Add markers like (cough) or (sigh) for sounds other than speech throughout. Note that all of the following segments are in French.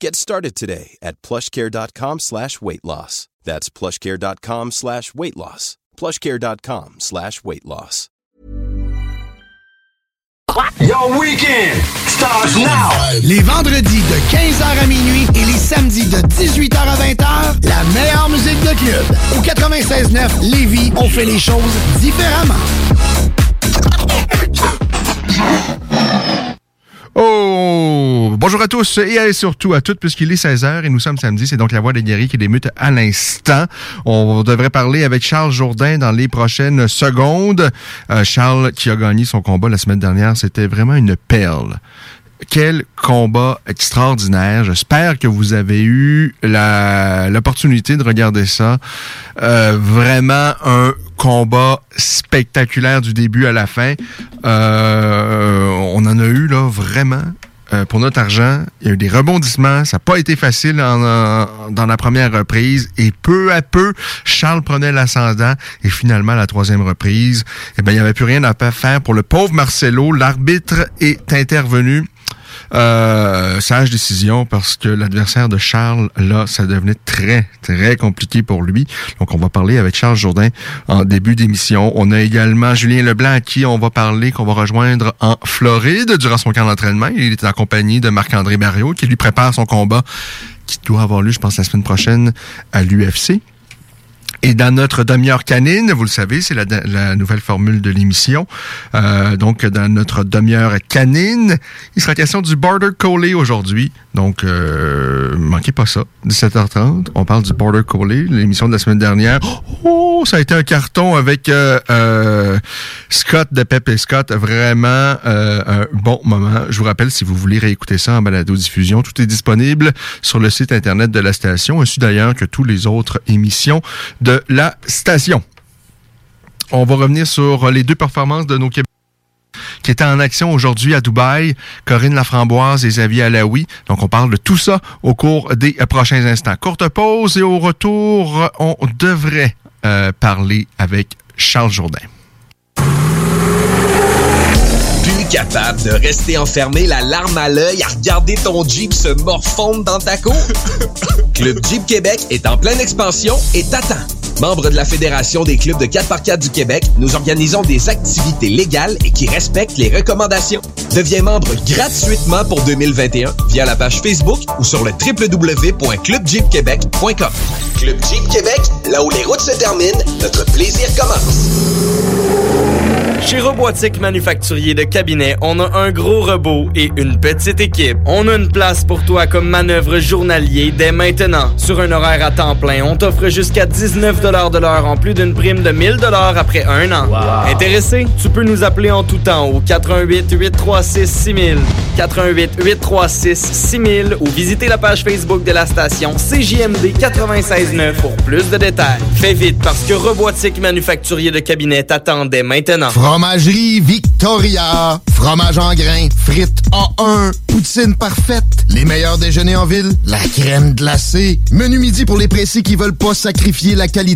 Get started today at plushcare.com slash weight loss. That's plushcare.com slash weight loss. plushcare.com slash weight loss. Your weekend starts now. Les vendredis de 15h à minuit et les samedis de 18h à 20h, la meilleure musique de club. Au 96.9 Lévis, on fait les choses différemment. Oh! Bonjour à tous et surtout à toutes puisqu'il est 16h et nous sommes samedi. C'est donc la voix des guéris qui démute à l'instant. On devrait parler avec Charles Jourdain dans les prochaines secondes. Euh, Charles qui a gagné son combat la semaine dernière, c'était vraiment une perle. Quel combat extraordinaire. J'espère que vous avez eu l'opportunité de regarder ça. Euh, vraiment un combat spectaculaire du début à la fin. Euh, on en a eu là vraiment euh, pour notre argent. Il y a eu des rebondissements. Ça n'a pas été facile en, dans la première reprise. Et peu à peu, Charles prenait l'ascendant. Et finalement, la troisième reprise, eh ben, il n'y avait plus rien à faire pour le pauvre Marcelo. L'arbitre est intervenu. Euh, sage décision parce que l'adversaire de Charles, là, ça devenait très, très compliqué pour lui. Donc, on va parler avec Charles Jourdain en début d'émission. On a également Julien Leblanc à qui on va parler, qu'on va rejoindre en Floride durant son camp d'entraînement. Il est en compagnie de Marc-André Barriot qui lui prépare son combat qui doit avoir lieu, je pense, la semaine prochaine à l'UFC. Et dans notre demi-heure canine, vous le savez, c'est la, nouvelle formule de l'émission. Euh, donc, dans notre demi-heure canine, il sera question du Border Collie aujourd'hui. Donc, euh, manquez pas ça. 17h30, on parle du Border Collie, l'émission de la semaine dernière. Oh, ça a été un carton avec euh, euh Scott de Pep et Scott. Vraiment euh, un bon moment. Je vous rappelle, si vous voulez réécouter ça en balado-diffusion, tout est disponible sur le site Internet de la station, ainsi d'ailleurs que toutes les autres émissions la station. On va revenir sur les deux performances de nos Québécois qui étaient en action aujourd'hui à Dubaï, Corinne Laframboise et Xavier Alaoui. Donc, on parle de tout ça au cours des prochains instants. Courte pause et au retour, on devrait euh, parler avec Charles Jourdain capable de rester enfermé la larme à l'œil à regarder ton Jeep se morfondre dans ta cour? (laughs) Club Jeep Québec est en pleine expansion et t'attend. Membre de la Fédération des clubs de 4x4 du Québec, nous organisons des activités légales et qui respectent les recommandations. Deviens membre gratuitement pour 2021 via la page Facebook ou sur le www.clubjeepquebec.com. Club Jeep Québec, là où les routes se terminent, notre plaisir commence. Chez Robotique Manufacturier de Cabinet, on a un gros robot et une petite équipe. On a une place pour toi comme manœuvre journalier dès maintenant. Sur un horaire à temps plein, on t'offre jusqu'à 19 de l'heure en plus d'une prime de 1000 après un an. Intéressé? Tu peux nous appeler en tout temps au 88 836 6000, 88 836 6000 ou visiter la page Facebook de la station CJMD 969 pour plus de détails. Fais vite parce que Robotique Manufacturier de Cabinet t'attendait maintenant. Fromagerie Victoria. Fromage en grains, frites A1, poutine parfaite, les meilleurs déjeuners en ville, la crème glacée, menu midi pour les précis qui veulent pas sacrifier la qualité.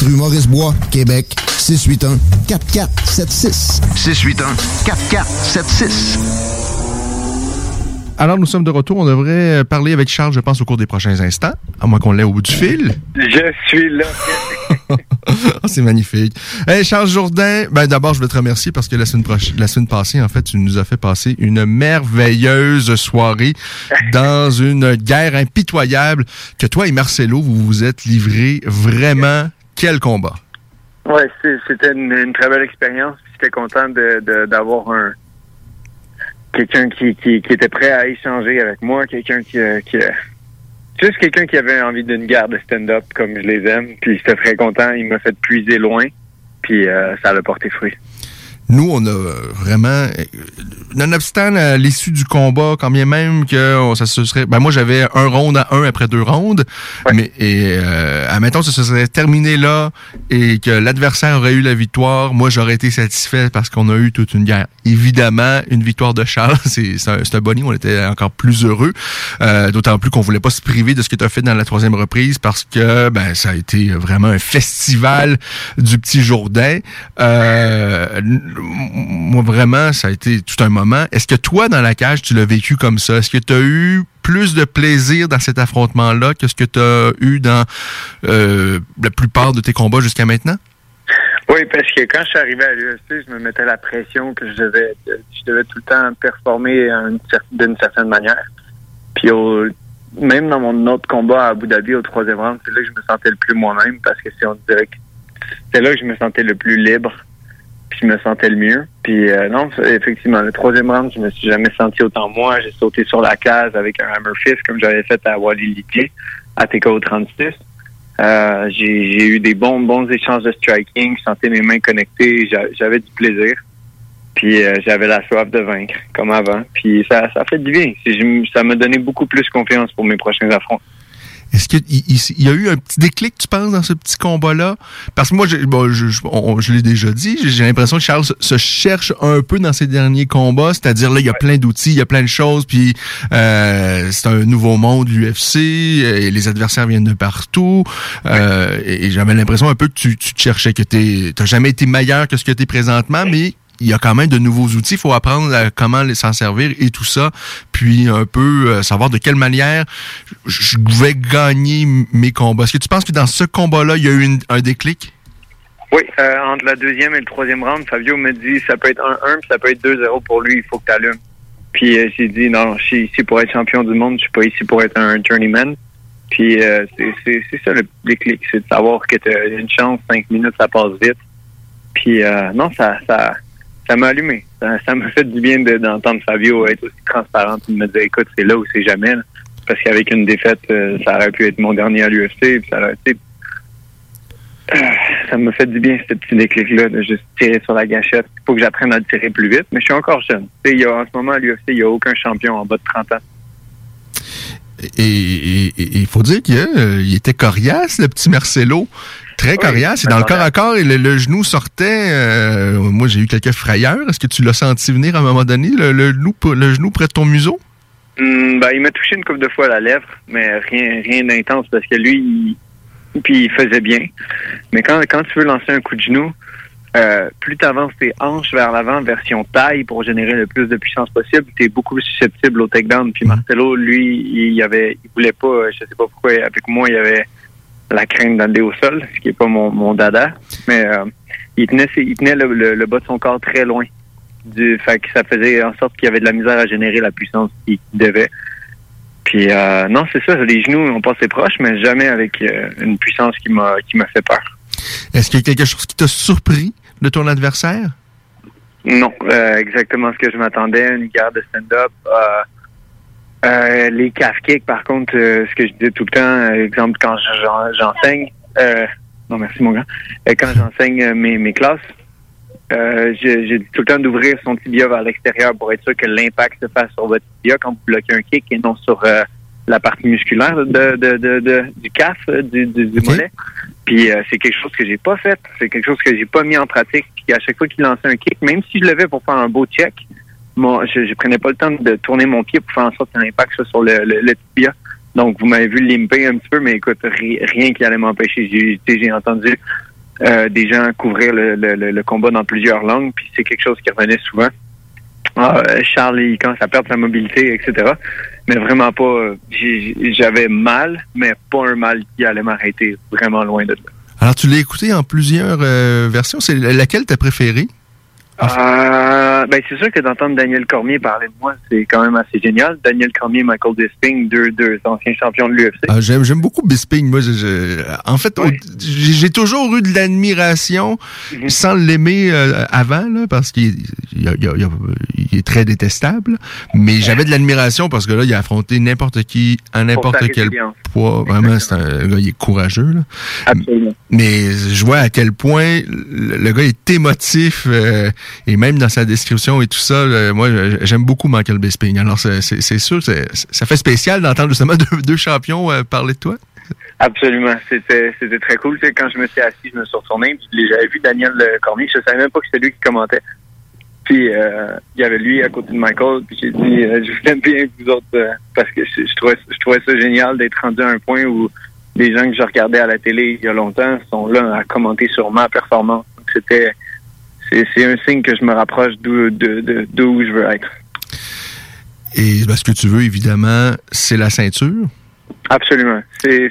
rue Maurice-Bois, Québec, 681 4476. 681 4476. Alors, nous sommes de retour. On devrait parler avec Charles, je pense, au cours des prochains instants, à moins qu'on l'ait au bout du fil. Je suis là. Oh, (laughs) c'est magnifique. Hey, Charles Jourdain, ben d'abord, je veux te remercier parce que la semaine, prochaine, la semaine passée, en fait, tu nous as fait passer une merveilleuse soirée dans une guerre impitoyable que toi et Marcelo, vous vous êtes livrés vraiment. Quel combat! Ouais, c'était une, très belle expérience. J'étais content d'avoir de, un quelqu'un qui, qui, était prêt à échanger avec moi, quelqu'un qui, qui juste quelqu'un qui avait envie d'une guerre de stand-up comme je les aime. Puis j'étais très content. Il m'a fait puiser loin. Puis euh, ça a porté fruit. Nous, on a vraiment, nonobstant à l'issue du combat, quand bien même que ça se serait, ben moi j'avais un round à un après deux rounds, mais et euh, admettons ça se serait terminé là et que l'adversaire aurait eu la victoire, moi j'aurais été satisfait parce qu'on a eu toute une guerre. Évidemment, une victoire de Charles, (laughs) c'est un, un bonnie, on était encore plus heureux, euh, d'autant plus qu'on voulait pas se priver de ce que tu as fait dans la troisième reprise parce que ben ça a été vraiment un festival du petit Jourdain. Euh, moi, vraiment, ça a été tout un moment. Est-ce que toi, dans la cage, tu l'as vécu comme ça? Est-ce que tu as eu plus de plaisir dans cet affrontement-là que ce que tu as eu dans euh, la plupart de tes combats jusqu'à maintenant? Oui, parce que quand je suis arrivé à l'UFC, je me mettais la pression que je devais, je devais tout le temps performer d'une certaine manière. Puis même dans mon autre combat à Abu Dhabi au troisième round, c'est là que je me sentais le plus moi-même parce que c'est on dirait que c'est là que je me sentais le plus libre je me sentais le mieux. Puis euh, non, effectivement, le troisième round, je me suis jamais senti autant moi. J'ai sauté sur la case avec un hammer fist comme j'avais fait à Wally à TKO 36. Euh, j'ai eu des bons bons échanges de striking, je sentais mes mains connectées, j'avais du plaisir. Puis euh, j'avais la soif de vaincre, comme avant. Puis ça, ça fait du bien. Ça m'a donné beaucoup plus confiance pour mes prochains affrontements. Est-ce qu'il y, a eu un petit déclic, tu penses, dans ce petit combat-là? Parce que moi, je, je, l'ai déjà dit, j'ai l'impression que Charles se cherche un peu dans ses derniers combats, c'est-à-dire là, il y a plein d'outils, il y a plein de choses, puis euh, c'est un nouveau monde, l'UFC, et les adversaires viennent de partout, euh, et, j'avais l'impression un peu que tu, tu te cherchais, que tu n'as jamais été meilleur que ce que tu es présentement, mais il y a quand même de nouveaux outils. Il faut apprendre à comment s'en servir et tout ça. Puis un peu euh, savoir de quelle manière je vais gagner mes combats. Est-ce que tu penses que dans ce combat-là, il y a eu un déclic? Oui, euh, entre la deuxième et le troisième round, Fabio me dit ça peut être 1-1, puis ça peut être 2-0 pour lui, il faut que tu allumes. Puis euh, j'ai dit non, je suis ici pour être champion du monde, je suis pas ici pour être un journeyman. Puis c'est ça le déclic, c'est de savoir que tu as une chance, cinq minutes, ça passe vite. Puis non, ça, ça, ça m'a allumé. Ça m'a fait du bien d'entendre Fabio être aussi transparent et me dire écoute, c'est là ou c'est jamais. Parce qu'avec une défaite, euh, ça aurait pu être mon dernier à l'UFC. Ça aurait été. Euh, ça me fait du bien, ce petit déclic-là, de juste tirer sur la gâchette. Il faut que j'apprenne à tirer plus vite, mais je suis encore jeune. Y a, en ce moment, à l'UFC, il n'y a aucun champion en bas de 30 ans. Et il faut dire qu'il euh, était coriace, le petit Marcelo. Très coriace. Et dans le corps à corps, et le, genou sortait. Euh, moi, j'ai eu quelques frayeurs. Est-ce que tu l'as senti venir à un moment donné, le, genou, le genou près de ton museau? Hmm, ben, il m'a touché une couple de fois à la lèvre, mais rien, rien d'intense parce que lui, il, puis il faisait bien. Mais quand, quand tu veux lancer un coup de genou, euh, plus tu avances tes hanches vers l'avant, version taille, pour générer le plus de puissance possible, tu es beaucoup plus susceptible au takedown. Puis Marcelo, lui, il avait, il voulait pas, je sais pas pourquoi, avec moi, il avait la crainte d'aller au sol, ce qui est pas mon, mon dada. Mais euh, il tenait, il tenait le, bas de son corps très loin. Du, fait que ça faisait en sorte qu'il y avait de la misère à générer la puissance qu'il devait. Puis euh, non, c'est ça, les genoux ont passé proches, mais jamais avec une puissance qui m'a qui m'a fait peur. Est-ce qu'il y a quelque chose qui t'a surpris? De ton adversaire? Non, euh, exactement ce que je m'attendais, une guerre de stand-up. Euh, euh, les calf kicks, par contre, ce que je disais tout le temps, exemple, quand j'enseigne, non merci mon gars, quand j'enseigne mes, mes classes, j'ai dit tout le temps d'ouvrir son tibia vers l'extérieur pour être sûr que l'impact se fasse sur votre tibia quand vous bloquez un kick et non sur la partie musculaire de, de, de, de- du calf, euh, du, du, du mollet. Puis euh, c'est quelque chose que j'ai pas fait. C'est quelque chose que j'ai pas mis en pratique. Puis à chaque fois qu'il lançait un kick, même si je levais pour faire un beau check, moi, je, je prenais pas le temps de tourner mon pied pour faire en sorte que l'impact soit sur le, le, le tibia. Donc vous m'avez vu limper un petit peu, mais écoute, ri- rien qui allait m'empêcher. J'ai entendu euh, des gens couvrir le, le, le- le combat dans plusieurs langues, puis c'est quelque chose qui revenait souvent. Ah, euh, Charles, il commence à perdre sa mobilité, etc. Mais vraiment pas. euh, J'avais mal, mais pas un mal qui allait m'arrêter. Vraiment loin de là. Alors, tu l'as écouté en plusieurs euh, versions. C'est laquelle t'as préférée? Euh, ben c'est sûr que d'entendre Daniel Cormier parler de moi, c'est quand même assez génial. Daniel Cormier, Michael Bisping, deux, deux anciens champions de l'UFC. Ah, j'aime, j'aime beaucoup Bisping. Moi, je- je- en fait, j'ai toujours eu de l'admiration Mhm. sans l'aimer euh, avant, là, parce qu'il il, il il est très détestable. Mais j'avais de l'admiration parce que là, il a affronté n'importe qui à n'importe quel résilience. poids. Vraiment, c'est un gars, il est courageux. Là. Absolument. Mais je vois à quel point le, le gars est émotif euh, et même dans sa description et tout ça, là, moi j'aime beaucoup Michael Bisping. Alors c'est sûr, ça fait spécial d'entendre justement (laughs) deux, champions euh, parler de toi. Absolument. C'était très cool. Quand je me suis assis, je me suis retourné, j'avais vu Daniel euh, Cormier. Je savais même pas que c'était lui qui commentait. Puis euh, il y avait lui à côté de Michael. Puis j'ai dit, euh, je vous aime bien vous autres euh, parce que je, je trouvais je trouvais ça génial d'être rendu à un point où les gens que je regardais à la télé il y a longtemps sont là à commenter sur ma performance. C'était c'est un signe que je me rapproche d'où de, de, d'où je veux être. Et ben, ce que tu veux, évidemment, c'est la ceinture. Absolument. C'est,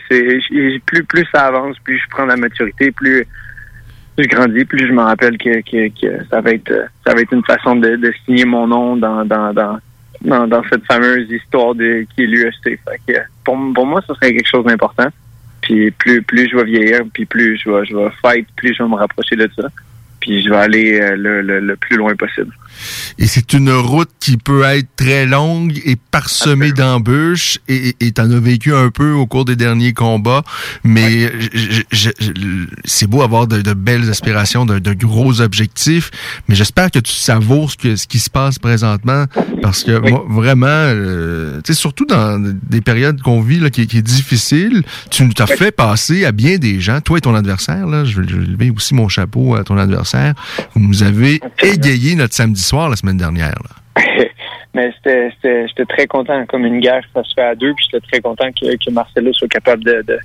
plus, plus ça avance, plus je prends la maturité, plus je grandis, plus je me rappelle que, que, que ça va être, ça va être une façon de, de signer mon nom dans, dans, dans, dans, dans cette fameuse histoire de, qui est l'UFC. Pour, pour moi, ça serait quelque chose d'important. Puis plus, plus je vais vieillir, puis plus je vais, je vais fight, plus je vais me rapprocher de ça. Puis je vais aller euh, le, le, le plus loin possible. Et c'est une route qui peut être très longue et parsemée d'embûches. Et et t'en as vécu un peu au cours des derniers combats. Mais c'est beau avoir de, de belles aspirations, de, de gros objectifs. Mais j'espère que tu savoures ce, que, ce qui se passe présentement. Parce que Oui. moi, vraiment, euh, tu sais, surtout dans des périodes qu'on vit là, qui, qui est difficile, tu nous t'as Oui. fait passer à bien des gens, toi et ton adversaire. Là, je vais je vais lever aussi mon chapeau à ton adversaire. Vous nous avez égayé notre samedi soir la semaine dernière. là. (laughs) Mais j'étais très content. Comme une guerre, ça se fait à deux. Puis j'étais très content que, que Marcelo soit capable de, de,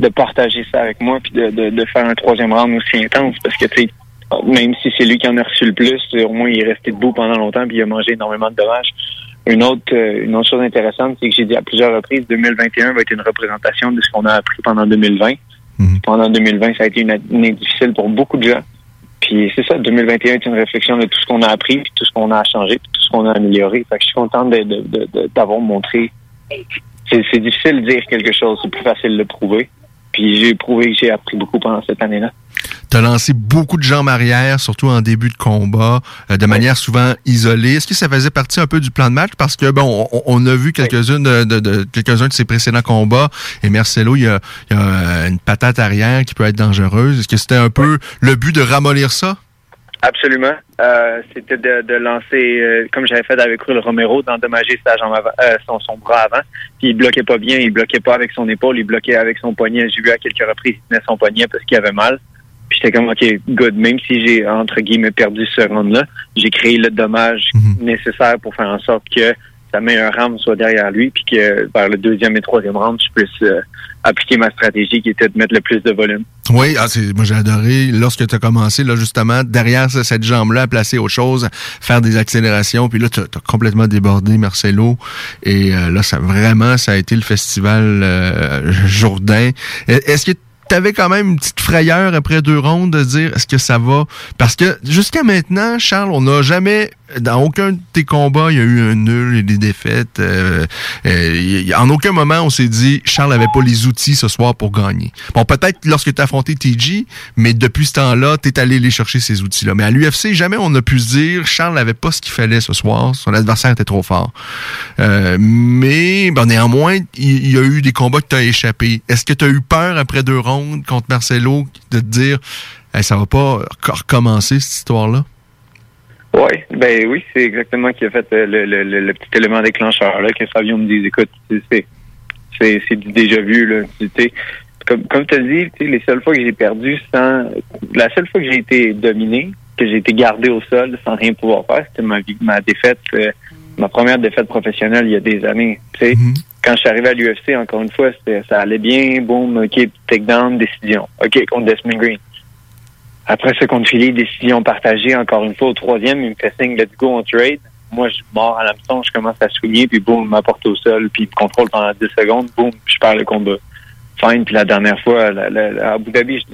de partager ça avec moi. Puis de, de, de faire un troisième round aussi intense. Parce que, tu sais, même si c'est lui qui en a reçu le plus, au moins il est resté debout pendant longtemps. Puis il a mangé énormément de dommages. Une autre, euh, une autre chose intéressante, c'est que j'ai dit à plusieurs reprises, 2021 va être une représentation de ce qu'on a appris pendant 2020. Mhm. Pendant 2020, ça a été une année difficile pour beaucoup de gens. Puis c'est ça, 2021 est une réflexion de tout ce qu'on a appris, puis tout ce qu'on a changé, puis tout ce qu'on a amélioré. Fait que je suis content d'avoir montré. C'est difficile de dire quelque chose, c'est plus facile de le prouver. Puis j'ai prouvé que j'ai appris beaucoup pendant cette année-là. Tu as lancé beaucoup de jambes arrière, surtout en début de combat, euh, de manière souvent isolée. Est-ce que ça faisait partie un peu du plan de match? Parce que bon, on, on a vu quelques-unes de, de- de- quelques-uns de ses précédents combats. Et Marcelo, il y a, il y a, euh, une patate arrière qui peut être dangereuse. Est-ce que c'était un peu le but de ramollir ça? Absolument. Euh, C'était de, de lancer, euh, comme j'avais fait avec Rul Romero, d'endommager sa jambe avant, euh, son, son bras avant. Puis il bloquait pas bien, il bloquait pas avec son épaule, il bloquait avec son poignet. J'ai vu à quelques reprises, il tenait son poignet parce qu'il avait mal. Puis j'étais comme, OK, good. Même si j'ai, entre guillemets, perdu ce round-là, j'ai créé le dommage Mhm. nécessaire pour faire en sorte que sa meilleure arme soit derrière lui, puis que vers le deuxième et troisième round, je puisse euh, appliquer ma stratégie qui était de mettre le plus de volume. Oui, ah, moi j'ai adoré lorsque tu as commencé, là, justement, derrière cette jambe-là, à placer autre chose, faire des accélérations, puis là, tu as, complètement débordé Marcelo. Et euh, là, ça vraiment, ça a été le festival euh, Jourdain. E- Est-ce que tu avais quand même une petite frayeur après deux rondes de dire est-ce que ça va? Parce que jusqu'à maintenant, Charles, on n'a jamais, dans aucun de tes combats, il y a eu un nul et des défaites. Euh, euh, en aucun moment, on s'est dit Charles avait pas les outils ce soir pour gagner. Bon, peut-être lorsque tu as affronté TG, mais depuis ce temps-là, tu es allé les chercher ces outils-là. Mais à l'UFC, jamais on a pu se dire Charles n'avait pas ce qu'il fallait ce soir. Son adversaire était trop fort. Euh, mais ben, néanmoins, il, y a eu des combats que tu as échappé. Est-ce que tu as eu peur après deux rondes contre Marcelo de te dire Hey, ça va pas rec- recommencer cette histoire-là? Ouais, ben oui, c'est exactement qui a fait euh, le, le, le, petit élément déclencheur là que Fabio me dise écoute, c'est- c'est du déjà vu là. Comme comme tu as dit, tu sais, les seules fois que j'ai perdu sans la seule fois que j'ai été dominé, que j'ai été gardé au sol sans rien pouvoir faire, c'était ma vie- ma défaite euh, ma première défaite professionnelle il y a des années. Tu sais, quand je suis arrivé à l'UFC, encore une fois, c'était ça allait bien, boum, ok, takedown, décision. Ok, contre Desmond Green. Après ça, contre Philly, décision partagée, encore une fois, au troisième, il me fait signe, let's go, on trade. Moi, je mords à l'hameçon, je commence à souligner, puis boum, m'apporte au sol, puis contrôle pendant 10 secondes, boum, je perds le combat. Fine, puis la dernière fois, à Abu Dhabi, je,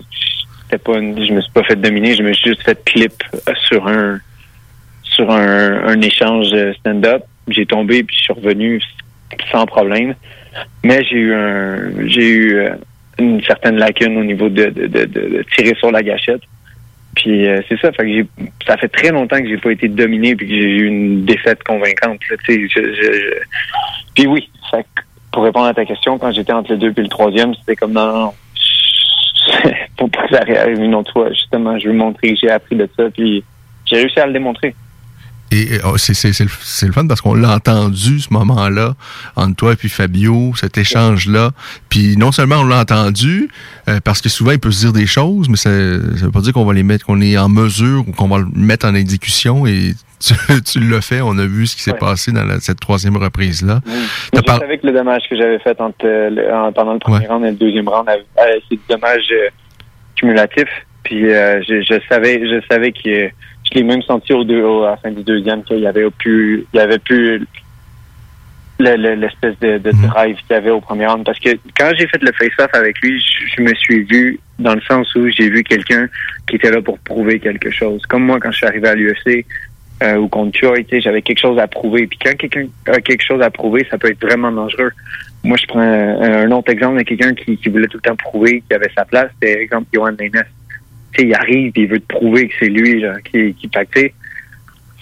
j'étais pas une- je me suis pas fait dominer, je me suis juste fait clip sur un sur un, un échange stand-up. J'ai tombé, puis je suis revenu sans problème. Mais j'ai eu un j'ai eu euh, une certaine lacune au niveau de, de- de tirer sur la gâchette. Puis euh, c'est ça, fait que ça fait très longtemps que j'ai pas été dominé puis que j'ai eu une défaite convaincante. là, je, je- Puis oui, fait que pour répondre à ta question, quand j'étais entre le deux et le troisième, c'était comme non. (laughs) pour pas que ça réarrive une autre fois. Justement, je veux montrer que j'ai appris de ça, puis j'ai réussi à le démontrer. Et euh, c'est le, fun parce qu'on l'a entendu, ce moment-là, entre toi et puis Fabio, cet échange-là. Puis non seulement on l'a entendu, euh, parce que souvent il peut se dire des choses, mais ça ne veut pas dire qu'on va les mettre, qu'on est en mesure ou qu'on va le mettre en exécution. Et (laughs) tu, tu l'as fait, on a vu ce qui s'est Ouais. passé dans la- cette troisième reprise-là. T'as je par- savais que le dommage que j'avais fait entre, euh, pendant le premier Ouais. round et le deuxième round, avait- euh, c'est du dommage euh, cumulatif. Puis euh, je, je savais, je savais que je l'ai même senti au deux, au- à la fin du deuxième qu'il y avait plus, il y avait plus le- le- l'espèce de, de Mhm. drive qu'il y avait au premier round. Parce que quand j'ai fait le face-off avec lui, je, je me suis vu dans le sens où j'ai vu quelqu'un qui était là pour prouver quelque chose. Comme moi, quand je suis arrivé à l'UFC euh, ou contre sais, j'avais quelque chose à prouver. Puis quand quelqu'un a quelque chose à prouver, ça peut être vraiment dangereux. Moi, je prends un, un autre exemple de quelqu'un qui, qui voulait tout le temps prouver qu'il avait sa place. C'était exemple Johan Lainez. Il arrive et il veut te prouver que c'est lui qui, qui sais,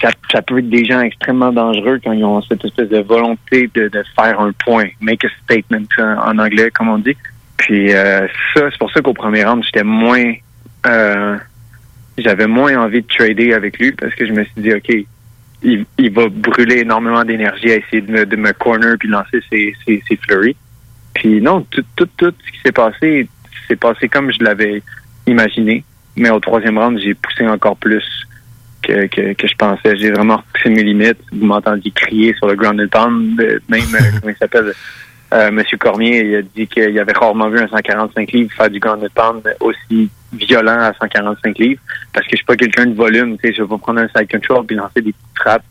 ça, peut être des gens extrêmement dangereux quand ils ont cette espèce de volonté de, de faire un point, make a statement en, en anglais, comme on dit. Puis euh, ça, c'est pour ça qu'au premier round, j'étais moins, euh, j'avais moins envie de trader avec lui parce que je me suis dit, ok, il, il va brûler énormément d'énergie à essayer de me, de me corner puis lancer ses, ses, ses. Puis non, tout, tout, tout ce qui s'est passé, s'est passé comme je l'avais imaginé. Mais au troisième round, j'ai poussé encore plus que, que, je pensais. J'ai vraiment repoussé mes limites. Vous m'entendiez crier sur le ground and pound. Euh, Même, euh, comment il s'appelle, euh, Monsieur Cormier, il a dit qu'il avait rarement vu un 145 livres faire du ground and pound aussi violent à 145 livres. Parce que je suis pas quelqu'un de volume. Je vais prendre un side control puis lancer des petites frappes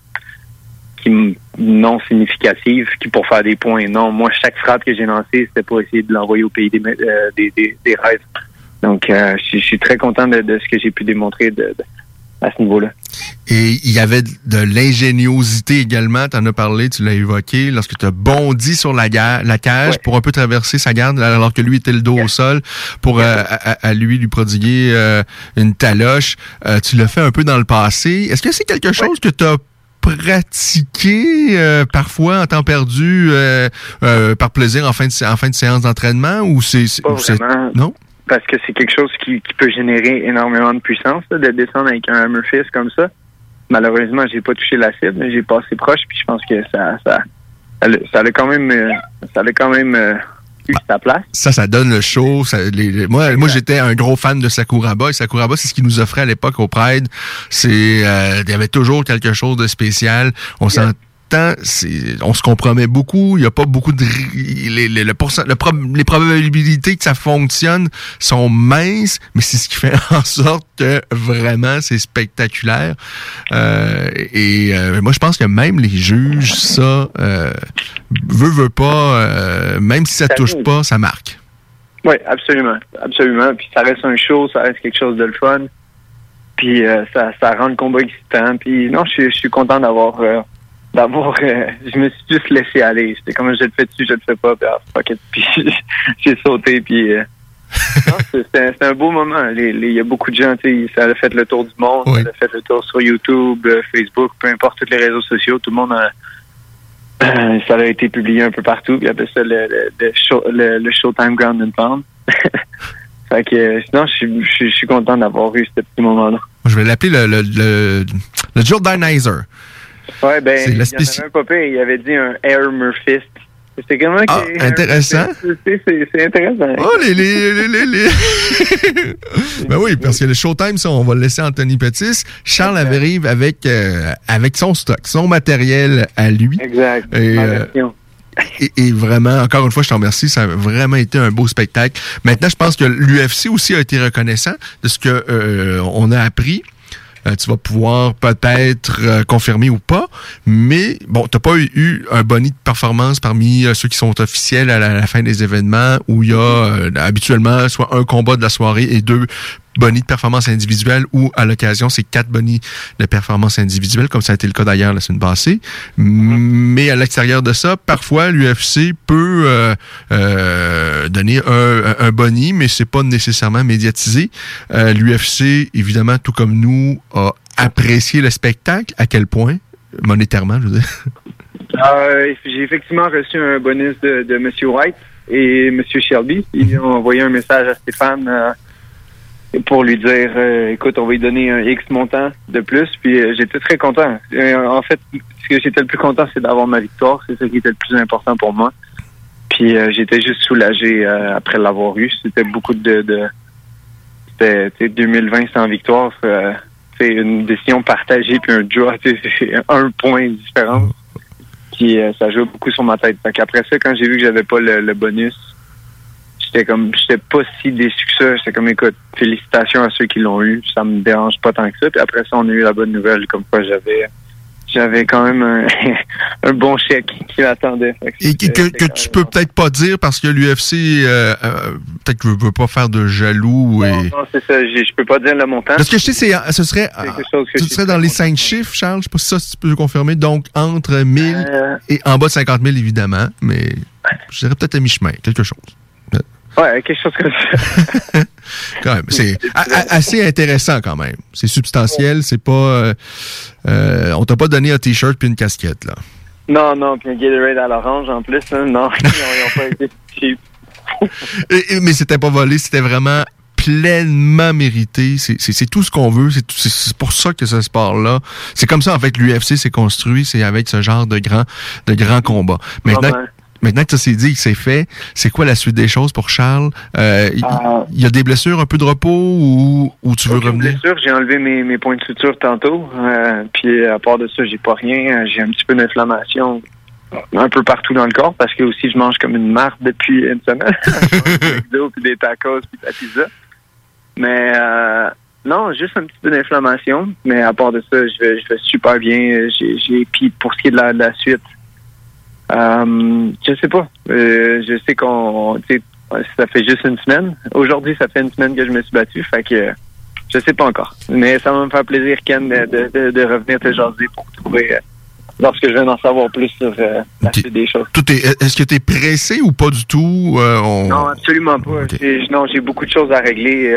qui non significatives qui pour faire des points. Non, moi, chaque frappe que j'ai lancée, c'était pour essayer de l'envoyer au pays des, euh, des rêves. Donc, euh, je, je suis très content de, de ce que j'ai pu démontrer de, de- à ce niveau-là. Et il y avait de l'ingéniosité également, tu en as parlé, tu l'as évoqué, lorsque tu as bondi sur la, la cage Ouais. pour un peu traverser sa garde alors que lui était le dos au sol pour euh, à, à- lui lui prodiguer euh, une taloche. Euh, tu l'as fait un peu dans le passé. Est-ce que c'est quelque chose que tu as pratiqué euh, parfois en temps perdu euh, euh, par plaisir en fin de, en fin de séance d'entraînement ou c'est non? Parce que c'est quelque chose qui, qui peut générer énormément de puissance là, de descendre avec un hammer fist comme ça. Malheureusement, j'ai pas touché la cible, mais j'ai passé proche, puis je pense que ça ça ça ça a quand même euh, ça a quand même euh, eu sa place. ça, ça donne le show. Ça, les- les- moi, moi j'étais un gros fan de Sakuraba. Et Sakuraba, c'est ce qu'il nous offrait à l'époque au Pride. C'est, euh, il y avait toujours quelque chose de spécial. On s'entend, c'est- on se compromet beaucoup. Il n'y a pas beaucoup de, les, les, le pourcent- le prob- les probabilités que ça fonctionne sont minces, mais c'est ce qui fait (laughs) en sorte que vraiment c'est spectaculaire. Euh, et euh, moi, je pense que même les juges, ça, euh, veut, veut pas, même si ça touche pas, ça marque. Oui, absolument. Absolument. Puis ça reste un show, ça reste quelque chose de le fun. Puis euh, ça, ça rend le combat excitant. Puis non, je, suis- je suis content d'avoir d'avoir euh, je me suis juste laissé aller. C'était comme je le fais dessus, je le fais pas, puis ah, fuck it. (laughs) Puis j'ai sauté puis euh, c'est- un beau moment. Il y a beaucoup de gens, tu sais, ça a fait le tour du monde, Oui. ça a fait le tour sur YouTube, euh, Facebook, peu importe tous les réseaux sociaux, tout le monde a euh, ça a été publié un peu partout, puis après ça, le, le, le, show- le- Showtime Ground and Pound. (laughs) fait que, sinon, je suis content d'avoir eu ce petit moment-là. Je vais l'appeler le, le, le, le Jordanizer. Ouais, ben, C'est il y la en spéci- avait un il avait dit un Air Murphist. C'est comment Ah, intéressant. (laughs) C'est- intéressant. Oh, les. les, les, les, (laughs) ben oui, parce que le Showtime, ça, on va le laisser à Anthony Pettis. Charles arrive avec, euh, avec son stock, son matériel à lui. Exact. Et, euh. Et, et vraiment, encore une fois, je te remercie. Ça a vraiment été un beau spectacle. Maintenant, je pense que l'UFC aussi a été reconnaissant de ce que euh, on a appris. Euh, tu vas pouvoir peut-être euh, confirmer ou pas, mais bon, t'as pas eu, un boni de performance parmi euh, ceux qui sont officiels à la, fin des événements où il y a habituellement soit un combat de la soirée et deux bonus de performance individuelle ou à l'occasion c'est quatre bonus de performance individuelle comme ça a été le cas d'ailleurs la semaine passée. Mais à l'extérieur de ça, parfois l'UFC peut euh, euh, donner un, un boni, mais c'est pas nécessairement médiatisé. Euh, L'UFC, évidemment, tout comme nous, a apprécié le spectacle. À quel point? Monétairement, je veux dire. (laughs) Euh, J'ai effectivement reçu un bonus de, de M. White et M. Shelby. Ils ont envoyé un message à Stéphane euh, pour lui dire euh, écoute, on va lui donner un X montant de plus. Puis euh, j'étais très content. Euh, en fait, ce que j'étais le plus content, c'est d'avoir ma victoire. C'est ça qui était le plus important pour moi. Puis j'étais juste soulagé après l'avoir eu. C'était beaucoup de. de c'était tu sais, 2020 sans victoire. c'est une décision partagée puis un draw. C'est (laughs) un point différent. Puis ça joue beaucoup sur ma tête. Fait qu'après ça, quand j'ai vu que j'avais pas le bonus, j'étais comme j'étais pas si déçu que ça. J'étais comme écoute, félicitations à ceux qui l'ont eu. Ça me dérange pas tant que ça. Puis après ça, on a eu la bonne nouvelle comme quoi j'avais j'avais quand même un, (laughs) un bon chèque qui m'attendait. Et que, que, que tu peux peut-être pas dire parce que l'UFC, euh, euh, peut-être que veut pas faire de jaloux. Et... Non, non, c'est ça. j'ai- Je peux pas dire le montant. De ce que je sais, c'est, ce serait, je serais sais dans les cinq chiffres, Charles. Je sais pas si ça, si tu peux le confirmer. Donc, entre 1000 Euh, et en bas de 50 000, évidemment. Mais je dirais peut-être à mi-chemin, quelque chose. Ouais, quelque chose comme ça. (laughs) Quand même, c'est assez intéressant quand même. C'est substantiel, c'est pas... euh, euh, on t'a pas donné un T-shirt puis une casquette, là. Non, non, puis un Gatorade à l'orange en plus. hein, non, (laughs) ils ont pas été cheap. Et- et- mais c'était pas volé, c'était vraiment pleinement mérité. C'est- tout ce qu'on veut. C'est pour ça que ce sport-là, c'est comme ça en fait l'UFC s'est construit. C'est avec ce genre de grands de grands combats. Maintenant. Maintenant que ça s'est dit, que c'est fait, c'est quoi la suite des choses pour Charles? Euh, Il Ah. il y a des blessures, un peu de repos ou, ou tu veux revenir? j'ai enlevé mes, mes points de suture tantôt. Euh, puis à part de ça, j'ai pas rien. J'ai un petit peu d'inflammation un peu partout dans le corps parce que aussi je mange comme une marde depuis une semaine. (laughs) Puis des tacos puis de la pizza. Mais euh, non, juste un petit peu d'inflammation. Mais à part de ça, je vais, je vais super bien. J'ai, j'ai puis pour ce qui est de la, de la suite, euh, je sais pas. Euh, je sais qu'on, ça fait juste une semaine. Aujourd'hui, ça fait une semaine que je me suis battu. Fait que je sais pas encore. Mais ça va me faire plaisir, Ken, de, de, revenir te jaser pour trouver euh, lorsque je vais en savoir plus sur euh, la suite des choses. Tout est, Est-ce que tu es pressé ou pas du tout on- Non, absolument pas. Non, j'ai beaucoup de choses à régler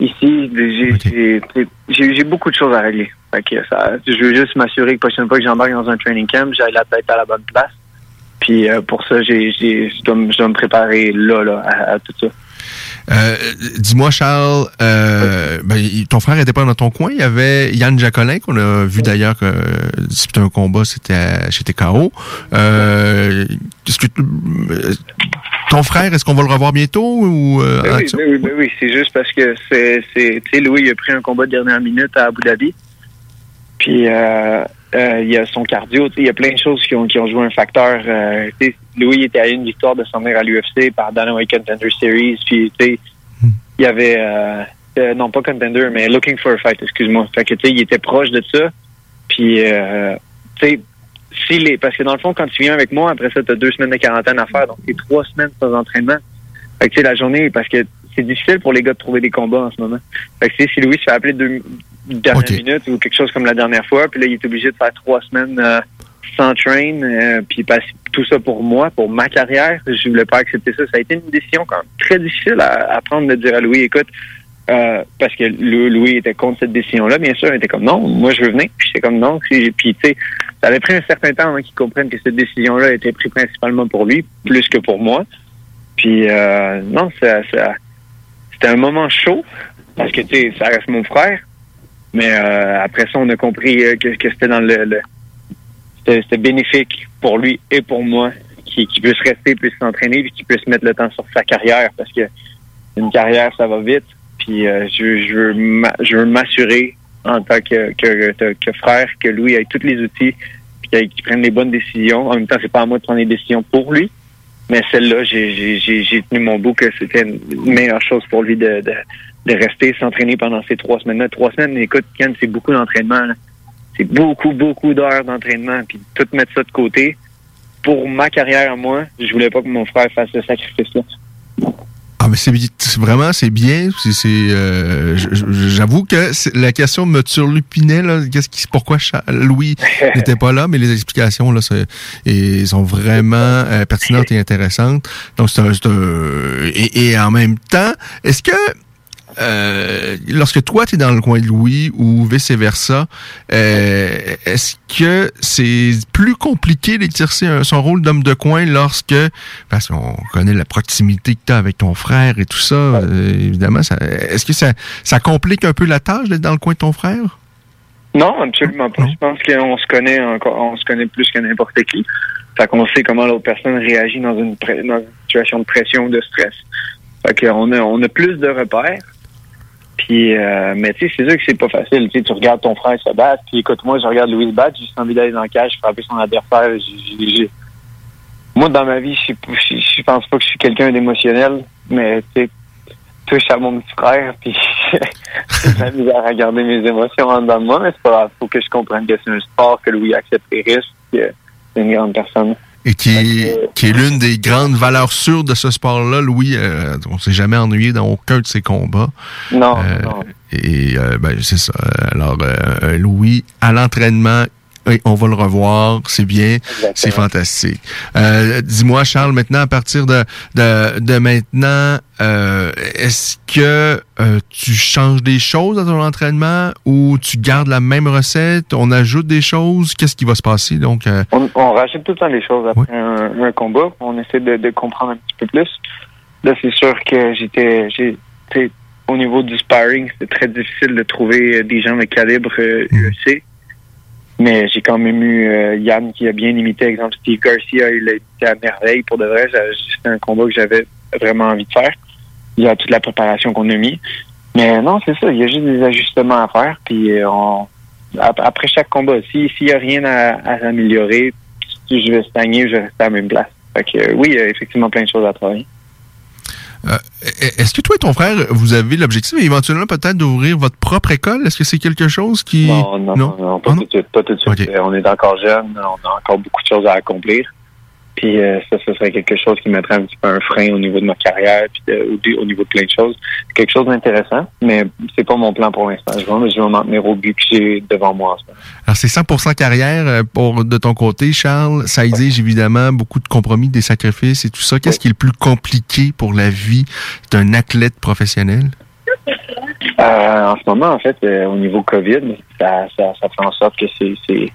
ici. J'ai Ok. j'ai- j'ai- j'ai beaucoup de choses à régler. Fait que ça, je veux juste m'assurer que la prochaine fois que j'embarque dans un training camp, j'ai la tête à la bonne place. Puis euh, pour ça, j'ai, j'ai- je, dois, me- je dois me préparer là, là, à, à tout ça. Euh, Dis-moi, Charles, euh, ben, ton frère était pas dans ton coin. Il y avait Yann Jacolin, qu'on a vu d'ailleurs que, disputer un combat, c'était chez TKO. Euh, est-ce que euh, ton frère, est-ce qu'on va le revoir bientôt ou euh, en Ben oui, ben oui, ben oui, c'est juste parce que c'est, c'est, tu sais, Louis il a pris un combat de dernière minute à Abu Dhabi. Puis euh, euh, il y a son cardio, il y a plein de choses qui ont, qui ont joué un facteur. Euh, Louis était à une victoire de s'en venir à l'UFC par Dana White Contender Series. Puis sais, il y avait euh, euh, non pas contender, mais looking for a fight, excuse-moi. Fait que tu sais, il était proche de ça. Puis euh, tu sais, si les, parce que dans le fond, quand tu viens avec moi, après ça, tu as deux semaines de quarantaine à faire, donc c'est trois semaines sans entraînement. Fait que tu sais, la journée, parce que c'est difficile pour les gars de trouver des combats en ce moment. Fait que si Louis se fait appeler deux dernières Ok. minutes ou quelque chose comme la dernière fois, puis là, il est obligé de faire trois semaines euh, sans train, euh, puis parce- tout ça pour moi, pour ma carrière, je voulais pas accepter ça. Ça a été une décision quand même très difficile à, à prendre de dire à Louis, écoute, euh, parce que Lou- Louis était contre cette décision-là, bien sûr, il était comme non, moi je veux venir. Puis j'étais comme non. Puis, puis, tu sais, ça avait pris un certain temps avant qu'il comprenne que cette décision-là était prise principalement pour lui, plus que pour moi. Puis euh, non, ça, ça- c'était un moment chaud parce que tu sais, ça reste mon frère. Mais euh, après ça, on a compris euh, que, que c'était dans le, le- c'était bénéfique pour lui et pour moi qui, qui puisse rester, puisse s'entraîner, puis qui puisse mettre le temps sur sa carrière parce que une carrière, ça va vite. Puis euh, je, je veux m'assurer en tant que, que, que, frère que Louis ait tous les outils puis qu'il prenne les bonnes décisions. En même temps, c'est pas à moi de prendre les décisions pour lui. Mais celle-là, j'ai tenu mon bout que c'était une meilleure chose pour lui de, de, de rester s'entraîner pendant ces trois semaines-là. Trois semaines, écoute, Ken, c'est beaucoup d'entraînement. C'est beaucoup, beaucoup d'heures d'entraînement. Puis tout mettre ça de côté. Pour ma carrière à moi, je voulais pas que mon frère fasse ce sacrifice-là. Ah, mais c'est vraiment, c'est bien. C'est, euh, j'avoue que la question me turlupinait, là. Qu'est-ce qui, pourquoi Louis (laughs) n'était pas là, mais les explications, là, et sont vraiment euh, pertinentes et intéressantes. Donc, c'est un, c'est un- et, et en même temps, est-ce que, euh, lorsque toi, tu es dans le coin de Louis ou vice-versa, euh, est-ce que c'est plus compliqué d'exercer son rôle d'homme de coin lorsque, parce qu'on connaît la proximité que tu as avec ton frère et tout ça, euh, évidemment, ça, est-ce que ça, ça complique un peu la tâche d'être dans le coin de ton frère? Non, absolument pas. Je pense qu'on se connaît encore, on se connaît plus que n'importe qui. Fait qu'on sait comment l'autre personne réagit dans une, dans une situation de pression ou de stress. Fait qu'on a, on a plus de repères. Puis, euh, mais tu sais, c'est sûr que c'est pas facile. Tu regardes ton frère se battre. Puis, écoute, moi, je regarde Louis se battre. J'ai juste envie d'aller dans le cage, frapper son adversaire. Moi, dans ma vie, je, pense pas que je suis quelqu'un d'émotionnel. Mais tu sais, touche à mon petit frère. Puis, (laughs) j'ai la à garder mes émotions en dedans de moi. Mais c'est pas grave. Faut que je comprenne que c'est un sport, que Louis accepte les risques. que c'est une grande personne. Et qui est, qui est l'une des grandes valeurs sûres de ce sport-là. Louis, euh, on s'est jamais ennuyé dans aucun de ses combats. Non, Euh, non. Et euh, ben, c'est ça. Alors, euh, Louis, à l'entraînement, on va le revoir, c'est bien, c'est fantastique. Euh, Dis-moi, Charles, maintenant, à partir de, de, de maintenant, euh, est-ce que euh, tu changes des choses dans ton entraînement ou tu gardes la même recette, on ajoute des choses? Qu'est-ce qui va se passer? Donc, euh, On, on rajoute tout le temps les choses après un, un combat. On essaie de, de comprendre un petit peu plus. Là, c'est sûr que j'étais, au niveau du sparring, c'était très difficile de trouver des gens de calibre euh, UFC. Mais j'ai quand même eu euh, Yann qui a bien imité, exemple Steve Garcia, il a été à merveille pour de vrai. C'était un combat que j'avais vraiment envie de faire. Il y a toute la préparation qu'on a mis. Mais non, c'est ça, il y a juste des ajustements à faire. Puis euh, on, ap- après chaque combat, si- s'il n'y a rien à, améliorer, si je vais stagner, je vais rester à la même place. Fait que oui, il y a effectivement plein de choses à travailler. Euh, est-ce que toi et ton frère, vous avez l'objectif éventuellement peut-être d'ouvrir votre propre école? Est-ce que c'est quelque chose qui... Non, non, non, non, pas Ah, non? tout de suite, pas tout de suite. Euh, On est encore jeune, on a encore beaucoup de choses à accomplir. Puis euh, ça, ce serait quelque chose qui mettrait un petit peu un frein au niveau de ma carrière, puis de- au, au niveau de plein de choses. C'est quelque chose d'intéressant, mais c'est pas mon plan pour l'instant. Je vais, m'en tenir au but que j'ai devant moi. en ce moment. Alors, c'est 100% carrière euh, pour de ton côté, Charles. Ça exige évidemment beaucoup de compromis, des sacrifices et tout ça. Qu'est-ce qui est le plus compliqué pour la vie d'un athlète professionnel? Euh, en ce moment, en fait, euh, au niveau COVID, ça, ça, ça fait en sorte que c'est-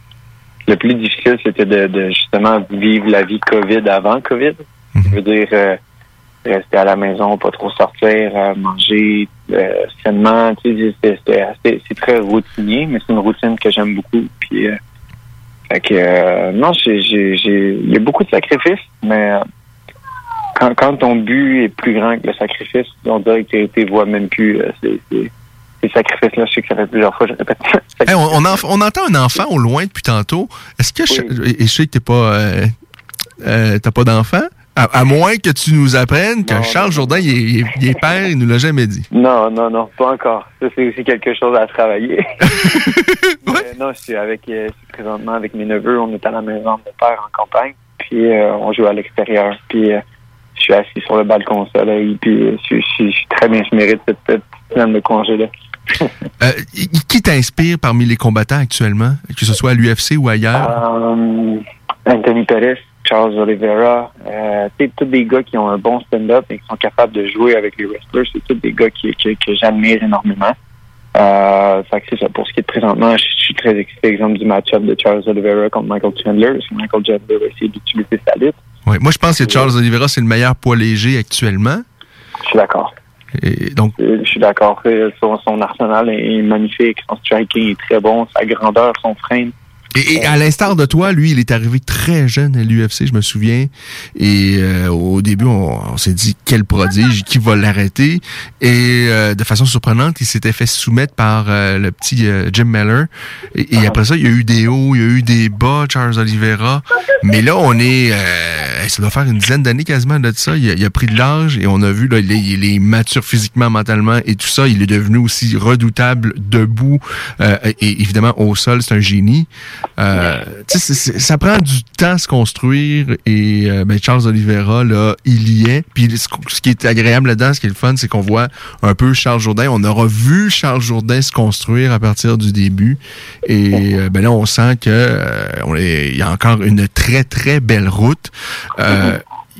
le plus difficile, c'était de, de justement vivre la vie COVID avant COVID. Mhm. Je veux dire euh, rester à la maison, pas trop sortir, euh, manger euh, sainement. Tu sais, c'est- c'est assez- c'est très routinier, mais c'est une routine que j'aime beaucoup. Puis, euh, fait que euh, non, j'ai, j'ai, j'ai- il y a beaucoup de sacrifices, mais quand, quand ton but est plus grand que le sacrifice, on dirait que tu vois même plus euh, ces, ces, ces sacrifices-là. Je sais que ça fait plusieurs fois, je répète. (laughs) Hey, on, on, en- on entend un enfant au loin depuis tantôt. Est-ce que... je- Et je sais que t'es pas... euh, euh, t'as pas d'enfant? À, à moins que tu nous apprennes que Non, Charles non, Jourdain, il est, il est- il est père, il nous l'a jamais dit. Non, non, non, pas encore. Ça, c'est aussi quelque chose à travailler. (laughs) Mais non, je suis avec, euh, je suis présentement avec mes neveux. On est à la maison de mon père en campagne. Puis euh, on joue à l'extérieur. Puis euh, je suis assis sur le balcon au soleil. Puis euh, je, suis- je suis- je suis très bien. Je mérite cette petite semaine de congé-là. Euh, qui t'inspire parmi les combattants actuellement, que ce soit à l'UFC ou ailleurs? Euh, Anthony Pettis, Charles Oliveira, euh, tous des gars qui ont un bon stand-up et qui sont capables de jouer avec les wrestlers, c'est tous des gars qui, qui- que j'admire énormément. Euh, fait que c'est ça. Pour ce qui est de présentement, je, suis très excité, exemple, du match-up de Charles Oliveira contre Michael Chandler, parce que Michael Chandler va essayer d'utiliser sa lutte. Moi, je pense que Charles Oliveira, c'est le meilleur poids léger actuellement. Je suis d'accord. Je suis d'accord. Euh, Son, son arsenal est magnifique, son striking est très bon, sa grandeur, son frame. Et, à l'instar de toi, lui, il est arrivé très jeune à l'UFC, je me souviens. Et euh, au début, on, s'est dit quel prodige, qui va l'arrêter. Et euh, de façon surprenante, il s'était fait soumettre par euh, le petit Jim Miller. Et, après ça, il y a eu des hauts, il y a eu des bas, Charles Oliveira. Mais là, on est, ça doit faire une dizaine d'années quasiment de ça. Il a, pris de l'âge et on a vu là, il est, mature physiquement, mentalement et tout ça. Il est devenu aussi redoutable debout et évidemment au sol, c'est un génie. Euh, ça prend du temps à se construire et euh, ben, Charles Oliveira, là, il y est. Puis ce, qui est agréable là-dedans, ce qui est le fun, c'est qu'on voit un peu Charles Jourdain. On aura vu Charles Jourdain se construire à partir du début. Et euh, ben là, on sent que il y a encore une très, très belle route.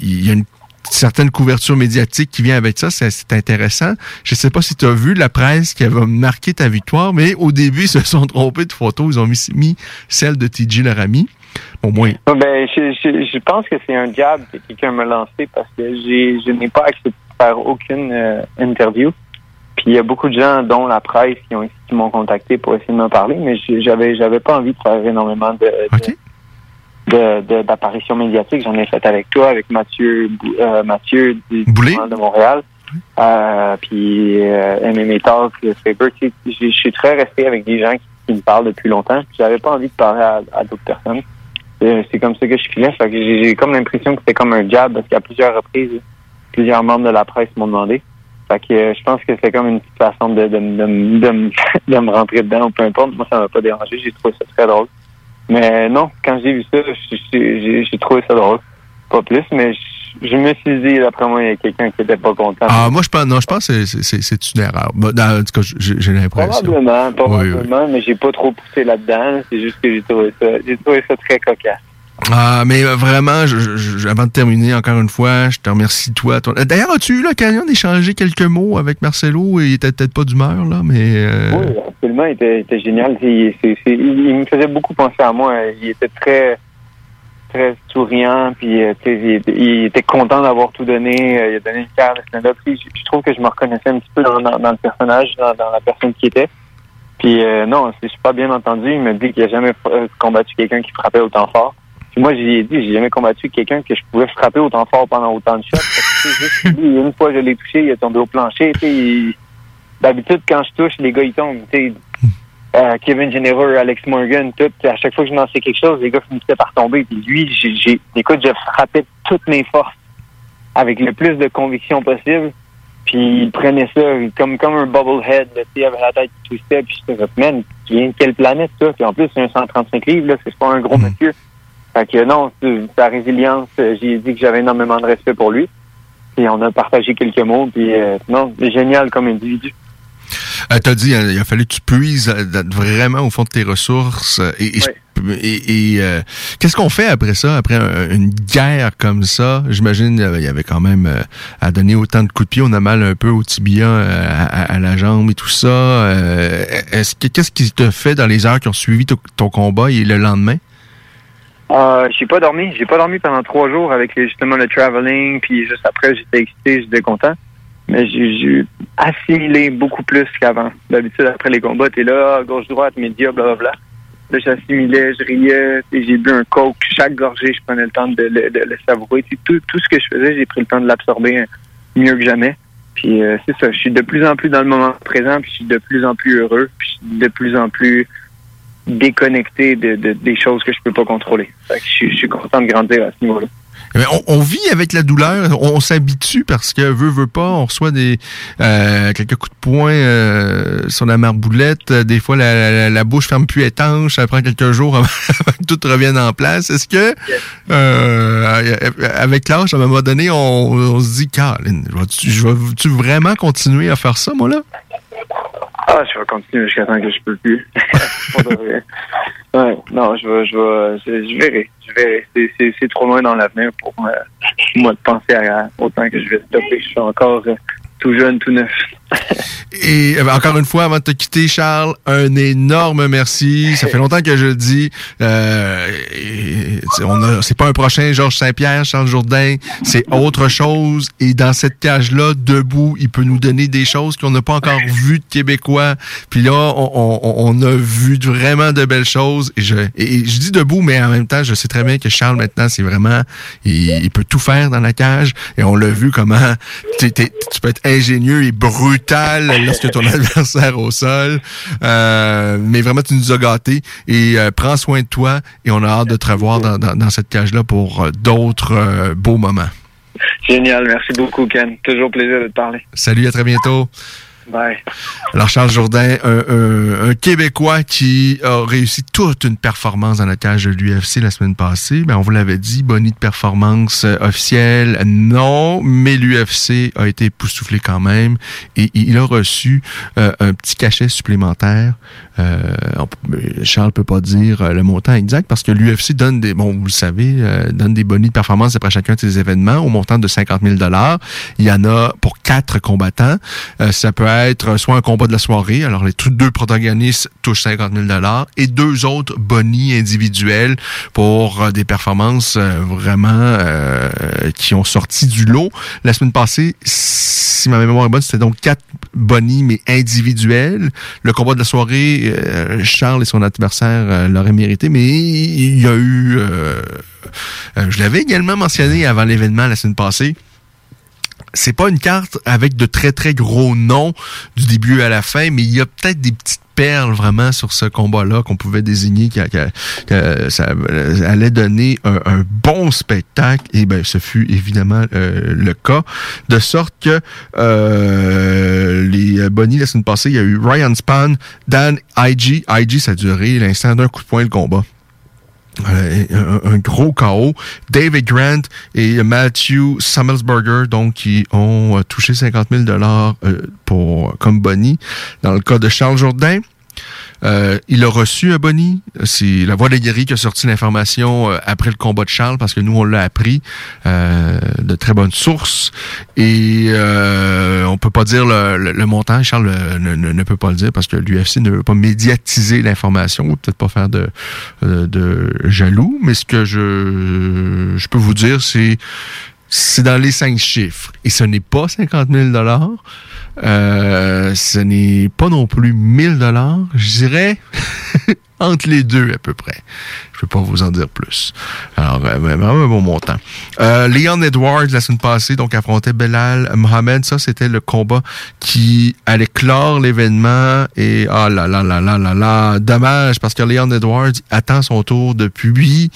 il y a une certaines couvertures médiatiques qui vient avec ça, c'est intéressant. Je sais pas si tu as vu la presse qui avait marqué ta victoire, mais au début, ils se sont trompés de photos. Ils ont mis, celle de TJ Laramie. Au moins. Ben, je, pense que c'est un jab que quelqu'un m'a lancé parce que je n'ai pas accepté de faire aucune euh, interview. Puis il y a beaucoup de gens, dont la presse, qui m'ont contacté pour essayer de me parler, mais j'avais j'avais pas envie de faire énormément de, d'apparition médiatique. J'en ai fait avec toi, avec Mathieu euh, Mathieu du de Montréal. Euh, puis euh, MMA Talk, Faber. Je suis très resté avec des gens qui, me parlent depuis longtemps. J'avais pas envie de parler à, d'autres personnes. C'est comme ça que je filais. j'ai comme l'impression que c'était comme un jab parce qu'à plusieurs reprises, plusieurs membres de la presse m'ont demandé. Fait que euh, je pense que c'est comme une façon de, de, de, de, (laughs) de, me rentrer dedans ou peu importe. Moi, ça m'a pas dérangé. J'ai trouvé ça très drôle. Mais non, quand j'ai vu ça, j'ai trouvé ça drôle. Pas plus, mais je, me suis dit, d'après moi, il y a quelqu'un qui était pas content. Ah, moi, je pense, non, je pense que c'est une erreur. En tout cas, j'ai l'impression. Probablement, probablement, mais j'ai pas trop poussé là-dedans. C'est juste que j'ai trouvé ça, j'ai trouvé ça très cocasse. Ah, mais euh, vraiment, je, avant de terminer, encore une fois, je te remercie, toi. D'ailleurs, as-tu eu l'occasion d'échanger quelques mots avec Marcelo? Il était peut-être pas d'humeur, là, mais... Euh, oui, absolument, il était, génial. Il, me faisait beaucoup penser à moi. Il était très très souriant, puis euh, il, était content d'avoir tout donné. il a donné une carte de stand-up. Je, trouve que je me reconnaissais un petit peu dans, le personnage, dans, la personne qui était. Puis non, je suis pas bien entendu. Il me dit qu'il a jamais combattu quelqu'un qui frappait autant fort moi, j'ai dit, j'ai jamais combattu quelqu'un que je pouvais frapper autant fort pendant autant de shots. juste, une fois, je l'ai touché, il est tombé au plancher. D'habitude, quand je touche, les gars, ils tombent. Euh, Kevin Jennifer, Alex Morgan, tout. À chaque fois que je lançais quelque chose, les gars finissaient par tomber. Puis lui, j'ai, écoute, je frappais toutes mes forces avec le plus de conviction possible. Puis il prenait ça comme comme un bubblehead, il avait la tête qui twistait, puis je me man, tu viens de quelle planète, ça? Puis en plus, c'est un 135 livres, là, c'est pas un gros mm. Fait que non, sa résilience, euh, j'ai dit que j'avais énormément de respect pour lui. Et on a partagé quelques mots, puis euh, non, c'est génial comme individu. Euh, T'as dit, il a fallu que tu puises euh, vraiment au fond de tes ressources. Et, et, qu'est-ce qu'on fait après ça, après une guerre comme ça? J'imagine il y avait quand même à donner autant de coups de pied, on a mal un peu au tibia, à, la jambe et tout ça. Est-ce qu'est-ce qui te fait dans les heures qui ont suivi ton combat et le lendemain? Euh, j'ai pas dormi. J'ai pas dormi pendant trois jours avec justement le traveling, puis juste après, j'étais excité, j'étais content. Mais j'ai assimilé beaucoup plus qu'avant. D'habitude, après les combats, t'es là, gauche-droite, média, blablabla. Là, j'assimilais, je riais, j'ai bu un coke. Chaque gorgée, je prenais le temps de, le savourer. Tout, tout ce que je faisais, j'ai pris le temps de l'absorber mieux que jamais. Puis euh, c'est ça, je suis de plus en plus dans le moment présent, puis je suis de plus en plus heureux, puis je suis de plus en plus déconnecté de, des choses que je peux pas contrôler. je, suis content de grandir à ce niveau-là. Eh on, vit avec la douleur, on, s'habitue parce que veut veut pas, on reçoit des euh, quelques coups de poing euh, sur la marboulette. Des fois, la, la, bouche ferme plus étanche. Ça prend quelques jours (laughs) avant que tout revienne en place. Est-ce que euh, avec l'âge, à un moment donné, on, se dit, Caroline, je vais-tu vraiment continuer à faire ça, moi là? Ah, je vais continuer jusqu'à temps que je peux plus. (laughs) ouais, non, je vais, je vais, je, verrai, je verrai. C'est trop loin dans l'avenir pour moi, moi de penser à autant que je vais stopper. Je suis encore euh, tout jeune, tout neuf. (laughs) Et euh, encore une fois, avant de te quitter, Charles, un énorme merci. Ça fait longtemps que je le dis. Euh, c'est pas un prochain Georges Saint-Pierre, Charles Jourdain. C'est autre chose. Et dans cette cage-là, debout, il peut nous donner des choses qu'on n'a pas encore vues de Québécois. Puis là, on, a vu vraiment de belles choses. Et je, et je dis debout, mais en même temps, je sais très bien que Charles, maintenant, c'est vraiment... Il, peut tout faire dans la cage. Et on l'a vu comment tu peux être ingénieux et brutal lorsque ton (laughs) adversaire au sol. Euh, mais vraiment, tu nous as gâtés. Et euh, prends soin de toi. Et on a hâte de te revoir dans, dans, cette cage-là pour euh, d'autres beaux moments. Génial. Merci beaucoup, Ken. Toujours plaisir de te parler. Salut, à très bientôt. Alors, Charles Jourdain, un, Québécois qui a réussi toute une performance dans la cage de l'UFC la semaine passée. Ben, on vous l'avait dit, bonnie de performance euh, officielle, non, mais l'UFC a été époustouflé quand même et il a reçu euh, un petit cachet supplémentaire. Euh, Charles peut pas dire euh, le montant exact parce que l'UFC donne des, bon, vous le savez, donne des bonnies de performance après chacun de ses événements au montant de 50 000 Il y en a pour quatre combattants. ça peut soit un combat de la soirée, alors les deux protagonistes touchent 50 000 et deux autres bonnies individuels pour euh, des performances euh, vraiment euh, qui ont sorti du lot. La semaine passée, si ma mémoire est bonne, c'était donc quatre bonnies, mais individuels. Le combat de la soirée, Charles et son adversaire l'auraient mérité, mais il y a eu... je l'avais également mentionné avant l'événement la semaine passée c'est pas une carte avec de très très gros noms du début à la fin, mais il y a peut-être des petites perles vraiment sur ce combat-là qu'on pouvait désigner que, ça allait donner un, bon spectacle. Et ben ce fut évidemment euh, le cas. De sorte que euh, les bonnies la semaine passée il y a eu Ryan Span Dan IG IG ça a duré l'instant d'un coup de poing le combat un, gros chaos. David Grant et Matthew Sammelsberger, donc, qui ont euh, touché 50 000 dollars euh, pour comme Bonnie. Dans le cas de Charles Jourdain, euh, il a reçu un boni. C'est la Voix de guéri qui a sorti l'information euh, après le combat de Charles, parce que nous, on l'a appris euh, de très bonnes sources. Et euh, on peut pas dire le, montant. Charles ne, peut pas le dire parce que l'UFC ne veut pas médiatiser l'information, ou peut-être pas faire de, de, jaloux. Mais ce que je, je peux vous dire, c'est c'est dans les cinq chiffres. Et ce n'est pas 50 000 dollars. Euh, ce n'est pas non plus 1000 dollars. Je dirais (laughs) entre les deux à peu près. Je peux pas vous en dire plus. Alors, euh, vraiment un bon montant. Euh, Leon Edwards, la semaine passée, donc affrontait Belal Mohamed. Ça, c'était le combat qui allait clore l'événement. Et, ah là là là là là là, dommage, parce que Leon Edwards attend son tour depuis.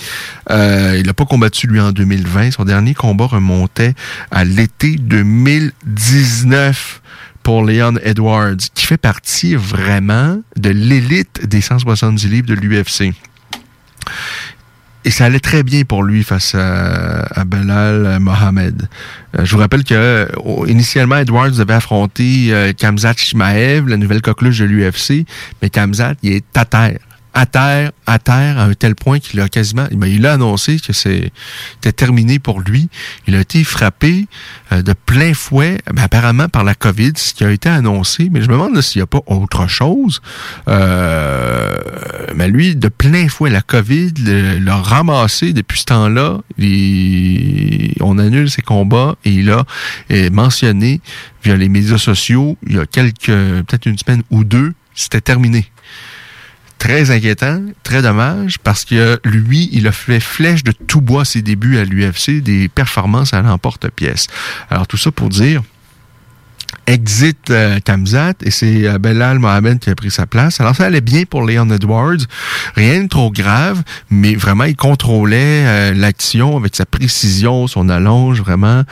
Euh, il n'a pas combattu, lui, en 2020. Son dernier combat remontait à l'été 2019 pour Leon Edwards, qui fait partie vraiment de l'élite des 170 livres de l'UFC. Et ça allait très bien pour lui face à, Belal Mohamed. Euh, je vous rappelle que initialement Edwards avait affronté euh, Kamzat Shimaev, la nouvelle coqueluche de l'UFC, mais Kamzat, il est à terre à terre, à terre, à un tel point qu'il a quasiment, ben, il a annoncé que c'était terminé pour lui. Il a été frappé euh, de plein fouet, ben, apparemment par la COVID, ce qui a été annoncé. Mais je me demande s'il n'y a pas autre chose. Euh, mais lui, de plein fouet, la COVID l'a ramassé depuis ce temps-là. On annule ses combats et il a mentionné via les médias sociaux, il y a quelques, peut-être une semaine ou deux, c'était terminé très inquiétant, très dommage, parce que lui, il a fait flèche de tout bois ses débuts à l'UFC, des performances à l'emporte-pièce. Alors tout ça pour dire, exit euh, Kamzat et c'est euh, Belal Mohamed qui a pris sa place. Alors ça allait bien pour Leon Edwards, rien de trop grave, mais vraiment il contrôlait euh, l'action avec sa précision, son allonge vraiment.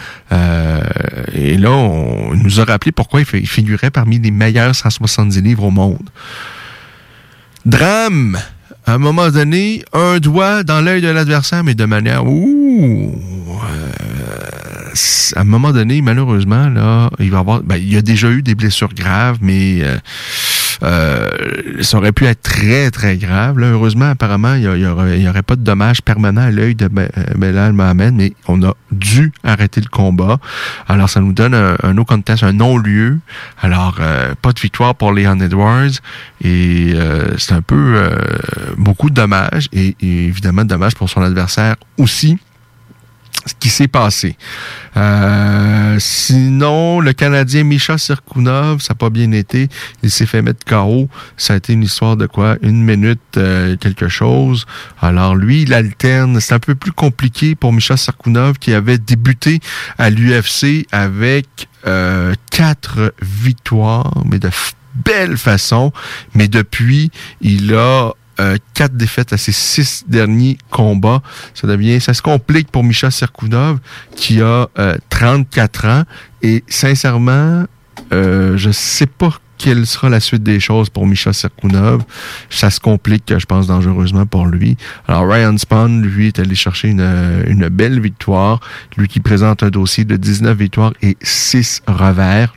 et là, on, nous a rappelé pourquoi il figurait parmi les meilleurs 170 livres au monde. Drame. À un moment donné, un doigt dans l'œil de l'adversaire, mais de manière ouh. Euh, à un moment donné, malheureusement, là, il va avoir. Ben, il y a déjà eu des blessures graves, mais euh, euh, ça aurait pu être très, très grave. Là, heureusement, apparemment, il n'y aurait, aurait, pas de dommages permanents à l'œil de Belal Mohamed, mais on a dû arrêter le combat. Alors, ça nous donne un, un no contest, un non-lieu. Alors, euh, pas de victoire pour Leon Edwards. Et euh, c'est un peu beaucoup de dommages. Et, et évidemment, de dommages pour son adversaire aussi ce qui s'est passé. Euh, sinon, le Canadien Misha Sirkunov, ça n'a pas bien été. Il s'est fait mettre KO. Ça a été une histoire de quoi? Une minute, euh, quelque chose. Alors lui, il alterne. C'est un peu plus compliqué pour Misha Sirkunov qui avait débuté à l'UFC avec euh, quatre victoires, mais de belle façon. Mais depuis, il a euh, quatre défaites à ses six derniers combats. Ça devient, ça se complique pour Misha Serkounov qui a 34 euh, ans et sincèrement, euh, je sais pas quelle sera la suite des choses pour Misha Serkounov. Ça se complique, je pense, dangereusement pour lui. Alors, Ryan Spawn, lui, est allé chercher une, une belle victoire. Lui qui présente un dossier de 19 victoires et 6 revers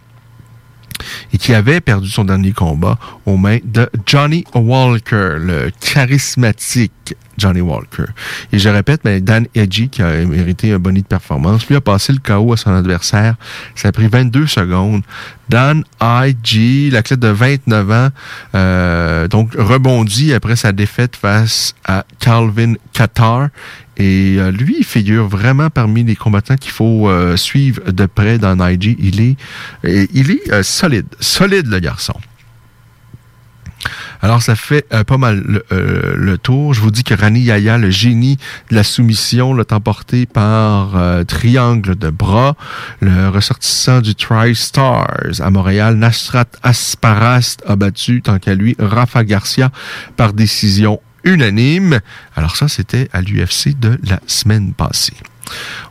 et qui avait perdu son dernier combat aux mains de Johnny Walker, le charismatique Johnny Walker. Et je répète, mais Dan Edgy, qui a mérité un bonnet de performance, lui a passé le KO à son adversaire. Ça a pris 22 secondes. Dan I.G., la clé de 29 ans, euh, donc rebondit après sa défaite face à Calvin Qatar. Et euh, lui, il figure vraiment parmi les combattants qu'il faut euh, suivre de près dans IG. Il est, il est solide, solide le garçon. Alors, ça fait euh, pas mal euh, le, tour. Je vous dis que Rani Yaya, le génie de la soumission, l'a emporté par euh, triangle de bras. Le ressortissant du Tri-Stars à Montréal, Nasrat Asparast, a battu, tant qu'à lui, Rafa Garcia par décision unanime. Alors ça, c'était à l'UFC de la semaine passée.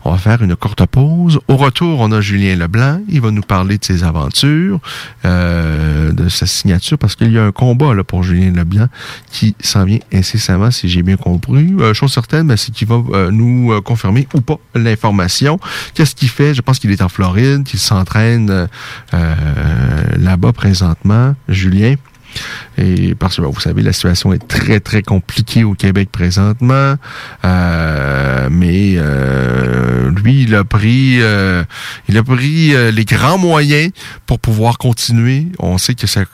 On va faire une courte pause. Au retour, on a Julien Leblanc. Il va nous parler de ses aventures, euh, de sa signature, parce qu'il y a un combat là, pour Julien Leblanc qui s'en vient incessamment, si j'ai bien compris. Euh, chose certaine, c'est qu'il va euh, nous confirmer ou pas l'information. Qu'est-ce qu'il fait? Je pense qu'il est en Floride, qu'il s'entraîne là-bas présentement. Julien? Et parce que vous savez, la situation est très, très compliquée au Québec présentement. Euh, mais euh, lui, il a pris euh, il a pris les grands moyens pour pouvoir continuer. On sait que sa,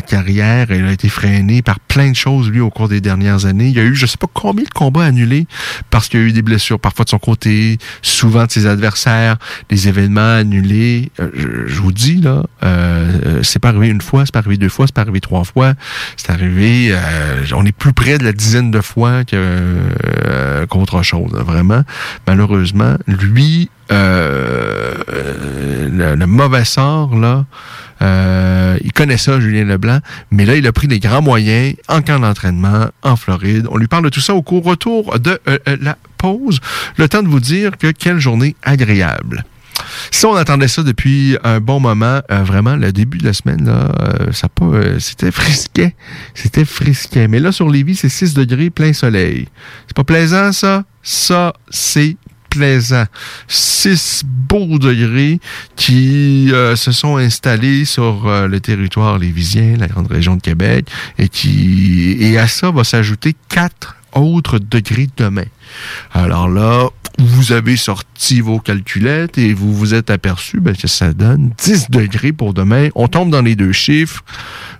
carrière elle a été freinée par plein de choses, lui, au cours des dernières années. Il y a eu, je sais pas combien de combats annulés parce qu'il y a eu des blessures, parfois de son côté, souvent de ses adversaires, des événements annulés. Je, je, vous dis, là, c'est pas arrivé une fois, c'est pas arrivé deux fois, c'est pas arrivé trois fois. C'est arrivé, euh, on est plus près de la dizaine de fois euh, qu'autre chose, vraiment. Malheureusement, lui, euh, le, mauvais sort, là, il connaît ça, Julien Leblanc, mais là, il a pris des grands moyens en camp d'entraînement en Floride. On lui parle de tout ça au cours retour de la pause. Le temps de vous dire que quelle journée agréable. Si on attendait ça depuis un bon moment, euh, vraiment, le début de la semaine, euh, ça pas, euh, c'était frisquet. C'était frisquet. Mais là, sur Lévis, c'est 6 degrés, plein soleil. C'est pas plaisant, ça? Ça, c'est plaisant. 6 beaux degrés qui se sont installés sur le territoire lévisien, la grande région de Québec, et qui et à ça va s'ajouter 4 autres degrés demain. Alors là, vous avez sorti vos calculettes et vous vous êtes aperçu ben, que ça donne 10 degrés pour demain. On tombe dans les deux chiffres.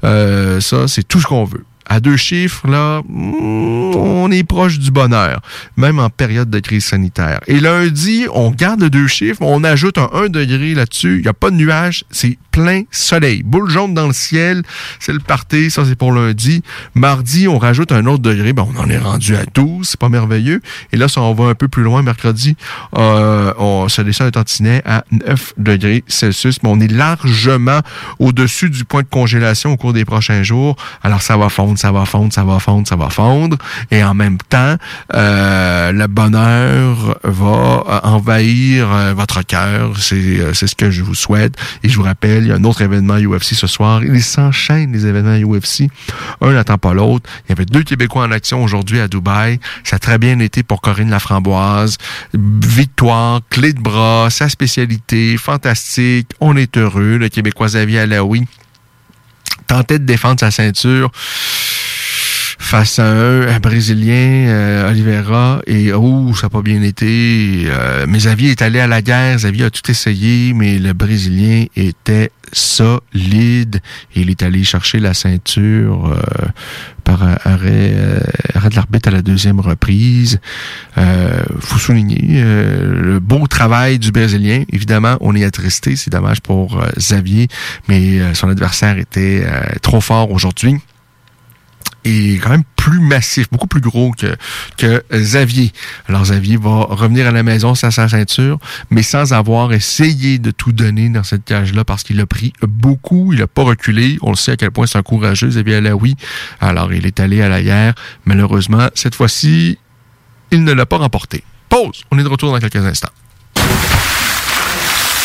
Euh, ça, c'est tout ce qu'on veut à deux chiffres, là, mm, on est proche du bonheur, même en période de crise sanitaire. Et lundi, on garde deux chiffres, on ajoute un 1 degré là-dessus, il n'y a pas de nuages, c'est plein soleil. Boule jaune dans le ciel, c'est le party, ça c'est pour lundi. Mardi, on rajoute un autre degré, ben on en est rendu à 12, c'est pas merveilleux. Et là, si on va un peu plus loin, mercredi, euh, on se descend un tantinet à 9 degrés Celsius, mais on est largement au-dessus du point de congélation au cours des prochains jours. Alors ça va fondre, ça va fondre, ça va fondre, ça va fondre. Et en même temps, euh, le bonheur va envahir euh, votre cœur. C'est ce que je vous souhaite. Et je vous rappelle, il y a un autre événement UFC ce soir. Il s'enchaînent les événements UFC. Un n'attend pas l'autre. Il y avait deux Québécois en action aujourd'hui à Dubaï. Ça a très bien été pour Corinne Laframboise. Victoire, clé de bras, sa spécialité, fantastique. On est heureux. Le Québécois Xavier Alaoui tentait de défendre sa ceinture face à un, Brésilien, euh, Oliveira, et oh, ça n'a pas bien été. Euh, mais Xavier est allé à la guerre, Xavier a tout essayé, mais le Brésilien était solide. Il est allé chercher la ceinture euh, par arrêt, arrêt de l'arbitre à la deuxième reprise. Euh, faut souligner le beau travail du Brésilien. Évidemment, on est attristé, c'est dommage pour Xavier, mais son adversaire était trop fort aujourd'hui est quand même plus massif, beaucoup plus gros que, Xavier. Alors Xavier va revenir à la maison sans sa ceinture, mais sans avoir essayé de tout donner dans cette cage-là parce qu'il a pris beaucoup, il n'a pas reculé. On le sait à quel point c'est un courageux, Xavier Alaoui. Alors il est allé à la guerre. Malheureusement, cette fois-ci, il ne l'a pas remporté. Pause. On est de retour dans quelques instants.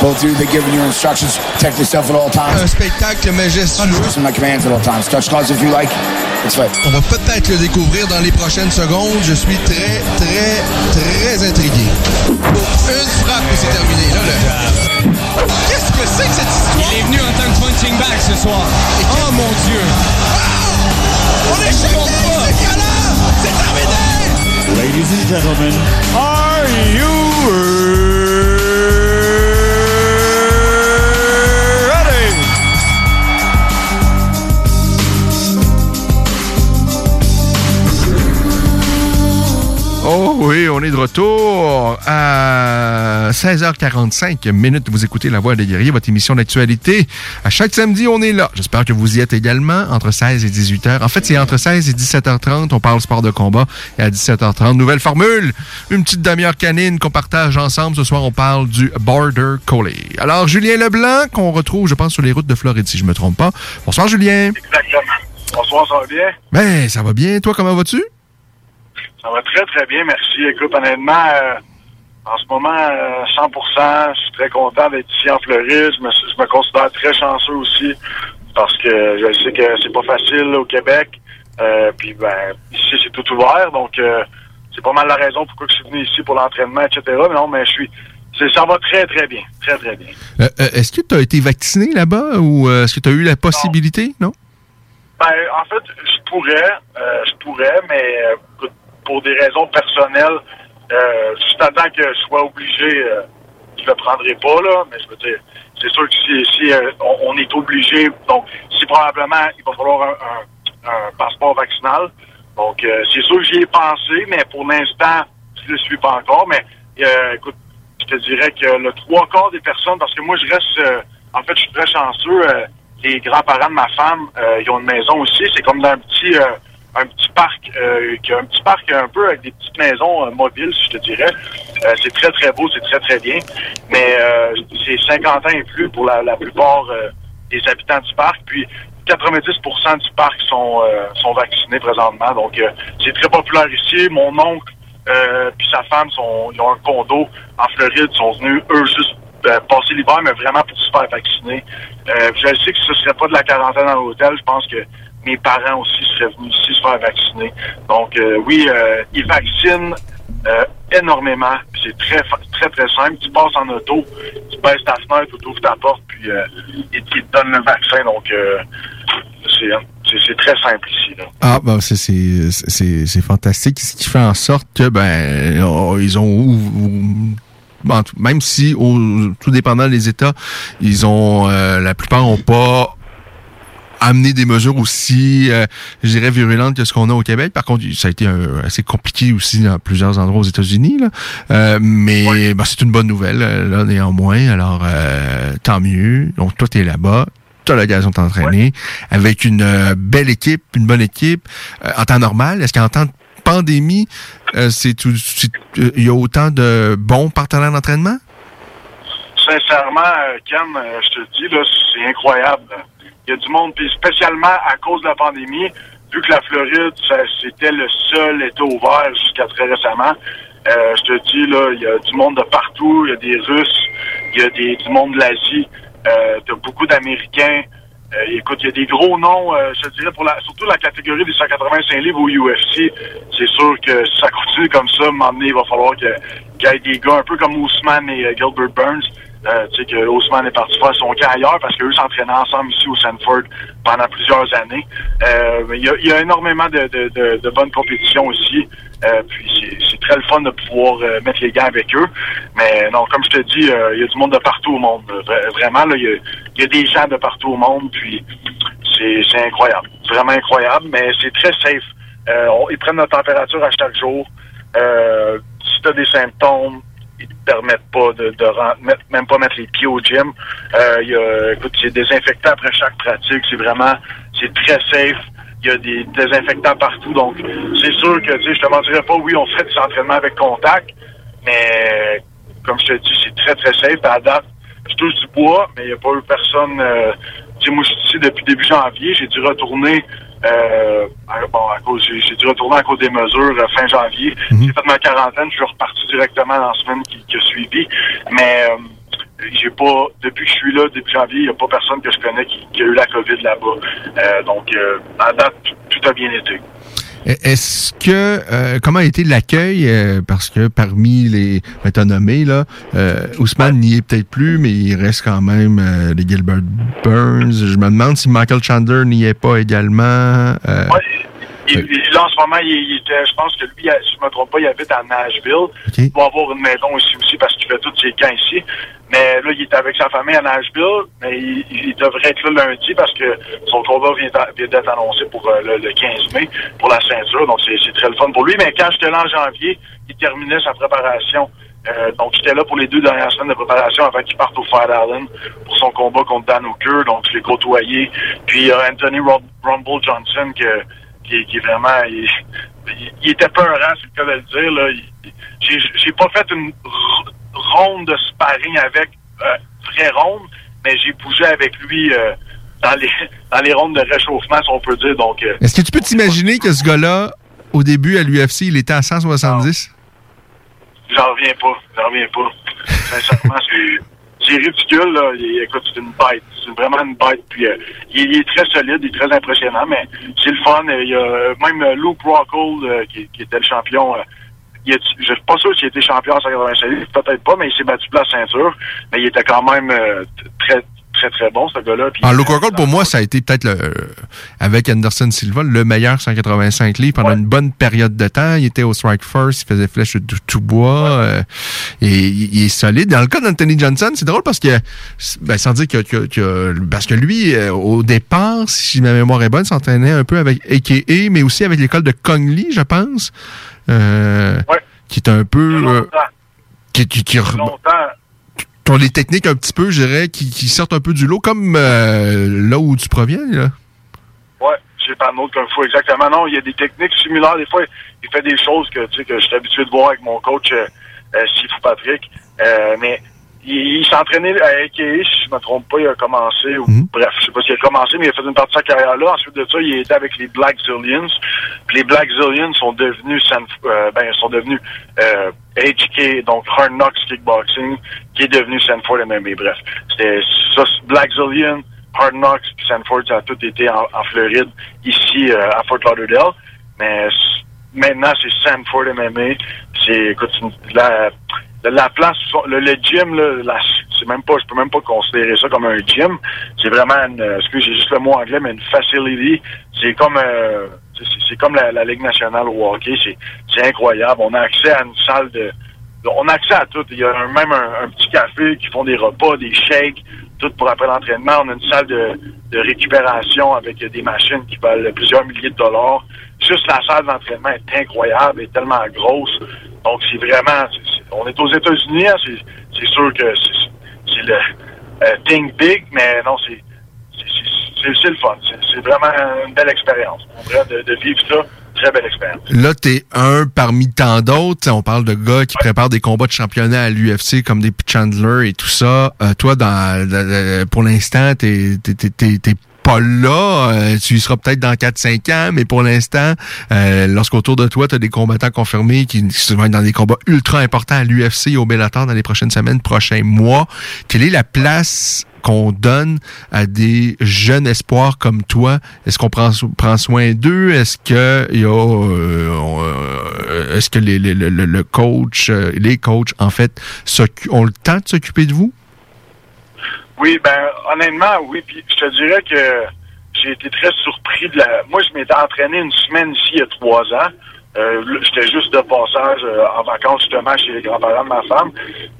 Both of you, they're giving you instructions. Protect yourself at all times. Un spectacle majestueux. Listen my commands at all times. Touch gloves if you like. It's right. On va peut-être le découvrir dans les prochaines secondes. Je suis très, très, très intrigué. Une frappe et c'est terminé. Là, là. Qu'est-ce que c'est que cette histoire? Il est venu en tant que punching bag ce soir. oh mon Dieu! Wow! On est chez C'est C'est terminé! Ladies and gentlemen, are you on est de retour à 16h45 minutes. Vous écoutez La Voix des guerriers, votre émission d'actualité. À chaque samedi, on est là. J'espère que vous y êtes également entre 16 et 18h. En fait, c'est entre 16 et 17h30. On parle sport de combat. Et à 17h30, nouvelle formule. Une petite demi-heure canine qu'on partage ensemble. Ce soir, on parle du Border Collie. Alors, Julien Leblanc, qu'on retrouve, je pense, sur les routes de Floride, si je me trompe pas. Bonsoir, Julien. Exactement. Bonsoir, ça va bien? Ben, ça va bien. Toi, comment vas-tu? Ça va très, très bien, merci. Écoute, honnêtement, euh, en ce moment, 100%, euh, je suis très content d'être ici en Floride. Je me, je me, considère très chanceux aussi parce que je sais que c'est pas facile au Québec. Euh, puis, ben, ici, c'est tout ouvert. Donc, c'est pas mal la raison pourquoi je suis venu ici pour l'entraînement, etc. Mais non, mais je suis... Ça va très, très bien. Très, très bien. est-ce que tu as été vacciné là-bas ou est-ce que tu as eu la possibilité, non? Ben, en fait, je pourrais. je pourrais, mais pour des raisons personnelles, euh, juste attends que je sois obligé, euh, je le prendrai pas, là, mais je veux dire, c'est sûr que si, si euh, on, est obligé, donc si probablement il va falloir un, passeport vaccinal. Donc euh, c'est sûr que j'y ai pensé, mais pour l'instant, je le suis pas encore. Mais écoute, je te dirais que le trois quarts des personnes, parce que moi je reste en fait je suis très chanceux. les grands-parents de ma femme, ils ont une maison aussi. C'est comme dans un petit un petit parc, euh, qui a un petit parc un peu avec des petites maisons euh, mobiles, je te dirais. Euh, c'est très, très beau, c'est très, très bien. Mais euh, c'est 50 ans et plus pour la, la plupart des habitants du parc. Puis 90% du parc sont, sont vaccinés présentement. Donc, c'est très populaire ici. Mon oncle puis sa femme, sont, ils ont un condo en Floride, sont venus, eux, juste passer l'hiver, mais vraiment pour se faire vacciner. je sais que ce serait pas de la quarantaine à l'hôtel. Je pense que mes parents aussi seraient venus ici se faire vacciner. Donc euh, oui, euh, ils vaccinent euh, énormément. C'est très très très simple. Tu passes en auto, tu baisses ta fenêtre, tu ouvres ta porte, puis ils, te donnent le vaccin. Donc c'est très simple ici. Ah, ben c'est fantastique. Ce qui fait en sorte que ben ils ont même si tout dépendant des États, ils ont la plupart n'ont pas amener des mesures aussi, euh, je dirais, virulentes que ce qu'on a au Québec. Par contre, ça a été assez compliqué aussi dans plusieurs endroits aux États-Unis. Euh, mais ben, c'est une bonne nouvelle, euh, là, néanmoins. Alors, euh, tant mieux. Donc, toi, tu es là-bas. Tu as l'occasion de t'entraîner avec une belle équipe, une bonne équipe. en temps normal, est-ce qu'en temps de pandémie, c'est tout, il y a autant de bons partenaires d'entraînement? sincèrement, Ken, je te dis, là, c'est incroyable. Il y a du monde, puis spécialement à cause de la pandémie, vu que la Floride, c'était le seul État ouvert jusqu'à très récemment. euh, je te dis, là, il y a du monde de partout. Il y a des Russes, il y a des, du monde de l'Asie. Euh, T'as beaucoup d'Américains. Euh, écoute, il y a des gros noms, euh, je te dirais, pour la, surtout la catégorie des 185 livres au UFC. C'est sûr que si ça continue comme ça, à un moment donné, il va falloir qu'il y ait des gars un peu comme Ousmane et euh, Gilbert Burns. Euh, tu sais que Ousmane est parti faire son camp ailleurs parce qu'eux s'entraînaient ensemble ici au Sanford pendant plusieurs années. Euh, il y a, y a énormément de, de, de, de bonnes compétitions aussi. Euh, puis c'est- très le fun de pouvoir euh, mettre les gants avec eux. Mais non, comme je te dis, euh, il y a du monde de partout au monde. Vra- Vraiment, il y y a des gens de partout au monde. Puis c'est incroyable. Vraiment incroyable, mais c'est très safe. Euh, ils prennent notre température à chaque jour. Si tu as des symptômes, ils te permettent pas de, de même pas mettre les pieds au gym. Euh, y a, écoute, c'est désinfectant après chaque pratique. C'est vraiment, c'est très safe. Il y a des désinfectants partout. Donc, c'est sûr que, tu sais, je te mentirais pas, oui, on fait des entraînements avec contact, mais comme je te dis, c'est très, très safe. À date, je touche du bois, mais il n'y a pas eu personne. Euh, tu moi, je suis ici depuis début janvier. J'ai dû retourner. Euh, bon, à cause, j'ai, dû retourner à cause des mesures euh, fin janvier. J'ai fait ma quarantaine. Je suis reparti directement dans la semaine qui, qui a suivi. Mais euh, j'ai pas, depuis que je suis là, début janvier, il n'y a pas personne que je connais qui, qui a eu la COVID là-bas. Euh, donc, euh, à date, tout a bien été. Est-ce que euh, comment a été l'accueil euh, parce que parmi les nommé là euh, Ousmane n'y est peut-être plus mais il reste quand même euh, les Gilbert Burns. Je me demande si Michael Chandler n'y est pas également euh, Il, là, en ce moment, il, il était, je pense que lui, si je me trompe pas, il habite à Nashville. Il va avoir une maison ici aussi parce qu'il fait tous ses camps ici. Mais là, il est avec sa famille à Nashville, mais il, il devrait être là lundi parce que son combat vient, d'être annoncé pour euh, le, le 15 mai pour la ceinture. Donc, c'est très le fun pour lui. Mais quand j'étais là en janvier, il terminait sa préparation. Euh, donc, j'étais là pour les deux dernières semaines de préparation avant qu'il parte au Fire Island pour son combat contre Dan Hooker. Donc, je l'ai côtoyé. Puis, il y a Anthony Rum- Rumble Johnson que, qui, est- qui est vraiment... Il, était peurant, c'est le cas de le dire. Là. J'ai j'ai pas fait une ronde de sparring avec, euh, vraie ronde, mais j'ai bougé avec lui euh, dans, les, (laughs) dans les rondes de réchauffement, si on peut dire. Donc, euh, Est-ce que tu peux t'imaginer que ce gars-là au début à l'UFC il était à 170 J'en reviens pas. J'en reviens pas. (laughs) Sincèrement, c'est. C'est ridicule, là. Il- écoute, c'est une bête. C'est vraiment une bête. Puis, euh, il, est très solide, il est très impressionnant, mais c'est le fun. Il y a euh, même euh, Luke Rockhold, euh, qui, était le champion. euh, je suis pas sûr s'il était champion en 185 livres, peut-être pas, mais il s'est battu pour la ceinture. Mais il était quand même euh, très, très, très bon, ce gars-là. En Luke Rockhold, pour moi, ça a été peut-être euh, avec Anderson Silva, le meilleur 185 livres pendant une bonne période de temps. Il était au Strike First, il faisait flèche de tout bois. euh, et il, est solide. Dans le cas d'Anthony Johnson, c'est drôle parce que, ben, sans dire que, que- que- parce que lui, euh, au départ, si ma mémoire est bonne, s'entraînait un peu avec AKA, mais aussi avec l'école de Kong Lee, je pense. Euh, Qui est un peu, euh, qui, qui, longtemps. Qui les techniques un petit peu, je dirais, qui, qui sortent un peu du lot, comme euh, là où tu proviens, là. Ouais, j'ai pas un autre qu'un fou, exactement. Non, il y a des techniques similaires. Des fois, il fait des choses que, tu sais, que je suis habitué de voir avec mon coach, euh, euh, Patrick. Euh, mais il, il s'entraînait à AKA, si je me trompe pas, il a commencé, ou, bref, je sais pas s'il a commencé, mais il a fait une partie de sa carrière là. Ensuite de ça, il était avec les Black Zillions. Puis les Black Zillions sont devenus, San- euh, ben, sont devenus euh, HK, donc Hard Knocks Kickboxing, qui est devenu Sanford MMA. Bref, c'était ça, Black Zillion, Hard Knocks, puis Sanford, ça a tout été en, en Floride, ici euh, à Fort Lauderdale. Mais maintenant, c'est Sanford MMA. C'est, écoute, la, la, la place, le, le gym, là, c'est même pas, je peux même pas considérer ça comme un gym. C'est vraiment une, euh, excuse, j'ai juste le mot anglais, mais une facility. C'est comme, euh, c'est- comme la, Ligue nationale au hockey. C'est, incroyable. On a accès à une salle de, on a accès à tout. Il y a même un, un petit café qui font des repas, des shakes, tout pour après l'entraînement. On a une salle de, de récupération avec des machines qui valent plusieurs milliers de dollars. Juste la salle d'entraînement est incroyable, est tellement grosse. Donc c'est vraiment, on est aux États-Unis, hein, c'est, sûr que c'est, le euh, think big, mais non, c'est, c'est, le fun. C'est, vraiment une belle expérience. De, de vivre ça très belle expérience. Là, t'es un parmi tant d'autres. On parle de gars qui préparent des combats de championnat à l'UFC comme des Chandler et tout ça. Euh, toi, dans, dans- pour l'instant, t'es pas là. Euh, tu y seras peut-être dans 4-5 ans, mais pour l'instant, euh, lorsqu'autour de toi, tu as des combattants confirmés qui qui vont être dans des combats ultra importants à l'UFC et au Bellator dans les prochaines semaines, prochains mois, quelle est la place qu'on donne à des jeunes espoirs comme toi? Est-ce qu'on prend, prend soin d'eux? Est-ce que y a, euh, euh, est-ce que les, les- le, le- coach, euh, les coachs, en fait, ont le temps de s'occuper de vous? Oui, ben honnêtement, oui. Puis je te dirais que j'ai été très surpris de la. Moi, je m'étais entraîné une semaine ici il y a trois ans. Euh, J'étais juste de passage euh, en vacances justement chez les grands-parents de ma femme.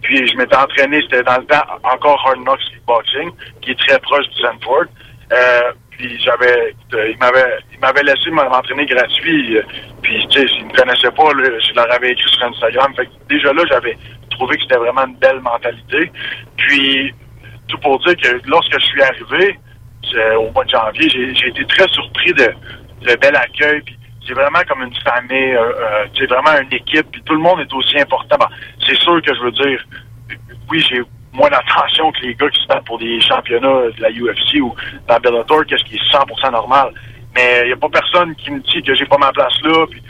Puis je m'étais entraîné, c'était dans le temps encore Hard Knocks Kickboxing, qui est très proche du Sanford. Euh, puis j'avais, euh, il m'avait, il m'avait laissé m'entraîner gratuit. euh, puis tu sais, s'ils me connaissaient pas, je leur avais écrit sur Instagram. Fait que déjà là, j'avais trouvé que c'était vraiment une belle mentalité. Puis tout pour dire que lorsque je suis arrivé au mois de janvier, j'ai été très surpris de le bel accueil. C'est vraiment comme une famille, euh, euh, c'est vraiment une équipe. Puis tout le monde est aussi important. Bon, c'est sûr que je veux dire, oui, j'ai moins d'attention que les gars qui se battent pour des championnats de la UFC ou dans Bellator, qu'est-ce qui est 100% normal. Mais il n'y a pas personne qui me dit que j'ai pas ma place là. Puis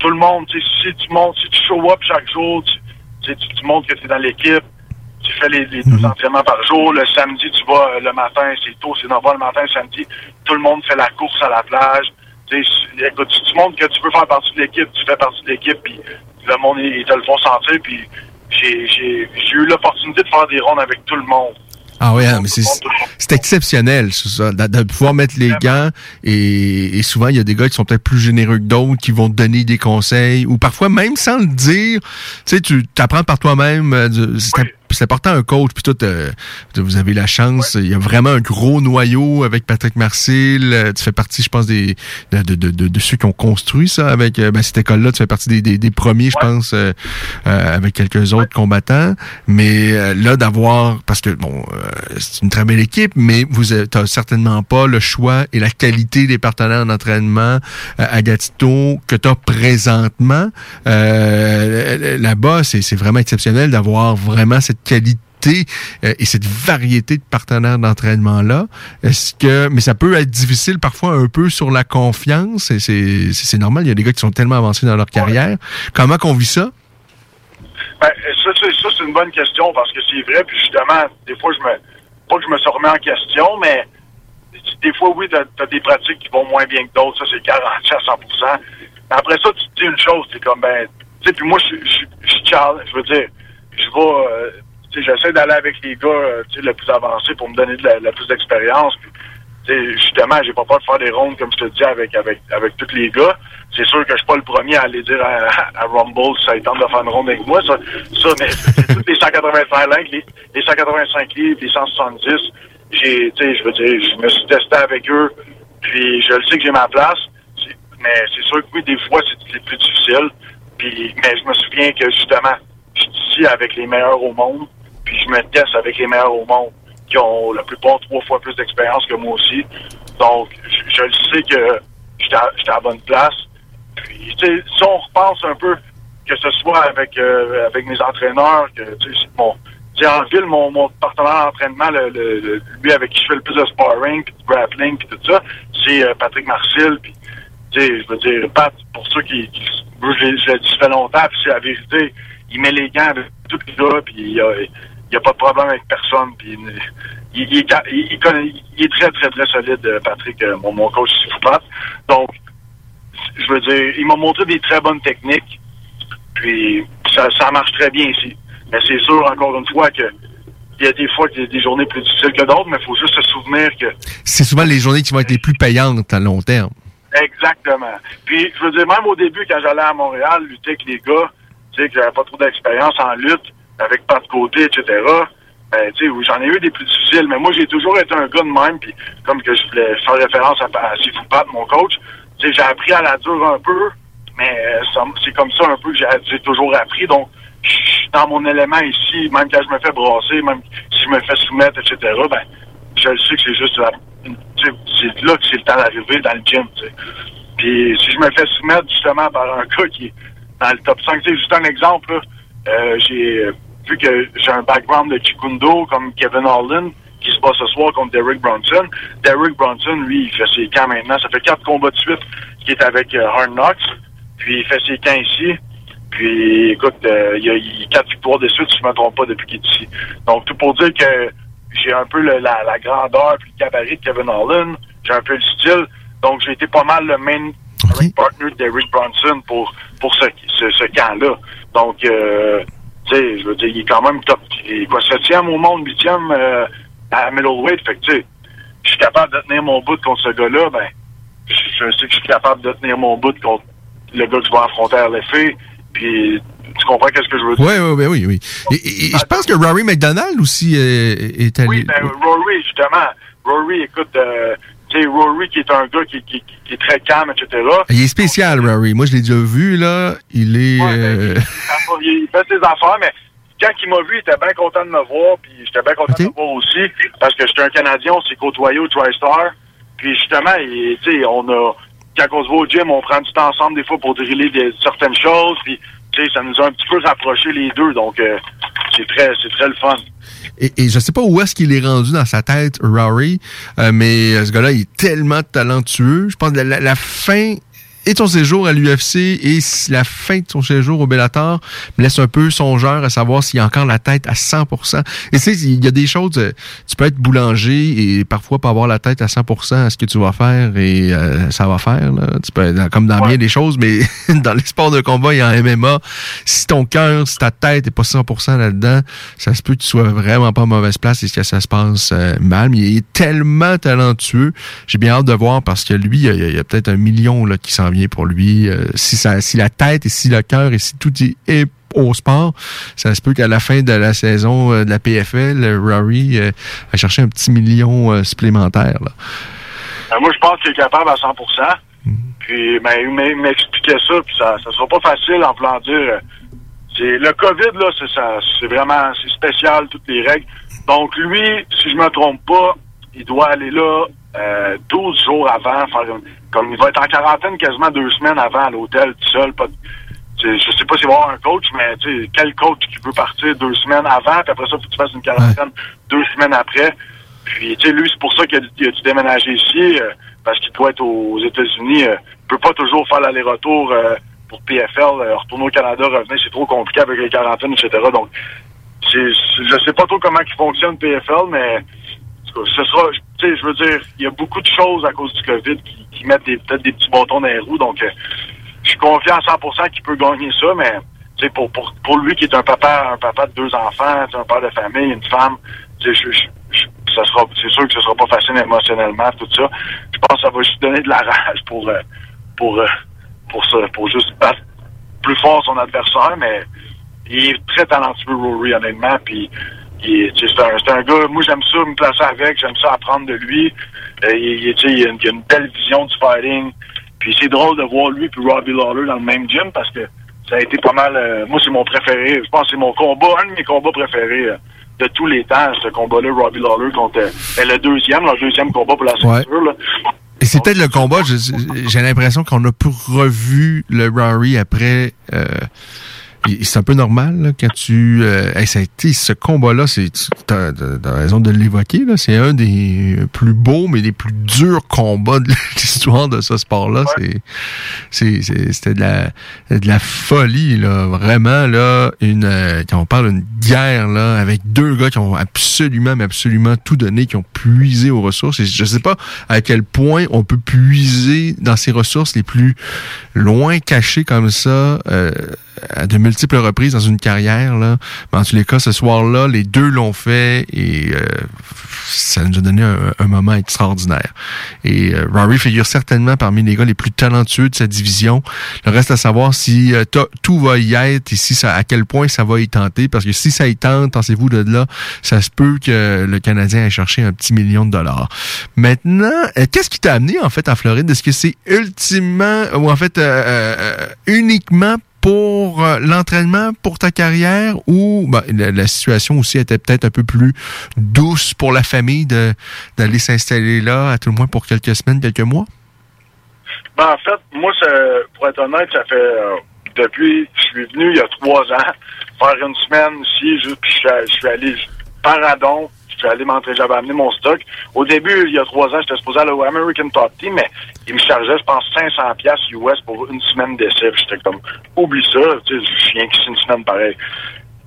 tout le monde, si tu montes, si tu show up chaque jour, tu- tu montres que tu es dans l'équipe, tu fais les, les deux entraînements par jour. Le samedi, tu vas euh, le matin, c'est tôt, c'est 9 le matin, samedi. Tout le monde fait la course à la plage. Tu, écoute, tu, tu montres que tu veux faire partie de l'équipe, tu fais partie de l'équipe, puis le monde, ils te le font sentir. Puis j'ai eu l'opportunité de faire des rondes avec tout le monde. Ah oui, hein, mais c'est exceptionnel, ça, de, de pouvoir mettre les gants et, et souvent il y a des gars qui sont peut-être plus généreux que d'autres, qui vont te donner des conseils ou parfois même sans le dire, tu sais, tu t'apprends par toi-même. euh, C'est important un coach puis tout. euh, vous avez la chance, il y a vraiment un gros noyau avec Patrick Marcil. euh, tu fais partie, je pense, des de, de, de, de- ceux qui ont construit ça avec euh, ben, cette école-là. Tu fais partie des, des, des premiers, je pense, euh, euh, avec quelques autres combattants. Mais euh, là, d'avoir, parce que bon, euh, c'est une très belle équipe, mais vous n'avez certainement pas le choix et la qualité des partenaires d'entraînement à Gatineau que tu as présentement. Euh, Là-bas, c'est c'est vraiment exceptionnel d'avoir vraiment cette qualité euh, et cette variété de partenaires d'entraînement là. Est-ce que mais ça peut être difficile parfois un peu sur la confiance et c'est c'est c'est normal, il y a des gars qui sont tellement avancés dans leur carrière. Comment qu'on vit ça? Ben, ça, c'est- ça, c'est une bonne question parce que c'est vrai. Puis justement, des fois, je me. Pas que je me suis remis en question, mais des fois, oui, t'as as des pratiques qui vont moins bien que d'autres. Ça, c'est garanti à 100 Mais après ça, tu te dis une chose, c'est comme, ben, tu sais, puis moi, je je- je suis Charles, je veux dire, je vais, euh, j'essaie d'aller avec les gars, euh, le plus avancés pour me donner de la, plus d'expérience. Justement, j'ai pas peur de faire des rondes, comme je te dis, avec, avec, avec tous les gars. C'est sûr que je suis pas le premier à aller dire à, Rumble si ça tente de faire une ronde avec moi. Ça, ça mais tous les 185 livres, les, les 185 livres, les 170, j'ai, je veux dire, je me suis testé avec eux, puis je le sais que j'ai ma place. Mais c'est sûr que oui, des fois, c'est c'est plus difficile. Puis, mais je me souviens que justement, je suis ici avec les meilleurs au monde, puis je me teste avec les meilleurs au monde, qui ont la plupart trois fois plus d'expérience que moi aussi. Donc, je, le sais que j'étais à, la bonne place. Puis, si on repense un peu, que ce soit avec euh, avec mes entraîneurs, que mon, en ville, mon, mon partenaire d'entraînement, le, le- le- lui avec qui je fais le plus de sparring, puis de grappling, puis tout ça, c'est euh, Patrick Marcil. Puis, je veux dire, Pat, pour ceux qui, qui je l'ai dit ça fait longtemps, puis c'est la vérité, il met les gants avec tous les gars, puis il il y a pas de problème avec personne, puis il, il, est, il, il connaît- il est très, très, très solide, euh, Patrick, euh, mon, mon coach ici, Foupat. Donc, je veux dire, il m'a montré des très bonnes techniques, puis ça, ça marche très bien ici. Mais c'est sûr, encore une fois, que il y a des fois qu'il y a des journées plus difficiles que d'autres, mais il faut juste se souvenir que C'est souvent les journées qui vont être les plus payantes à long terme. Exactement. Puis, je veux dire, même au début, quand j'allais à Montréal, lutter avec les gars, tu sais, que j'avais pas trop d'expérience en lutte, avec de côté, etc., ben, tu sais, j'en ai eu des plus difficiles, mais moi, j'ai toujours été un gars de même, puis comme que je voulais faire référence à, à Sifu Pat, mon coach, tu j'ai appris à la dure un peu, mais euh, c'est comme ça un peu que j'ai toujours appris, donc, dans mon élément ici, même quand je me fais brasser, même si je me fais soumettre, etc., ben, je le sais que c'est juste la, tu c'est là que c'est le temps d'arriver dans le gym, tu sais. Puis si je me fais soumettre justement par un gars qui est dans le top 5, c'est juste un exemple, là, euh, j'ai vu que j'ai un background de Kikundo comme Kevin Holland qui se bat ce soir contre Derek Bronson. Derek Bronson, lui, il fait ses camps maintenant. Ça fait quatre combats de suite qu'il est avec euh, Hard Knocks. Puis il fait ses camps ici. Puis écoute, euh, il y a il quatre victoires de suite, si je ne me trompe pas, depuis qu'il est ici. Donc tout pour dire que j'ai un peu le- la, la grandeur puis le gabarit de Kevin Holland. J'ai un peu le style. Donc j'ai été pas mal le main partner de Derek Bronson pour, pour ce, ce, ce camp-là. Donc, euh, tu sais, je veux dire, il est quand même top. Il est quoi, septième au monde, huitième euh, à middleweight. Fait que, tu sais, je suis capable de tenir mon bout contre ce gars-là, ben, je, sais que je suis capable de tenir mon bout contre le gars que je vais affronter à l'effet. Puis, tu comprends qu'est-ce que je veux dire? Oui, oui, oui, oui. Et, je pense que Rory McDonald aussi euh, est allé. Oui, ben, Rory, justement. Rory, écoute, euh, sais, Rory qui est un gars qui, qui, qui est très calme, etc. Il est spécial, Rory. Moi, je l'ai déjà vu, là. Il est. euh, il fait ses affaires, mais quand il m'a vu, il était bien content de me voir, puis j'étais bien content de me voir aussi, parce que j'étais un Canadien, on s'est côtoyé au TriStar, puis justement, tu sais, on a, quand on se voit au gym, on prend du temps ensemble des fois pour driller des, certaines choses, puis tu sais, ça nous a un petit peu rapprochés les deux, donc euh, c'est très, le fun. Et, je sais pas où est-ce qu'il est rendu dans sa tête, Rory, euh, mais euh, ce gars-là, il est tellement talentueux. Je pense que la fin et son séjour à l'UFC et la fin de son séjour au Bellator me laisse un peu songeur à savoir s'il a encore la tête à 100%. Et tu sais, il y a des choses, euh, tu peux être boulanger et parfois pas avoir la tête à 100% à ce que tu vas faire et euh, ça va faire. Là. Tu peux être comme dans bien des choses, mais (laughs) dans les sports de combat et en MMA, si ton cœur, si ta tête est pas 100% là-dedans, ça se peut que tu sois vraiment pas en mauvaise place et que ça se passe euh, mal. Mais il est tellement talentueux. J'ai bien hâte de voir parce que lui, il y a, a peut-être un million là, qui s'en vient pour lui. Euh, si, ça, si la tête et si le cœur et si tout est, est au sport, ça se peut qu'à la fin de la saison euh, de la PFL, euh, Rory euh, va chercher un petit million euh, supplémentaire. Là. Euh, moi, je pense qu'il est capable à 100% Puis, ben, il m'expliquait ça, puis ça, ça sera pas facile en plan dire. le COVID là, c'est vraiment, spécial toutes les règles. Donc lui, si je me trompe pas, il doit aller là euh, 12 jours avant, faire une- comme il va être en quarantaine quasiment deux semaines avant à l'hôtel tout seul. Pas, je sais pas s'il va y avoir un coach, mais quel coach qui veut partir deux semaines avant, puis après ça, faut que tu fasses une quarantaine deux semaines après. Puis, tu sais, lui, c'est pour ça qu'il a, dû déménager ici, euh, parce qu'il doit être aux États-Unis. Euh, il peut pas toujours faire l'aller-retour euh, pour PFL, euh, retourner au Canada, revenir, c'est trop compliqué avec les quarantaines, etc. Donc, je sais pas trop comment il fonctionne PFL, mais ce sera, tu sais, je veux dire, il y a beaucoup de choses à cause du COVID qui, mettent peut-être des petits bâtons dans les roues. Donc, euh, je suis confiant à 100% qu'il peut gagner ça, mais tu sais, pour, pour, pour lui qui est un papa, un papa de deux enfants, un père de famille, une femme, tu sais, je, c'est sûr que ce sera pas facile émotionnellement, tout ça. Je pense que ça va juste donner de la rage pour, euh, pour, euh, pour ça, pour juste battre plus fort son adversaire, mais il est très talentueux, Rory, honnêtement, puis c'est un, un gars, moi j'aime ça me placer avec, j'aime ça apprendre de lui. Euh, il, il- a une, il a une belle vision du fighting. Puis c'est drôle de voir lui puis Robbie Lawler dans le même gym parce que ça a été pas mal. euh, moi, c'est mon préféré. Je pense que c'est mon combat, un de mes combats préférés euh, de tous les temps, ce combat-là, Robbie Lawler contre le deuxième, le deuxième combat pour la ceinture. là. Et c'est peut-être le combat, j'ai l'impression qu'on a plus revu le Rory après. Et c'est un peu normal là, quand tu. Euh, hey, ça a été ce combat-là, c'est tu as, raison de l'évoquer. là, C'est un des plus beaux, mais des plus durs combats de (laughs) l'histoire de ce sport-là. C'est- c'était de la, de la folie, là. Vraiment, là, une. euh, quand on parle d'une guerre, là, avec deux gars qui ont absolument, mais absolument tout donné, qui ont puisé aux ressources. Et je sais pas à quel point on peut puiser dans ces ressources les plus loin cachées comme ça. euh, à de multiples reprises dans une carrière. Là. Mais en tous les cas, ce soir-là, les deux l'ont fait et euh, ça nous a donné un, moment extraordinaire. Et euh, Rory figure certainement parmi les gars les plus talentueux de sa division. Le reste à savoir si euh, tout va y être et si ça, à quel point ça va y tenter. Parce que si ça y tente, pensez-vous de là, ça se peut que le Canadien ait cherché un petit million de dollars. Maintenant, euh, qu'est-ce qui t'a amené en fait en Floride? Est-ce que c'est ultimement ou en fait euh, euh, uniquement pour euh, l'entraînement, pour ta carrière, ou ben, la, situation aussi était peut-être un peu plus douce pour la famille d'aller s'installer là, à tout le moins pour quelques semaines, quelques mois? Ben, en fait, moi, pour être honnête, ça fait euh, depuis je suis venu il y a trois ans faire une semaine ici, je, puis je, je suis allé par Radon, je suis allé j'avais amené mon stock. Au début, il y a trois ans, j'étais supposé aller au American Top Team, mais il me chargeait, je pense, 500 pièces US pour une semaine d'essai. J'étais comme, oublie ça, tu sais, je viens qu'ici une semaine pareil.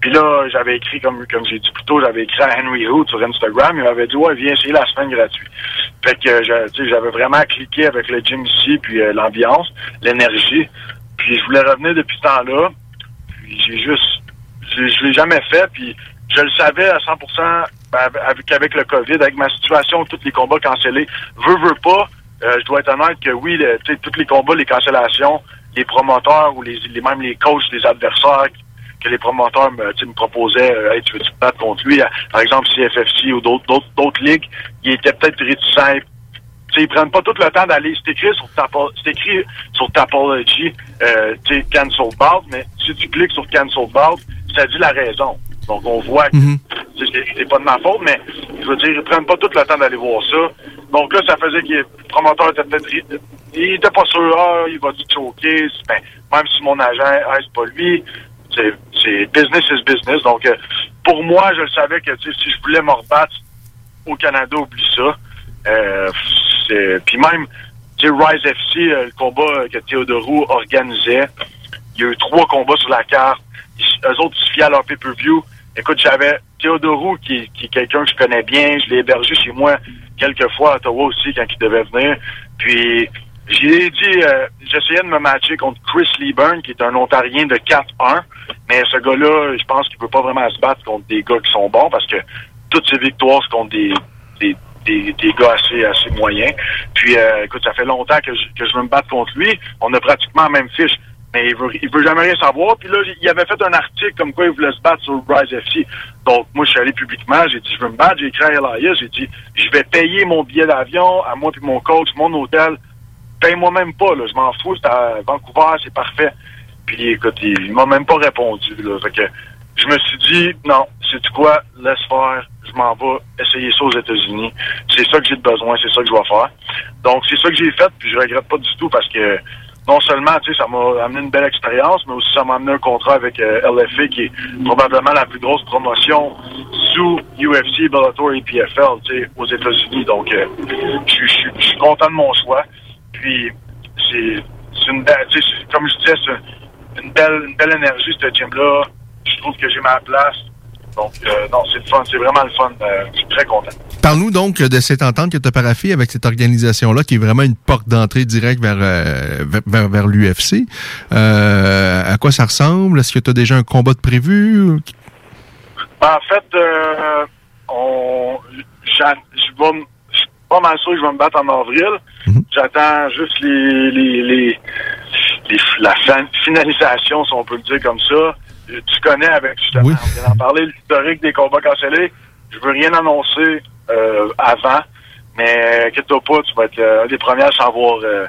Puis là, j'avais écrit, comme, comme j'ai dit plus tôt, j'avais écrit à Henry Hood sur Instagram. Il m'avait dit, ouais, viens essayer la semaine gratuite. Fait que, j'avais vraiment cliqué avec le gym ici, puis euh, l'ambiance, l'énergie. Puis je voulais revenir depuis ce temps-là. Puis j'ai juste, je, je l'ai jamais fait. Puis je le savais à 100% ben, avec, avec le COVID, avec ma situation, tous les combats cancellés. Veux, veux pas, euh, je dois être honnête que oui, le- tous les combats, les cancellations, les promoteurs ou les, les même les coachs des adversaires que les promoteurs me, me proposaient, euh, hey, tu veux-tu battre contre lui, par exemple CFFC ou d'autres ligues, ils étaient peut-être réticents. Tu sais, ils prennent pas tout le temps d'aller. C'est écrit sur ta c'est écrit sur Tapology, euh, cancel bout, mais si tu cliques sur cancel bout, ça dit la raison. Donc on voit que sais, c'est pas de ma faute, mais je veux dire, ils prennent pas tout le temps d'aller voir ça. Donc là, ça faisait que le promoteur était peut-être il était pas sûr, ah, il va te choquer? Ben, même si mon agent, ah, pas lui, c'est business is business. Donc euh, pour moi, je le savais que si je voulais me rebattre au Canada, oublie ça. Euh, Puis même, Rise FC, euh, le combat que Théodorou organisait, il y a eu trois combats sur la carte. Ils- eux autres, ils se fiaient à leur pay-per-view. Écoute, j'avais Théodorou, qui, qui est quelqu'un que je connais bien. Je l'ai hébergé chez moi quelques fois à Ottawa aussi quand il devait venir. Puis, j'ai dit, euh, j'essayais de me matcher contre Chris Lieburn, qui est un Ontarien de 4-1. Mais ce gars-là, je pense qu'il peut pas vraiment se battre contre des gars qui sont bons parce que toutes ses victoires, c'est contre des, des, des, des gars assez, assez moyens. Puis, euh, écoute, ça fait longtemps que je, que je veux me battre contre lui. On a pratiquement la même fiche. Mais il veut, il veut jamais rien savoir. Puis là, il avait fait un article comme quoi il voulait se battre sur Rise FC. Donc, moi, je suis allé publiquement. J'ai dit, je veux me battre. J'ai écrit à Elias. J'ai dit, je vais payer mon billet d'avion à moi puis mon coach, mon hôtel. Paye-moi même pas, là. Je m'en fous. C'est à Vancouver. C'est parfait. Puis, écoute, il, m'a même pas répondu, là. Fait que, je me suis dit, non, c'est quoi, laisse faire, je m'en vais essayer ça aux États-Unis. C'est ça que j'ai besoin, c'est ça que je vais faire. Donc, c'est ça que j'ai fait, puis je regrette pas du tout parce que non seulement, tu sais, ça m'a amené une belle expérience, mais aussi ça m'a amené un contrat avec euh, LFA, qui est probablement la plus grosse promotion sous UFC, Bellator et PFL, tu sais, aux États-Unis. Donc, euh, je suis- content de mon choix. Puis, c'est une tu sais, comme je disais, c'est une belle, une belle énergie, ce gym-là. Je trouve que j'ai ma place. Donc, euh, non, c'est le fun. C'est vraiment le fun. Euh, je suis très content. Parle-nous donc de cette entente que tu as parafée avec cette organisation-là, qui est vraiment une porte d'entrée directe vers, euh, vers, l'UFC. Euh, à quoi ça ressemble? Est-ce que tu as déjà un combat de prévu? Ben, en fait, euh, on, je vais, pas mal sûr que je vais me battre en avril. J'attends juste les, les, les, les- la fin- finalisation, si on peut le dire comme ça. Euh, Tu connais avec, justement, on vient d'en parler, l'historique des combats cancellés. Je veux rien annoncer euh, avant, mais inquiète-toi pas, tu vas être euh, un des premiers à savoir euh,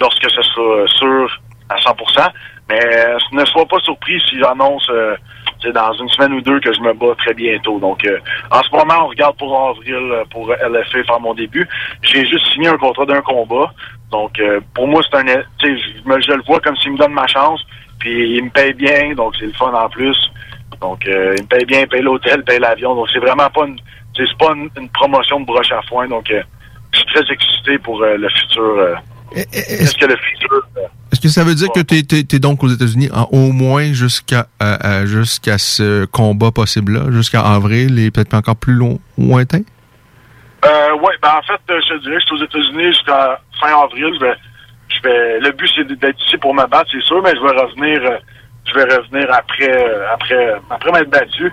lorsque ce sera sûr à 100%. Mais euh, ne sois pas surpris si j'annonce euh, dans une semaine ou deux que je me bats très bientôt. Donc, euh, en ce moment, on regarde pour avril euh, pour LFA faire mon début. J'ai juste signé un contrat d'un combat. Donc, euh, pour moi, c'est un... Je, je le vois comme s'il me donne ma chance. Puis, il me paye bien, donc c'est le fun en plus. Donc, euh, il me paye bien, il paye l'hôtel, il paye l'avion. Donc, c'est vraiment pas une... C'est pas une, une promotion de broche à foin. Donc, euh, je suis très excité pour euh, le futur. euh, Qu'est-ce que le futur... Est-ce que ça veut dire que tu es, donc aux États-Unis au moins jusqu'à jusqu'à ce combat possible-là, jusqu'à avril et peut-être encore plus long, lointain? Euh, ouais, ben en fait, je te dirais, je suis aux États-Unis jusqu'à fin avril. Vais, je vais, le but c'est d'être ici pour me battre, c'est sûr, mais je vais revenir, euh, je vais revenir après, euh, après, après m'être battu.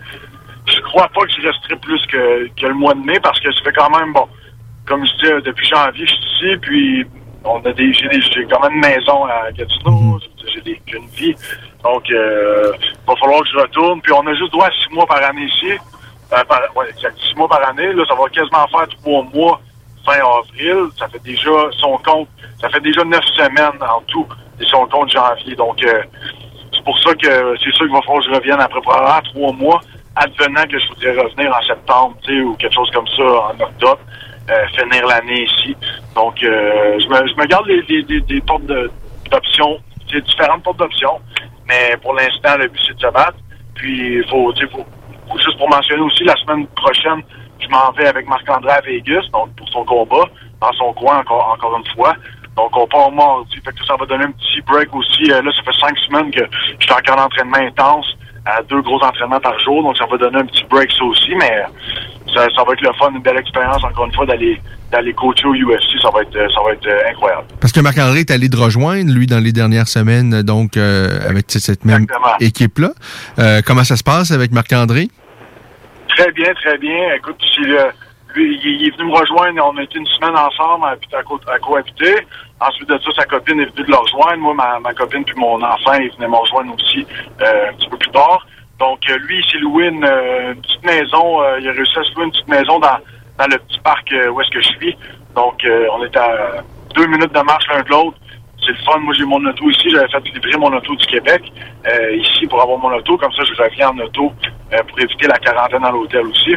Je crois pas que je resterai plus que, que le mois de mai parce que ça fait quand même bon. Comme je dis, euh, depuis janvier, je suis ici, puis on a des, j'ai des, j'ai quand même une maison à Gatineau, j'ai des, j'ai une vie. Donc, euh, il va falloir que je retourne. Puis on a juste droit à six mois par année ici. Euh, par, ouais, exact, six mois par année. Là, ça va quasiment faire trois mois fin avril. Ça fait déjà son compte. Ça fait déjà neuf semaines en tout et son compte janvier. Donc euh, c'est pour ça que c'est sûr qu'il va falloir que je revienne après probablement trois mois, advenant que je voudrais revenir en septembre, tu sais, ou quelque chose comme ça en octobre. euh, finir l'année ici. Donc, euh, je, me, garde des portes de- d'options, c'est différentes portes d'options, mais pour l'instant, le but, c'est de se battre. Puis, il faut, faut juste pour mentionner aussi, la semaine prochaine, je m'en vais avec Marc-André à Vegas, donc pour son combat, dans son coin, encore, encore une fois. Donc, on part au mardi. Fait que ça va donner un petit break aussi. Euh, là, ça fait cinq semaines que je suis encore en entraînement intense, à deux gros entraînements par jour. Donc, ça va donner un petit break, ça aussi. Mais euh, ça, ça va être le fun, une belle expérience, encore une fois, d'aller d'aller coacher au UFC. Ça va être, euh, ça va être euh, incroyable. Parce que Marc-André est allé de rejoindre, lui, dans les dernières semaines, donc, euh, avec cette même équipe-là. Euh, comment ça se passe avec Marc-André? Très bien, très bien. Écoute, lui, il, il est venu me rejoindre. On a été une semaine ensemble à, habiter- à, co- à cohabiter. Ensuite de ça, sa copine est venue de le rejoindre. Moi, ma, copine puis mon enfant, ils venaient me rejoindre aussi euh, un petit peu plus tard. Donc, euh, lui, il s'est loué une, euh, petite maison. euh, il a réussi à se louer une petite maison dans, dans le petit parc où est-ce que je suis. Donc, on est à deux minutes de marche l'un de l'autre. C'est le fun. Moi, j'ai mon auto ici. J'avais fait livrer mon auto du Québec euh, ici pour avoir mon auto. Comme ça, je reviens en auto euh, pour éviter la quarantaine à l'hôtel aussi.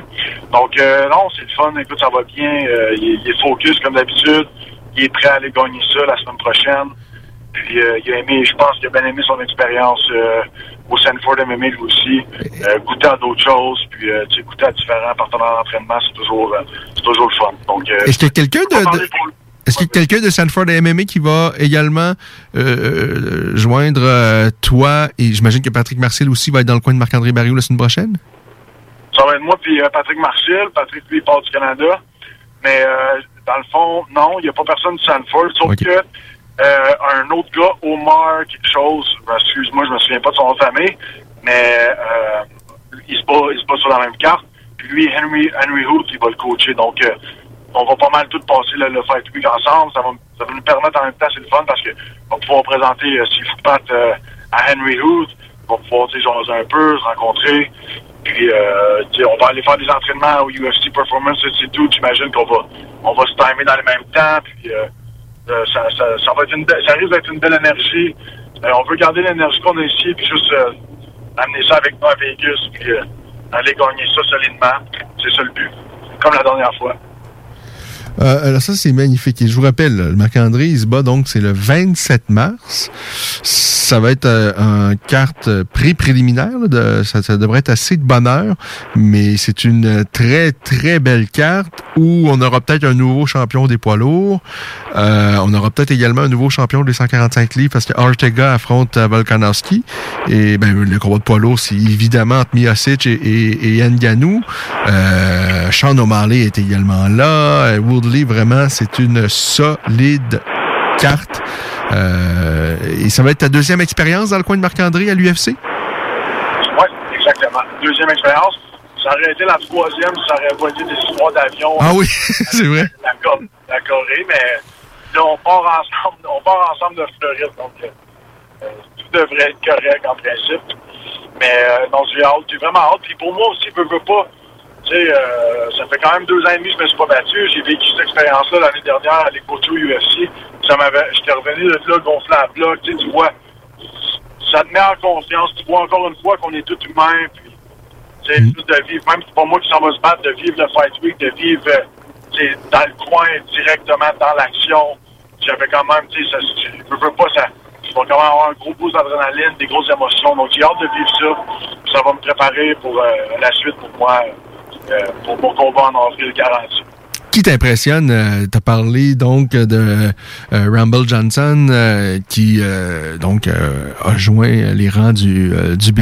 Donc, euh, non, c'est le fun. Écoute, ça va bien. Euh, il, est- focus comme d'habitude. Il est prêt à aller gagner ça la semaine prochaine. Puis, euh, il a aimé, je pense qu'il a bien aimé son expérience au Sanford MMA lui aussi. Goûter à d'autres choses. Puis, tu sais, goûter à différents partenaires d'entraînement, c'est toujours, c'est toujours le fun. Donc, Est-ce a quelqu'un de, est-ce qu'il y a quelqu'un de Sanford MMA qui va également euh, euh, joindre euh, toi et j'imagine que Patrick Marcel aussi va être dans le coin de Marc-André Barriou la semaine prochaine? Ça va être moi puis euh, Patrick Marchil. Patrick, lui, part du Canada. Mais dans le fond, non, il n'y a pas personne de Sanford. Sauf que euh, un autre gars, Omar, quelque chose, excuse-moi, je me souviens pas de son nom de famille, mais il se bat, il se bat sur la même carte. Puis lui, Henry, Henry Hoot, il va le coacher. Donc, euh, on va pas mal tout passer le, le Fight Week ensemble. Ça va, ça va nous permettre en même temps, c'est le fun parce que on va pouvoir présenter euh, Seafood Pat euh, à Henry Hoot. On va pouvoir, jaser un peu, se rencontrer. Puis, euh, on va aller faire des entraînements au UFC Performance Institute. J'imagine qu'on va, on va se timer dans le même temps. Puis, euh, euh, ça, ça, ça va être une, ça risque d'être une belle énergie. Euh, on veut garder l'énergie qu'on a ici, puis juste amener ça avec nous à Vegas, puis aller gagner ça solidement. C'est ça le but. Comme la dernière fois. Euh, alors ça, c'est magnifique. Et je vous rappelle, le Marc-André, il se bat donc, c'est le 27 mars. Ça va être euh, en carte pré-préliminaire. là, de- Ça, ça devrait être assez de bonheur. Mais c'est une très, très belle carte où on aura peut-être un nouveau champion des poids lourds. Euh, on aura peut-être également un nouveau champion des 145 livres parce que Ortega affronte euh, Volkanovski. Et ben, le combat de poids lourd, c'est évidemment entre Miocic et, et, et Ngannou. Euh, Sean O'Malley est également là. Euh, Vraiment, c'est une solide carte. Euh, et ça va être ta deuxième expérience dans le coin de Marc-André à l'UFC? Oui, exactement. Deuxième expérience. Ça aurait été la troisième, ça aurait pas été des histoires d'avion. Ah oui, (laughs) c'est vrai. La, Cor- la Corée, mais là, on part ensemble, on part ensemble de Floride, donc euh, tout devrait être correct en principe. Mais euh, non, j'ai hâte, j'ai vraiment hâte. Puis pour moi aussi, je veux pas, tu sais, euh, ça fait quand même deux ans et demi que je me suis pas battu. J'ai vécu cette expérience-là l'année dernière à au UFC. Ça m'avait, j'étais revenu de là gonflé à bloc, tu sais, tu vois, ça te met en confiance. Tu vois encore une fois qu'on est tous humains, puis tu sais, juste de vivre, même si c'est pas moi qui s'en va se battre, de vivre le Fight Week, de vivre euh, tu sais, dans le coin, directement dans l'action. J'avais quand même, tu sais, ça, je veux, veux pas, ça, je vais quand même avoir un gros boost d'adrénaline, des grosses émotions. Donc, j'ai hâte de vivre ça. Ça va me préparer pour euh, la suite pour moi, pour mon combat en avril garanti. Qui t'impressionne? Euh, T'as parlé donc de euh, Rumble Johnson euh, qui euh, donc euh, a joint les rangs du, euh, du.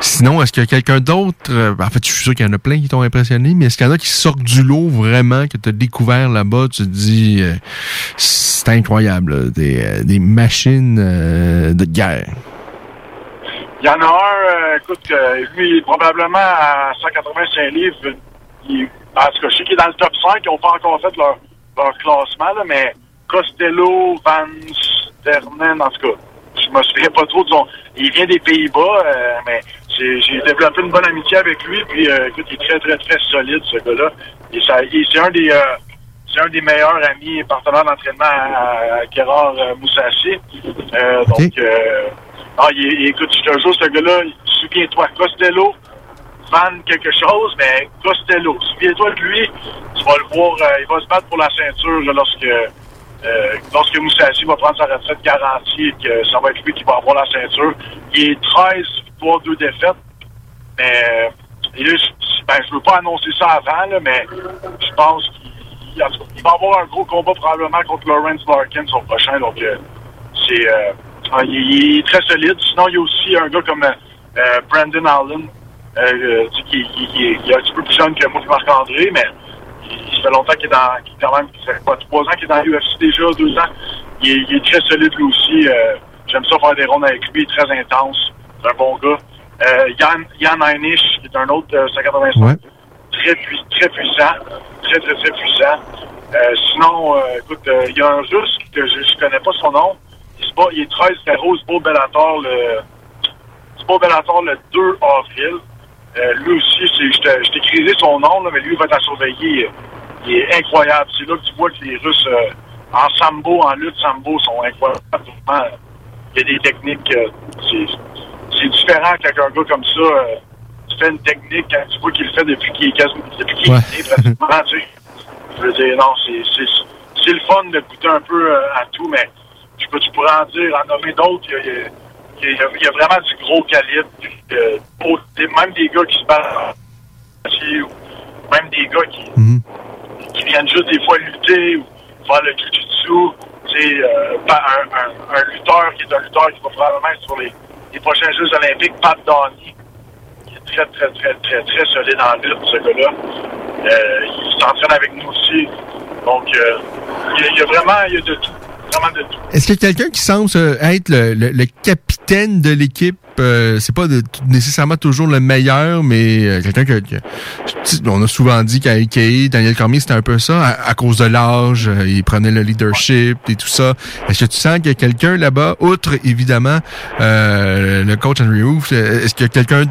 Sinon, est-ce qu'il y a quelqu'un d'autre? euh, en fait, je suis sûr qu'il y en a plein qui t'ont impressionné, mais est-ce qu'il y en a qui sortent du lot vraiment, que tu as découvert là-bas? Tu te dis, euh, c'est incroyable, des, euh, des machines euh, de guerre? Il y en a un, euh, écoute, euh, lui, probablement à 185 livres, il, en tout cas, je sais qu'il est dans le top 5, ils n'ont pas encore fait leur, leur classement, là, mais Costello, Van Sternen, en tout cas, je me souviens pas trop de son... Il vient des Pays-Bas, euh, mais j'ai développé une bonne amitié avec lui, puis euh, écoute, il est très, très, très solide, ce gars-là. Et ça- et c'est un des... euh, c'est un des meilleurs amis et partenaires d'entraînement à, à Gérard euh, Moussassi. Euh, Donc, euh, ah, il, est- il- écoute, je te jure, ce gars-là, souviens-toi, Costello, Van quelque chose, mais Costello. Souviens-toi de lui, tu vas le voir, euh, il va se battre pour la ceinture là, lorsque euh, lorsque Moussassi va prendre sa retraite garantie et que ça va être lui qui va avoir la ceinture. Il est 13 victoires, 2 défaites, mais et là, je, ben, je veux pas annoncer ça avant, là, mais je pense qu'il il va avoir un gros combat probablement contre Lawrence Larkin son prochain, donc euh, c'est euh, ah, il, il est très solide. Sinon, il y a aussi un gars comme euh, Brandon Allen, euh, qui, qui- qui est, qui est un petit peu plus jeune que moi, Marc-André, mais il, fait longtemps qu'il est dans, quand même, ça fait quoi, trois ans qu'il est dans l'UFC déjà, deux ans. Il est, il est très solide lui aussi. euh, J'aime ça faire des rondes avec lui, il est très intense. C'est un bon gars. Euh, Yann, Yann Heinisch, qui est un autre euh, 185, très, pui- très puissant. Très, très, très puissant. Euh, sinon, euh, écoute, euh, il y a un russe que je, je connais pas son nom. Il, se bat, il est 13 0 Beau Bellator le, Bellator le 2 avril. Euh, lui aussi, je t'ai- écrisé son nom, là, mais lui il va être à surveiller. Il est incroyable. C'est là que tu vois que les Russes, euh, en sambo, en lutte sambo, sont incroyables. Il y a des techniques. euh, c'est différent qu'avec un gars comme ça. euh, tu fais une technique quand tu vois qu'il le fait depuis qu'il est quasiment, depuis qu'il Ouais. est pratiquement, tu sais. Je veux dire, non, c'est- le fun de goûter un peu à tout, mais tu, peux, tu pourrais en dire, en nommer d'autres. Il y a- il il y, vraiment du gros calibre. euh, pour- même des gars qui se battent, ou même des gars qui, qui viennent juste des fois lutter ou faire le jiu-jitsu. C'est euh, un, un, un lutteur qui est un lutteur qui va probablement être sur les, les prochains Jeux olympiques, Pat Donny, qui est très, très, très, très, très solide en lutte, ce gars-là. Euh, il s'entraîne avec nous aussi. Donc, euh, il, y a, il y a vraiment il y a de tout. Est-ce qu'il y a quelqu'un qui semble être le, le- le capitaine de l'équipe? Euh, c'est pas nécessairement toujours le meilleur, mais euh, quelqu'un que, on a souvent dit qu'à Daniel Cormier, c'était un peu ça, à, cause de l'âge, euh, il prenait le leadership et tout ça. Est-ce que tu sens qu'il y a quelqu'un là-bas, outre évidemment euh, le coach Henry Roof, est-ce qu'il y a quelqu'un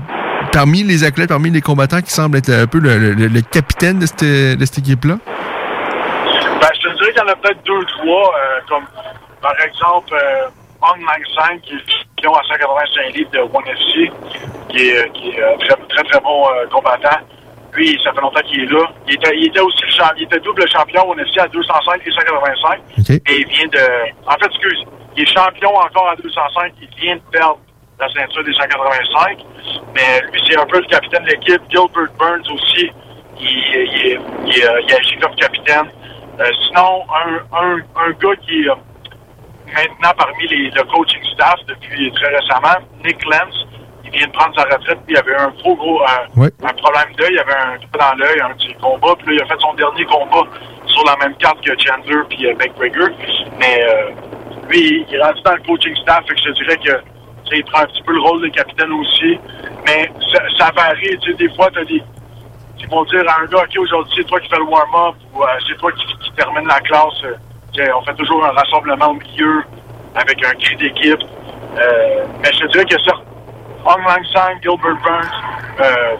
parmi les athlètes, parmi les combattants qui semble être un peu le, le- le capitaine de cette, de cette équipe-là? Ben, je te dirais qu'il y en a peut-être deux, trois, euh, comme par exemple euh, Hong Lang Sang, qui est champion à 185 livres de ONE FC, qui est, qui est euh, très, très, très bon euh, combattant. Lui, ça fait longtemps qu'il est là. Il était, il était aussi le champ- il était double champion ONE FC à 205 et 185. Et il vient de. En fait, excuse, il est champion encore à 205. Il vient de perdre la ceinture des 185. Mais lui, c'est un peu le capitaine de l'équipe. Gilbert Burns aussi, il, il, il, euh, il agit comme capitaine. Euh, sinon, un, un, un gars qui est euh, maintenant parmi les, le coaching staff depuis très récemment, Nick Lentz, il vient de prendre sa retraite, puis il avait un gros, gros un, un problème d'œil, il avait un trou dans l'œil, un petit combat, puis là, il a fait son dernier combat sur la même carte que Chandler puis euh, McGregor. Mais euh, lui, il est rendu dans le coaching staff, fait que je te dirais que il prend un petit peu le rôle de capitaine aussi. Mais ça, ça varie, tu sais, des fois, tu as des, ils vont dire à un gars, OK, aujourd'hui, c'est toi qui fais le warm-up ou euh, c'est toi qui, qui termine la classe. Euh, on fait toujours un rassemblement au milieu avec un cri d'équipe. Euh, mais je te dirais que ça, Hong Lang Sang, Gilbert Burns, euh,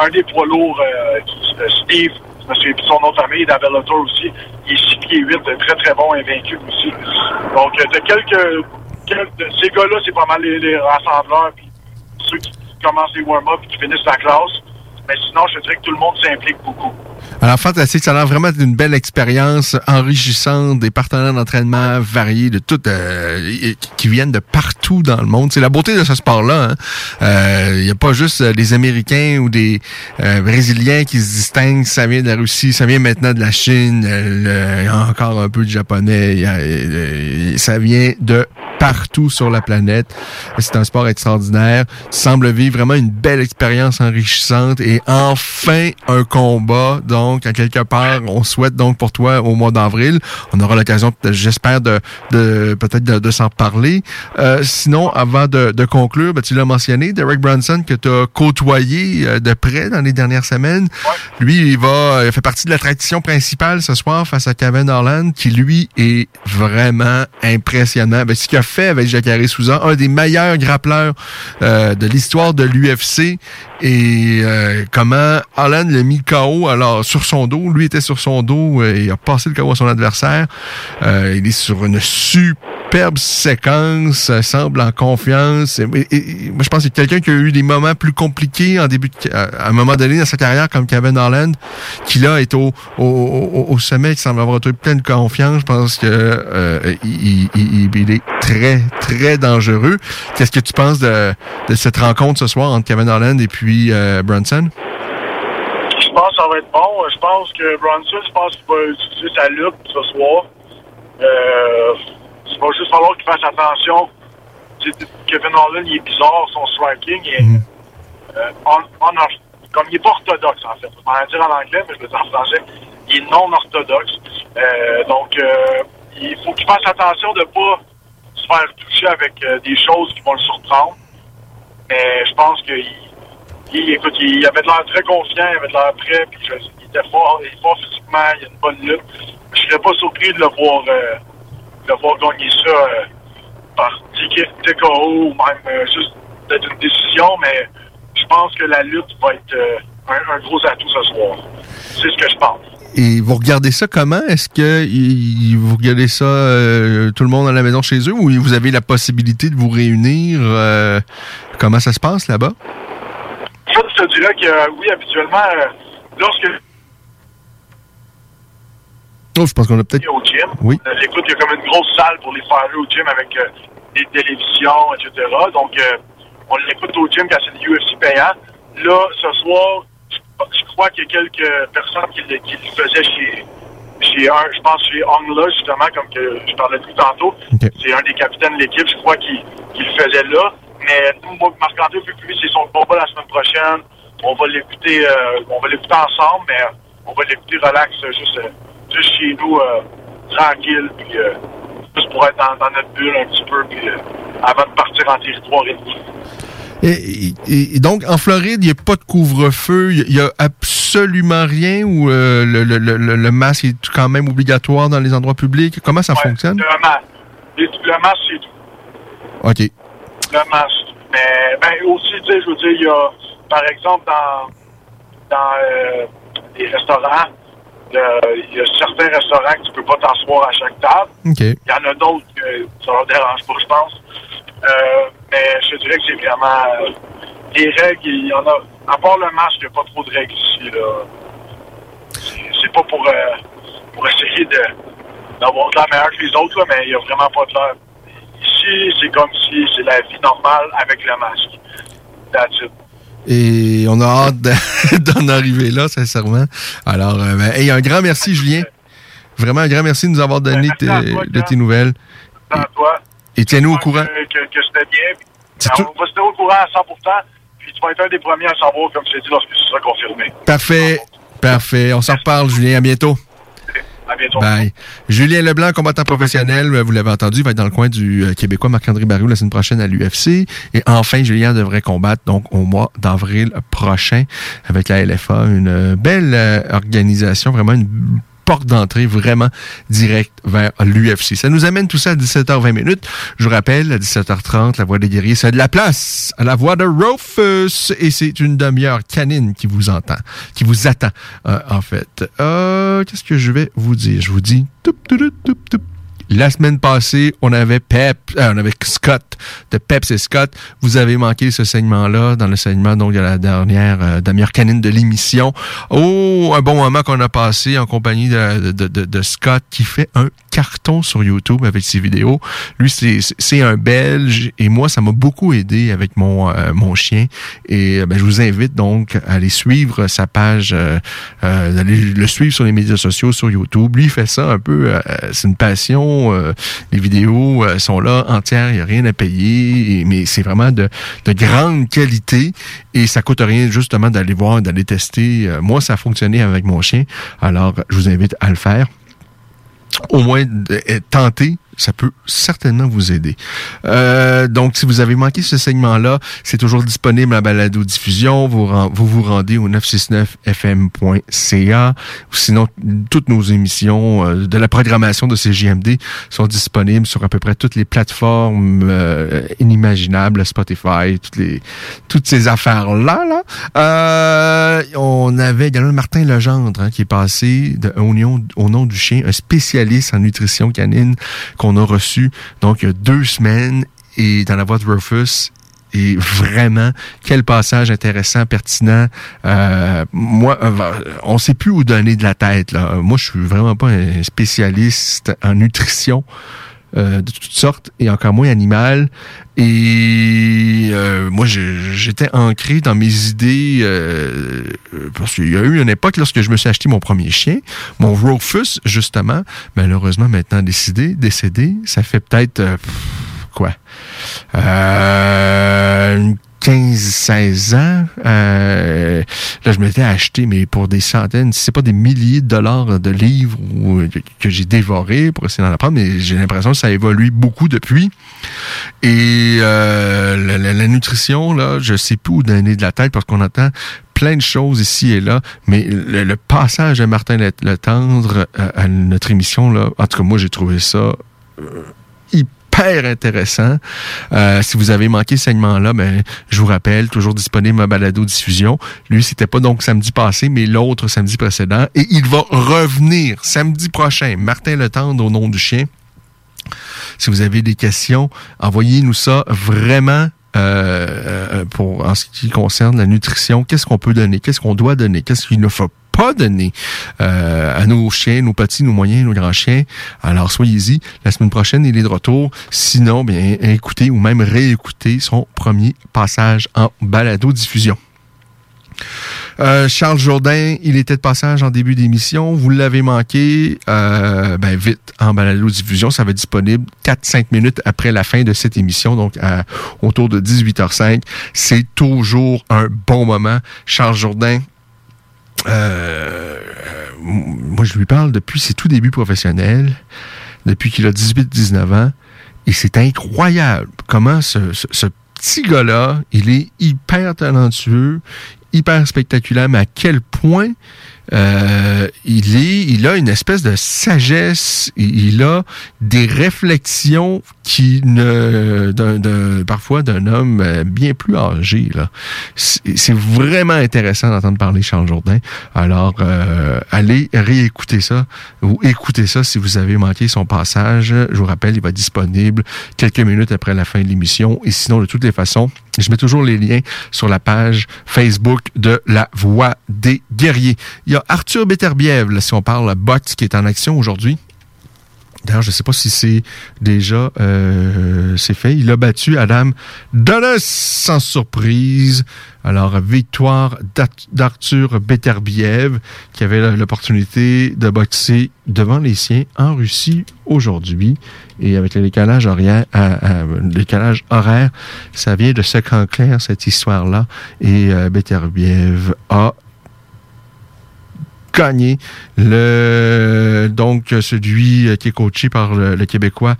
un, des poids lourds, euh, qui- Steve, de son nom de famille, d'Abellator aussi, il est 6 pieds 8, très très bon, invaincu aussi. Donc, t'as quelques, quelques- Ces gars-là, c'est pas mal les, les rassembleurs, puis ceux qui commencent les warm-up qui finissent la classe. Mais sinon, je dirais que tout le monde s'implique beaucoup. Alors, fantastique. Ça a l'air vraiment d'une belle expérience enrichissante, des partenaires d'entraînement variés, de toutes, euh, qui viennent de partout dans le monde. C'est la beauté de ce sport-là. hein. Euh, Il n'y a pas juste euh, des Américains ou des euh, Brésiliens qui se distinguent. Ça vient de la Russie, ça vient maintenant de la Chine, il y a encore un peu de japonais. ça vient de partout sur la planète. C'est un sport extraordinaire. Tu sembles vivre vraiment une belle expérience enrichissante et enfin un combat. Donc, à quelque part, on souhaite donc pour toi au mois d'avril. On aura l'occasion, j'espère, de, de peut-être de, de s'en parler. Euh, sinon, avant de, de conclure, ben, tu l'as mentionné, Derek Brunson que tu as côtoyé euh, de près dans les dernières semaines. Lui, il va, il fait partie de la tradition principale ce soir face à Kevin Holland, qui lui est vraiment impressionnant. Ben, ce qu'il a fait avec Jacare Souza, un des meilleurs grappleurs euh, de l'histoire de l'UFC. Et euh, comment Alan l'a mis KO, alors sur son dos, lui était sur son dos et il a passé le KO à son adversaire. Euh, il est sur une superbe séquence, euh, semble en confiance. Moi, je pense que c'est quelqu'un qui a eu des moments plus compliqués en début de, à à un moment donné dans sa carrière, comme Kevin Holland, qui là est au, au, au, au sommet, qui semble avoir retrouvé plein de confiance. Je pense que euh, il- il- il est très, très dangereux. Qu'est-ce que tu penses de, de cette rencontre ce soir entre Kevin Holland et puis euh, Brunson? Je pense que ça va être bon. Je pense que Bronson, je pense qu'il va utiliser sa lutte ce soir. Euh, il va juste falloir qu'il fasse attention. Kevin Holland, il est bizarre, son striking. Est, euh, on- on- comme il n'est pas orthodoxe, en fait. On va dire en anglais, mais je le dis en français. Il est non orthodoxe. Euh, donc, euh, il faut qu'il fasse attention de ne pas faire toucher avec euh, des choses qui vont le surprendre. Mais je pense qu'il il, écoute, il avait de l'air très confiant, il avait de l'air prêt, puis je- il était fort, fort physiquement, il a une bonne lutte. Je serais pas surpris de le voir, euh, de le voir gagner ça euh, par TK TKO ou même juste peut-être une décision, mais je pense que la lutte va être un gros atout ce soir. C'est ce que je pense. Et vous regardez ça comment? Est-ce que vous regardez ça euh, tout le monde à la maison chez eux ou vous avez la possibilité de vous réunir? euh, comment ça se passe là-bas? Fait, je te dirais que euh, oui, habituellement, lorsque Oh, je pense qu'on a peut-être. au gym. Oui. Écoute, il y a comme une grosse salle pour les faire au gym avec des télévisions, etc. Donc, euh, on l'écoute au gym quand c'est du UFC payant. Là, ce soir, je, crois qu'il y a quelques personnes qui, le- qui le faisaient chez, chez un, je pense chez Ongla, justement, comme que je parlais lui tantôt. C'est un des capitaines de l'équipe, je crois, qui, qui le faisait là. Mais nous, moi, Marc-André, vu que lui, c'est son combat la semaine prochaine, on va l'écouter, euh, on va l'écouter ensemble, mais on va l'écouter relax, euh, juste, euh, juste chez nous, euh, tranquille, puis euh, juste pour être dans, dans notre bulle un petit peu, puis euh, avant de partir en territoire ennemi. Et, et- et donc, en Floride, il n'y a pas de couvre-feu, il n'y a, absolument rien où euh, le, le, le, le masque est quand même obligatoire dans les endroits publics? Comment ça fonctionne? Le masque. Le masque, c'est tout. OK. Le masque. Mais ben, aussi, tu sais, je veux dire, il y a, par exemple, dans, dans euh, les restaurants, euh, il y a certains restaurants que tu peux pas t'asseoir à chaque table. OK. Il y en a d'autres que ça leur dérange pas, je pense. Euh, mais je dirais que c'est vraiment... euh, les règles, il y en a... À part le masque, il n'y a pas trop de règles ici, là. C'est- pas pour, euh, pour essayer de d'avoir de la meilleure que les autres, là, mais il n'y a vraiment pas de l'air. Ici, c'est comme si c'est la vie normale avec le masque. That's it. Et on a hâte de- (laughs) d'en arriver là, sincèrement. Alors, ben, hey, un grand merci, Julien. Vraiment un grand merci de nous avoir donné tes- de tes nouvelles. Dans toi. Et tiens-nous au courant. Que, que, que c'était bien. Alors, On va se tenir au courant à 100 puis tu vas être un des premiers à savoir, comme je t'ai dit, lorsque ce sera confirmé. Parfait. Parfait. On s'en reparle, Julien. À bientôt. À bientôt. Bye. Julien Leblanc, combattant professionnel, euh, vous l'avez entendu, va être dans le coin du euh, Québécois Marc-André Barrou la semaine prochaine à l'UFC. Et enfin, Julien devrait combattre donc au mois d'avril prochain avec la LFA. Une euh, belle organisation, vraiment une porte d'entrée vraiment directe vers l'UFC. Ça nous amène tout ça à 17h20 minutes. Je vous rappelle, à 17h30, la Voix des guerriers, c'est de la place à la Voix de Rufus. Et c'est une demi-heure canine qui vous entend, qui vous attend, euh, en fait. Euh, Qu'est-ce que je vais vous dire? Je vous dis... La semaine passée, on avait Pep, euh, on avait Scott de Peps et Scott. Vous avez manqué ce segment-là dans le segment donc de la dernière euh, demi-heure canine de l'émission. Oh, un bon moment qu'on a passé en compagnie de, de, de, de Scott qui fait un carton sur YouTube avec ses vidéos. Lui, c'est un Belge et moi, ça m'a beaucoup aidé avec mon euh, mon chien. Et euh, ben, je vous invite donc à aller suivre sa page, euh, euh, le suivre sur les médias sociaux, sur YouTube. Lui, il fait ça un peu, euh, c'est une passion. les vidéos sont là entières, il n'y a rien à payer, mais c'est vraiment de, de grande qualité et ça coûte rien justement d'aller voir, d'aller tester. Moi, ça a fonctionné avec mon chien, alors je vous invite à le faire au moins euh, tenter ça peut certainement vous aider. Euh, donc, si vous avez manqué ce segment-là, c'est toujours disponible à balado diffusion. Vous vous, rendez au 969fm.ca. Sinon, toutes nos émissions euh, de la programmation de CJMD sont disponibles sur à peu près toutes les plateformes euh, inimaginables, Spotify, toutes les toutes ces affaires-là. Là. Euh, on avait également Martin Legendre hein, qui est passé de, au, nom, au nom du chien, un spécialiste en nutrition canine a reçu donc il y a deux semaines et dans la voix de Rufus et vraiment, quel passage intéressant, pertinent. Euh, moi, on sait plus où donner de la tête. Là. Moi, je suis vraiment pas un spécialiste en nutrition. Euh, de toutes sortes et encore moins animal. Et euh, moi, j'étais ancré dans mes idées euh, parce qu'il y a eu une époque lorsque je me suis acheté mon premier chien, mon Rufus, justement, malheureusement maintenant décidé, décédé. Ça fait peut-être quoi? Euh, 15-16 ans, euh, là, je m'étais acheté, mais pour des centaines, si c'est pas des milliers de dollars de livres que j'ai dévorés pour essayer d'en apprendre, mais j'ai l'impression que ça a évolué beaucoup depuis. Et euh, la, nutrition, là, je sais plus où donner de la tête parce qu'on entend plein de choses ici et là, mais le, passage de Martin Le, Tendre à, notre émission, là, en tout cas, moi, j'ai trouvé ça euh, hyper intéressant. Euh, si vous avez manqué ce segment-là, ben, je vous rappelle, toujours disponible à balado diffusion. Lui, c'était pas donc samedi passé, mais l'autre samedi précédent. Et il va revenir samedi prochain. Martin Le Tendre au nom du chien. Si vous avez des questions, envoyez-nous ça vraiment euh, euh, pour en ce qui concerne la nutrition, qu'est-ce qu'on peut donner, qu'est-ce qu'on doit donner, qu'est-ce qu'il ne faut pas euh, à nos chiens, nos petits, nos moyens, nos grands chiens. Alors soyez-y. La semaine prochaine, il est de retour. Sinon, bien écoutez ou même réécoutez son premier passage en balado diffusion. Euh, Charles Jourdain, il était de passage en début d'émission. Vous l'avez manqué, euh, ben vite, en balado-diffusion. Ça va être disponible 4-5 minutes après la fin de cette émission, donc autour de 18h05. C'est toujours un bon moment. Charles Jourdain, euh, moi, je lui parle depuis ses tout débuts professionnels, depuis qu'il a 18-19 ans. Et c'est incroyable comment ce petit gars-là, il est hyper talentueux, hyper spectaculaire, mais à quel point euh, il est, il a une espèce de sagesse, il a des réflexions qui ne, d'un, parfois d'un homme euh, bien plus âgé. Là. C'est, vraiment intéressant d'entendre parler Charles Jourdain. Alors, euh, allez réécouter ça ou écoutez ça si vous avez manqué son passage. Je vous rappelle, il va être disponible quelques minutes après la fin de l'émission. Et sinon, de toutes les façons, je mets toujours les liens sur la page Facebook de La Voix des Guerriers. Il y a Arthur Beterbiev, si on parle bot, qui est en action aujourd'hui. D'ailleurs, je ne sais pas si c'est déjà euh, c'est fait. Il a battu Adam Dallas sans surprise. Alors, victoire d'Arthur Beterbiev, qui avait l'opportunité de boxer devant les siens en Russie aujourd'hui. Et avec le décalage horaire, décalage horaire ça vient de ce clair, cette histoire-là. Et euh, Beterbiev a gagné. Le, donc, celui qui est coaché par le, Québécois.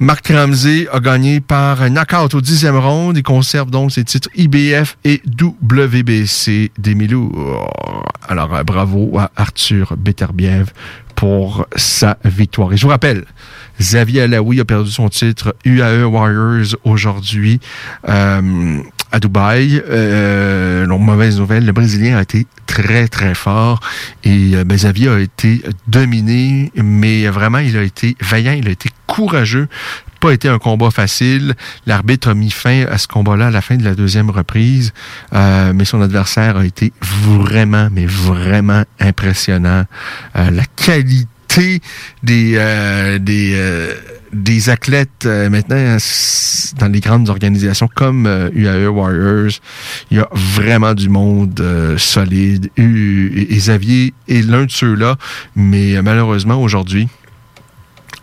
Marc Ramsey a gagné par un knockout au dixième round. Il conserve donc ses titres IBF et WBC des Alors, euh, bravo à Arthur Beterbiev pour sa victoire. Et je vous rappelle, Xavier Alaoui a perdu son titre UAE Warriors aujourd'hui. Euh, à Dubaï. Euh, donc, mauvaise nouvelle, le Brésilien a été très, très fort et euh, a été dominé, mais vraiment, il a été vaillant, il a été courageux pas été un combat facile. L'arbitre a mis fin à ce combat-là à la fin de la deuxième reprise, euh, mais son adversaire a été vraiment, mais vraiment impressionnant. Euh, la qualité des euh, des euh, des athlètes euh, maintenant dans les grandes organisations comme UAE Warriors, il y a vraiment du monde solide. Et, Xavier est l'un de ceux-là, mais malheureusement aujourd'hui,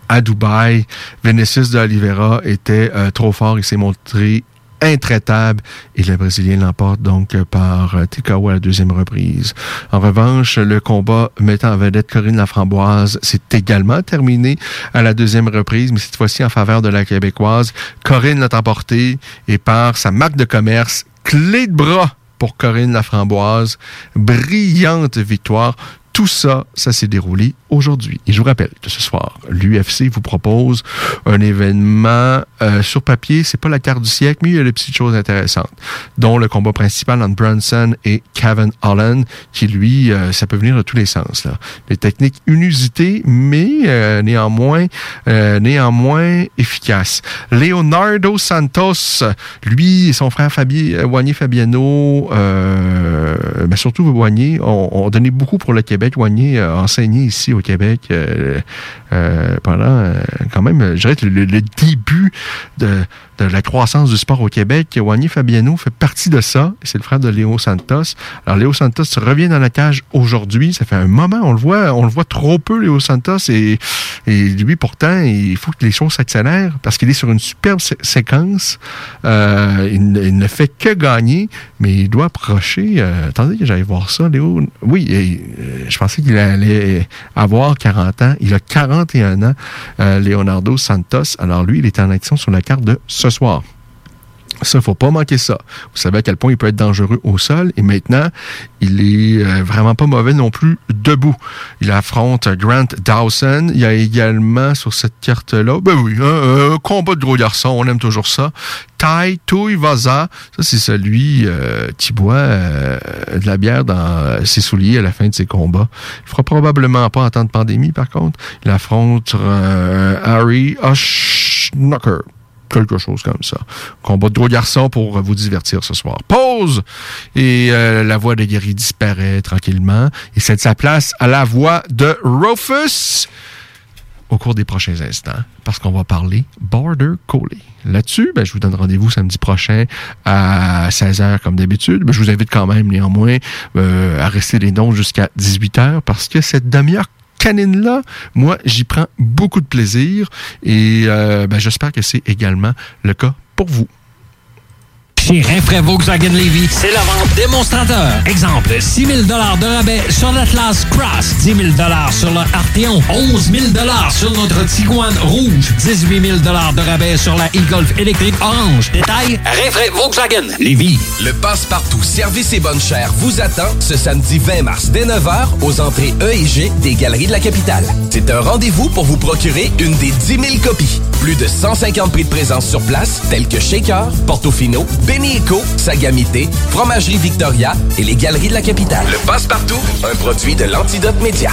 à Dubaï, Vinicius de Oliveira était trop fort. Il s'est montré intraitable. Et le Brésilien l'emporte donc par TKO à la deuxième reprise. En revanche, le combat mettant en vedette Corinne Laframboise s'est également terminé à la deuxième reprise, mais cette fois-ci en faveur de la Québécoise. Corinne l'a emporté et par sa marque de commerce, clé de bras pour Corinne Laframboise. Brillante victoire. Tout ça, ça s'est déroulé aujourd'hui. Et je vous rappelle que ce soir, l'UFC vous propose un événement euh, sur papier. C'est pas la carte du siècle, mais il y a des petites choses intéressantes, dont le combat principal entre Brunson et Kevin Holland, qui lui, euh, ça peut venir de tous les sens. Là. Des techniques inusitées, mais euh, néanmoins, néanmoins efficaces. Leonardo Santos, lui et son frère Fabi, Wagné Fabiano, ben surtout ont donné beaucoup pour le Québec. Wagné a enseigné ici au Québec euh, euh, pendant quand même, je dirais, le, début de, la croissance du sport au Québec. Wagné Fabiano fait partie de ça. C'est le frère de Léo Santos. Alors, Léo Santos revient dans la cage aujourd'hui. Ça fait un moment. On le voit, on le voit trop peu, Léo Santos. Et, lui, pourtant, il faut que les choses s'accélèrent parce qu'il est sur une superbe séquence. Euh, il, ne fait que gagner, mais il doit approcher. Euh, attendez que j'aille voir ça, Léo. Oui, euh, je pensais qu'il allait avoir 40 ans. Il a 41 ans, euh, Leonardo Santos. Alors, lui, il est en action sur la carte de ce soir. Ça, faut pas manquer ça. Vous savez à quel point il peut être dangereux au sol et maintenant, il est euh, vraiment pas mauvais non plus debout. Il affronte Grant Dawson. Il y a également sur cette carte-là, ben oui, un, combat de gros garçon, on aime toujours ça. Tai Tuivasa, ça c'est celui euh, qui boit euh, de la bière dans ses souliers à la fin de ses combats. Il fera probablement pas en temps de pandémie par contre. Il affronte Harry Oshnocker quelque chose comme ça. Combat de gros garçons pour vous divertir ce soir. Pause! Et euh, la voix de Gary disparaît tranquillement et cède sa place à la voix de Rufus au cours des prochains instants parce qu'on va parler Border Collie. Là-dessus, ben, je vous donne rendez-vous samedi prochain à 16h comme d'habitude. Ben, je vous invite quand même néanmoins euh, à rester les dons jusqu'à 18h parce que cette demi-heure canine-là, moi, j'y prends beaucoup de plaisir et euh, ben, j'espère que c'est également le cas pour vous. Chez Rinfraie Volkswagen Levy, c'est la vente démonstrateur. Exemple, 6 000 de rabais sur l'Atlas Cross, 10 000 sur le Arteon, 11 000 sur notre Tiguan Rouge, 18 000 de rabais sur la e-Golf électrique orange. Détail, Rinfraie Volkswagen Levy. Le passe-partout service et bonne chère vous attend ce samedi 20 mars dès 9h aux entrées E et G des Galeries de la Capitale. C'est un rendez-vous pour vous procurer une des 10 000 copies. Plus de 150 prix de présence sur place, tels que Shaker, Portofino, Benny Sagamité, Fromagerie Victoria et les Galeries de la Capitale. Le passe-partout, un produit de l'Antidote Média.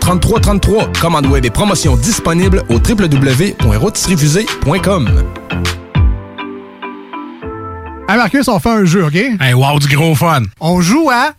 3333. Commande web et promotion disponible au www.rotisseriefusée.com. Hey Marcus, on fait un jeu, OK? Hey, wow, du gros fun! On joue à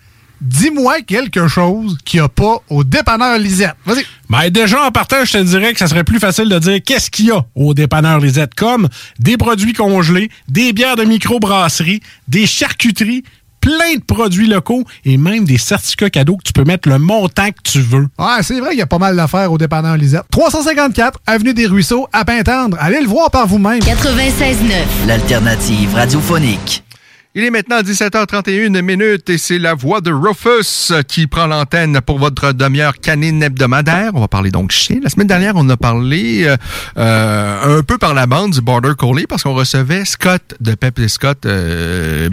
Dis-moi quelque chose qu'il n'y a pas au dépanneur Lisette. Vas-y. Ben déjà, en partant, je te dirais que ça serait plus facile de dire qu'est-ce qu'il y a au dépanneur Lisette, comme des produits congelés, des bières de microbrasserie, des charcuteries, plein de produits locaux et même des certificats cadeaux que tu peux mettre le montant que tu veux. Ouais, c'est vrai qu'il y a pas mal d'affaires au dépanneur Lisette. 354 Avenue des Ruisseaux, à Pintendre. Allez le voir par vous-même. 96.9, l'alternative radiophonique. Il est maintenant 17h31 minutes et c'est la voix de Rufus qui prend l'antenne pour votre demi-heure canine hebdomadaire. On va parler donc chien. La semaine dernière, on a parlé euh, euh, un peu par la bande du Border Collie parce qu'on recevait Scott de Pep et Scott euh,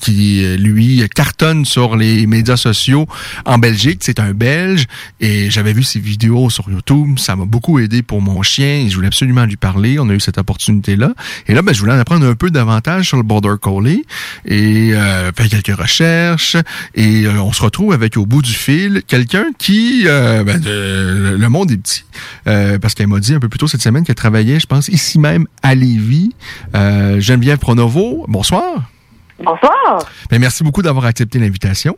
qui, lui, cartonne sur les médias sociaux en Belgique. C'est un Belge et j'avais vu ses vidéos sur YouTube. Ça m'a beaucoup aidé pour mon chien et je voulais absolument lui parler. On a eu cette opportunité-là. Et là, ben, je voulais en apprendre un peu davantage sur le Border Collie. Et euh, fait quelques recherches et euh, on se retrouve avec au bout du fil quelqu'un qui, euh, ben, de- le monde est petit, euh, parce qu'elle m'a dit un peu plus tôt cette semaine qu'elle travaillait, je pense, ici même à Lévis. Geneviève Pronovo, bonsoir. Bonsoir. Ben, merci beaucoup d'avoir accepté l'invitation.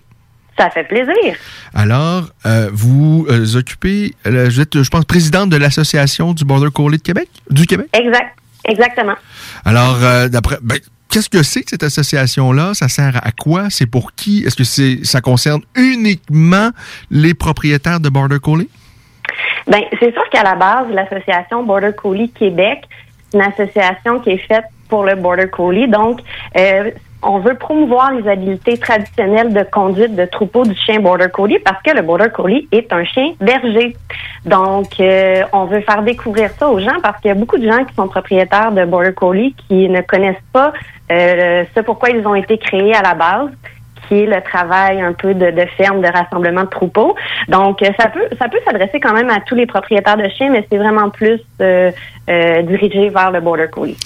Ça fait plaisir. Alors, euh, vous euh, occupez, euh, vous êtes, je pense, présidente de l'association du Border Collie de Québec, du Québec? Exact. Exactement. Alors, d'après, ben, qu'est-ce que c'est que cette association-là? Ça sert à quoi? C'est pour qui? Est-ce que c'est, ça concerne uniquement les propriétaires de Border Collie? Ben, c'est sûr qu'à la base, l'association Border Collie Québec, c'est une association qui est faite pour le Border Collie. Donc, euh, on veut promouvoir les habiletés traditionnelles de conduite de troupeau du chien Border Collie parce que le Border Collie est un chien berger. Donc, euh, on veut faire découvrir ça aux gens parce qu'il y a beaucoup de gens qui sont propriétaires de Border Collie qui ne connaissent pas euh, ce pourquoi ils ont été créés à la base qui est le travail un peu de, de ferme, de rassemblement de troupeaux. Donc, euh, ça peut ça peut s'adresser quand même à tous les propriétaires de chiens, mais c'est vraiment plus euh, euh, dirigé vers le Border Collie.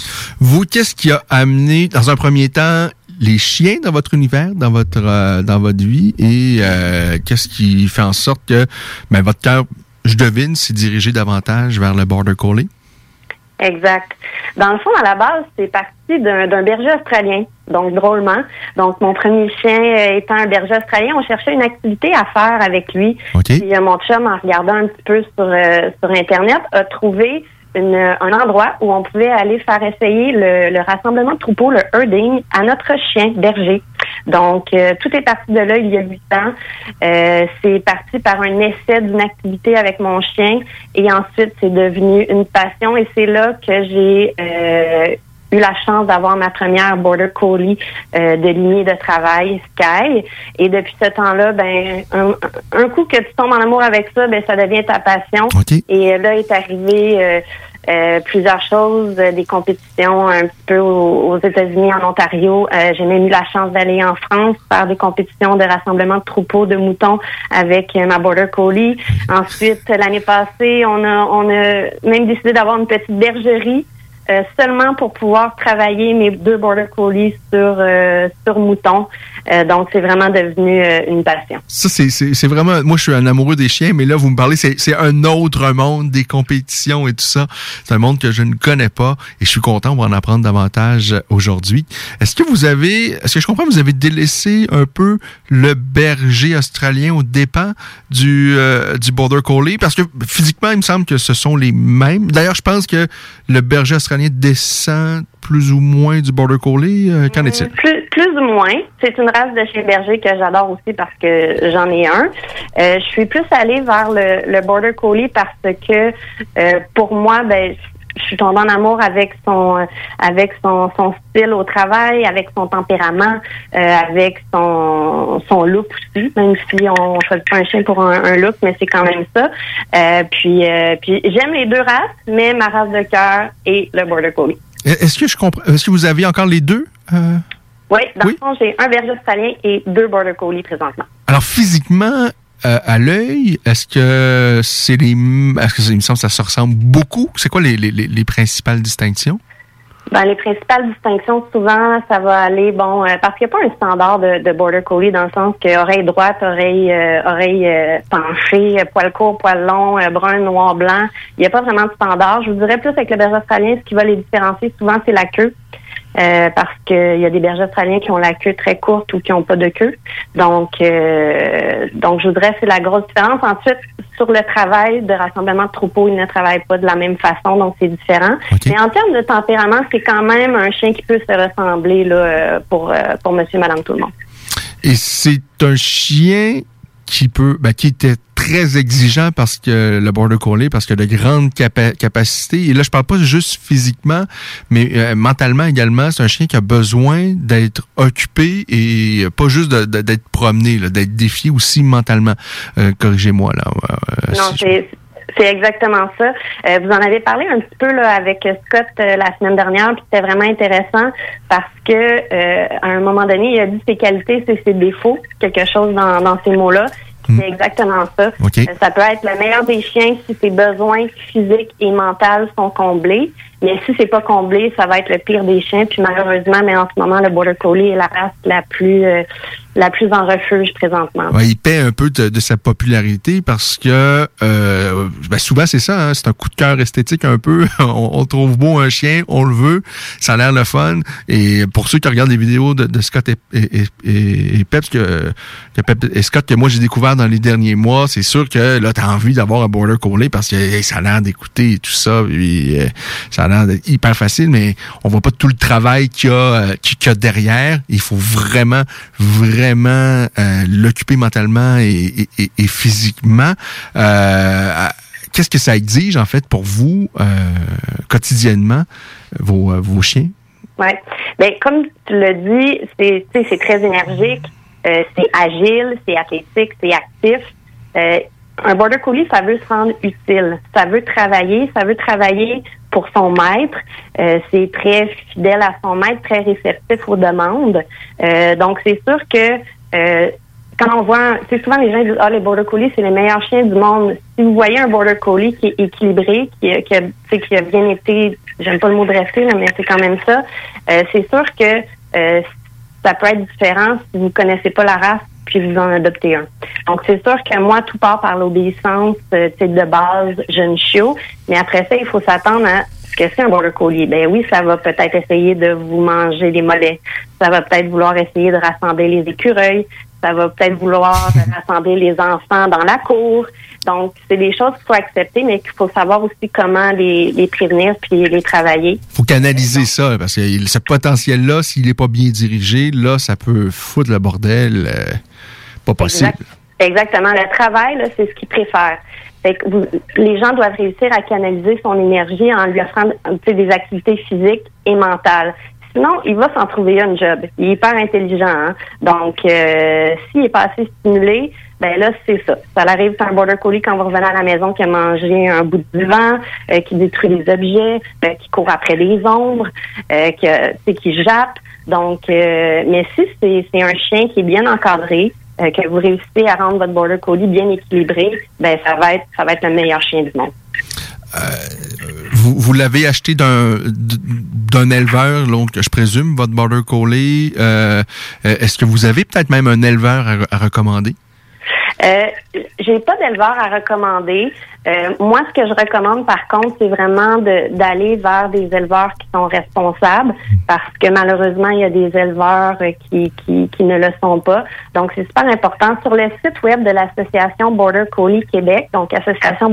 Vous, qu'est-ce qui a amené, dans un premier temps, les chiens dans votre univers, dans votre euh, dans votre vie, et euh, qu'est-ce qui fait en sorte que ben, votre cœur, je devine, s'est dirigé davantage vers le Border Collie? Exact. Dans le fond, à la base, c'est parti d'un berger australien, donc drôlement. Donc, mon premier chien euh, étant un berger australien, on cherchait une activité à faire avec lui. Puis euh, mon chum, en regardant un petit peu sur, euh, sur Internet, a trouvé une, un endroit où on pouvait aller faire essayer le, le rassemblement de troupeaux, le herding, à notre chien berger. Donc, euh, tout est parti de là il y a huit ans. Euh, c'est parti par un essai d'une activité avec mon chien et ensuite c'est devenu une passion et c'est là que j'ai euh, eu la chance d'avoir ma première Border Collie euh, de lignée de travail, Sky. Et depuis ce temps-là, ben un, un coup que tu tombes en amour avec ça, ben ça devient ta passion. Et là est arrivé euh, euh, plusieurs choses, euh, des compétitions un petit peu aux, États-Unis, en Ontario. Euh, J'ai même eu la chance d'aller en France faire des compétitions de rassemblement de troupeaux de moutons avec ma Border Collie. Ensuite, l'année passée, on a, on a même décidé d'avoir une petite bergerie euh, seulement pour pouvoir travailler mes deux Border Collies sur, euh, sur moutons. Euh, donc, c'est vraiment devenu euh, une passion. Ça, c'est- vraiment. Moi, je suis un amoureux des chiens, mais là, vous me parlez, c'est un autre monde, des compétitions et tout ça. C'est un monde que je ne connais pas et je suis content, on en apprendre davantage aujourd'hui. Est-ce que vous avez. Est-ce que je comprends, vous avez délaissé un peu le berger australien au dépens du, euh, du Border Collie? Parce que physiquement, il me semble que ce sont les mêmes. D'ailleurs, je pense que le berger australien descend plus ou moins du Border Collie. Euh, Qu'en est-il? Plus, plus ou moins. C'est une race de chien berger que j'adore aussi parce que j'en ai un. Euh, je suis plus allée vers le, le Border Collie parce que euh, pour moi, ben, je suis tombée en amour avec son euh, avec son, son style au travail, avec son tempérament, euh, avec son son look aussi. Même si on choisit pas un chien pour un, un look, mais c'est quand même ça. Euh, puis euh, puis j'aime les deux races, mais ma race de cœur est le Border Collie. Est-ce que je comprends? Est-ce que vous avez encore les deux? Euh, Oui, dans le fond, j'ai un berger australien et deux border collies présentement. Alors physiquement, euh, à l'œil, est-ce que c'est les, est-ce que ça, il me semble que ça se ressemble beaucoup? C'est quoi les, les, les- les principales distinctions? Ben, les principales distinctions, souvent, ça va aller, bon, euh, parce qu'il n'y a pas un standard de, de border collie dans le sens que oreille droite, oreille, euh, oreille euh, penchée, euh, poil court, poil long, euh, brun, noir, blanc. Il n'y a pas vraiment de standard. Je vous dirais plus avec le berger australien, ce qui va les différencier souvent, c'est la queue. Euh, parce qu'il y a des bergers australiens qui ont la queue très courte ou qui n'ont pas de queue. Donc, euh, donc je voudrais c'est la grosse différence. Ensuite, sur le travail de rassemblement de troupeaux, ils ne travaillent pas de la même façon, donc c'est différent. Mais en termes de tempérament, c'est quand même un chien qui peut se ressembler là, pour, euh, pour monsieur, madame, tout le monde. Et c'est un chien qui peut, ben, qui était très exigeant parce que le border collie, parce qu'il a de grandes capa- capacités. Et là, je parle pas juste physiquement, mais euh, mentalement également. C'est un chien qui a besoin d'être occupé et pas juste d'être promené, d'être défié aussi mentalement. Euh, Corrigez-moi là. euh, Non, si je- c'est c'est exactement ça. Euh, vous en avez parlé un petit peu là, avec Scott euh, la semaine dernière, puis c'était vraiment intéressant parce que euh, à un moment donné, il a dit ses qualités, c'est ses défauts, quelque chose dans, dans ces mots-là. C'est exactement ça. Euh, ça peut être le meilleur des chiens si ses besoins physiques et mentaux sont comblés. Mais si c'est pas comblé, ça va être le pire des chiens. Puis malheureusement, mais en ce moment, le Border Collie est la race la plus euh, la plus en refuge présentement. Il paie un peu de, de sa popularité parce que euh, ben souvent c'est ça, hein, c'est un coup de cœur esthétique un peu. (laughs) on, on trouve beau un chien, on le veut, ça a l'air le fun. Et pour ceux qui regardent les vidéos de, Scott et, et, et, Peps que, que et Scott que moi j'ai découvert dans les derniers mois, c'est sûr que là t'as envie d'avoir un border collie parce que ça a l'air d'écouter tout ça, euh, ça hyper facile, mais on voit pas tout le travail qu'il y a euh, qu'il y a derrière. Il faut vraiment vraiment euh, l'occuper mentalement et, physiquement. Euh, Qu'est-ce que ça exige en fait pour vous quotidiennement vos, vos chiens? Oui. Ben, comme tu l'as dit, c'est très énergique, c'est agile, c'est athlétique, c'est actif. Un border collie, ça veut se rendre utile. Ça veut travailler, ça veut travailler pour son maître. Euh, c'est très fidèle à son maître, très réceptif aux demandes. Euh, donc, c'est sûr que euh, quand on voit, c'est souvent les gens disent, ah, les border collies, c'est les meilleurs chiens du monde. Si vous voyez un border collie qui est équilibré, qui, a, qui a bien été, j'aime pas le mot dressé, mais c'est quand même ça, c'est sûr que ça peut être différent si vous connaissez pas la race puis vous en adoptez un. Donc, c'est sûr que moi, tout part par l'obéissance euh, de base jeune chiot, mais après ça, il faut s'attendre à ce que c'est un border collie. Ben oui, ça va peut-être essayer de vous manger les mollets. Ça va peut-être vouloir essayer de rassembler les écureuils. Ça va peut-être vouloir (laughs) rassembler les enfants dans la cour. Donc, c'est des choses qu'il faut accepter, mais qu'il faut savoir aussi comment les, les prévenir puis les travailler. faut canaliser ça, parce que ce potentiel-là, s'il n'est pas bien dirigé, là, ça peut foutre le bordel. Euh, pas possible. Exact. Exactement. Le travail, là, c'est ce qu'ils préfèrent. Fait que vous, les gens doivent réussir à canaliser son énergie en lui offrant des activités physiques et mentales. Sinon, il va s'en trouver un job. Il est hyper intelligent. Hein? Donc, euh, s'il est pas assez stimulé, ben là, c'est ça. Ça arrive sur un border collie quand vous revenez à la maison qui a mangé un bout de divan, euh, qui détruit les objets, euh, qui court après les ombres, euh, qui, qui jappe. Donc, euh, mais si c'est un chien qui est bien encadré, euh, que vous réussissez à rendre votre border collie bien équilibré, ben ça va être ça va être le meilleur chien du monde. Euh, vous, l'avez acheté d'un d'un éleveur, donc je présume votre border collie. Euh, Est-ce que vous avez peut-être même un éleveur à, à recommander? Euh, j'ai pas d'éleveur à recommander. Euh, moi, ce que je recommande, par contre, c'est vraiment d'aller vers des éleveurs qui sont responsables, parce que malheureusement, il y a des éleveurs qui, qui, qui ne le sont pas. Donc, c'est super important. Sur le site web de l'association Border Collie Québec, donc association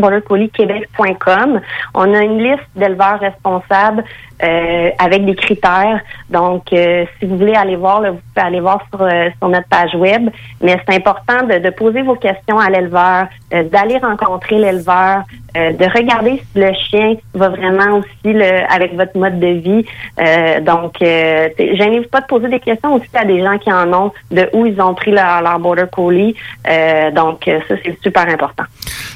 Québec.com, on a une liste d'éleveurs responsables euh, avec des critères. Donc, euh, si vous voulez aller voir, là, vous pouvez aller voir sur, euh, sur notre page web. Mais c'est important de, de, poser vos questions à l'éleveur, euh, d'aller rencontrer l'éleveur, are euh, de regarder si le chien va vraiment aussi le, avec votre mode de vie. donc, euh, gênez-vous pas de poser des questions aussi à des gens qui en ont, de où ils ont pris leur, border collie. donc, ça, c'est super important.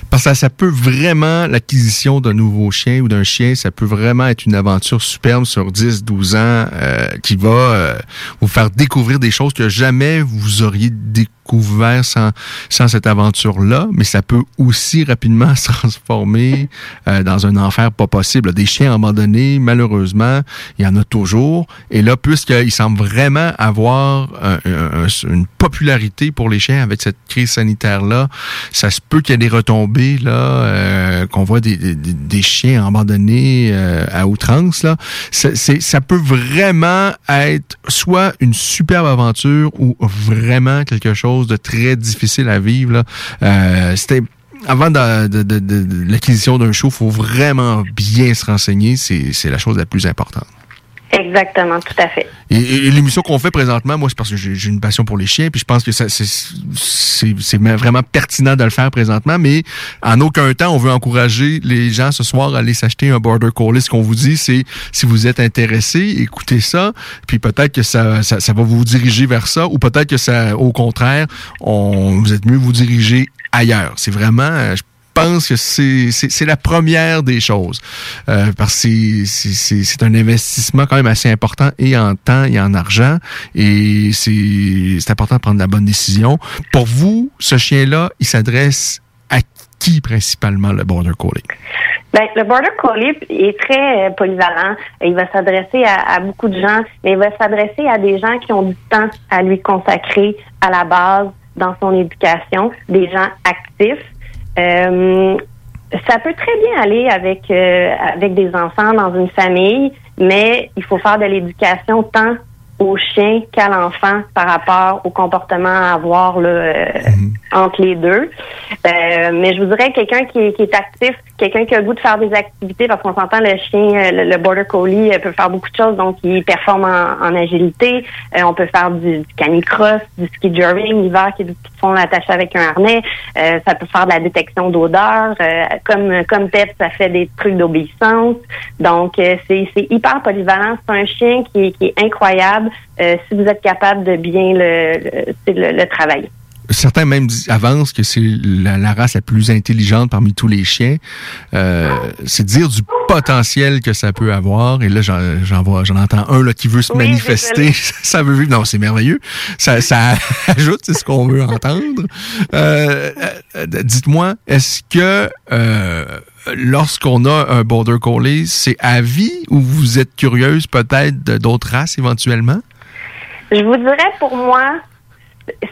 Parce que ça peut vraiment, l'acquisition d'un nouveau chien ou d'un chien, ça peut vraiment être une aventure superbe sur 10, 12 ans euh, qui va euh, vous faire découvrir des choses que jamais vous auriez découvert sans, sans cette aventure-là, mais ça peut aussi rapidement (laughs) se transformer euh, dans un enfer pas possible. Des chiens abandonnés, malheureusement, il y en a toujours. Et là, puisqu'il semble vraiment avoir un, une popularité pour les chiens avec cette crise sanitaire-là, ça se peut qu'il y ait des retombées, là, euh, qu'on voit des, chiens abandonnés euh, à outrance, là. Ça peut vraiment être soit une superbe aventure ou vraiment quelque chose de très difficile à vivre. Là. Euh, c'était avant de, de, de, de l'acquisition d'un show, il faut vraiment bien se renseigner. C'est la chose la plus importante. Exactement, tout à fait. Et, et l'émission qu'on fait présentement, moi, c'est parce que j'ai une passion pour les chiens, puis je pense que c'est vraiment pertinent de le faire présentement, mais en aucun temps, on veut encourager les gens ce soir à aller s'acheter un Border Collie. Ce qu'on vous dit, c'est si vous êtes intéressé, écoutez ça, puis peut-être que ça, ça, ça, va vous diriger vers ça, ou peut-être que ça, au contraire, on, vous êtes mieux vous diriger ailleurs. C'est vraiment, je pense que c'est la première des choses. Euh, parce que c'est un investissement quand même assez important et en temps et en argent. Et c'est important de prendre la bonne décision. Pour vous, ce chien-là, il s'adresse à qui principalement le Border Collie? Ben, le Border Collie est très euh, polyvalent. Il va s'adresser à beaucoup de gens, mais il va s'adresser à des gens qui ont du temps à lui consacrer à la base dans son éducation, des gens actifs. Euh, ça peut très bien aller avec euh, avec des enfants dans une famille, mais il faut faire de l'éducation tant au chien qu'à l'enfant par rapport au comportement à avoir là, euh, entre les deux. Euh, mais je vous dirais quelqu'un qui, est- qui est actif, quelqu'un qui a le goût de faire des activités, parce qu'on s'entend le chien, euh, le, le border collie euh, peut faire beaucoup de choses, donc il performe en, en agilité. Euh, on peut faire du, du canicross, du ski jumping l'hiver, qui de fond attaché avec un harnais. Euh, ça peut faire de la détection d'odeur. Euh, comme comme Pep, ça fait des trucs d'obéissance. Donc euh, c'est hyper polyvalent. C'est un chien qui qui est incroyable euh, si vous êtes capable de bien le, le, le- le travailler. Certains même avancent que c'est la, la race la plus intelligente parmi tous les chiens. Euh, c'est dire du potentiel que ça peut avoir. Et là, j'en, j'en vois, j'en entends un là, qui veut se Oui, manifester. (laughs) ça veut vivre. Non, c'est merveilleux. Ça, ça (laughs) ajoute, c'est ce qu'on veut entendre. Euh, euh, dites-moi, est-ce que euh, lorsqu'on a un border collie, c'est à vie ou vous êtes curieuse peut-être d'autres races éventuellement? Je vous dirais pour moi,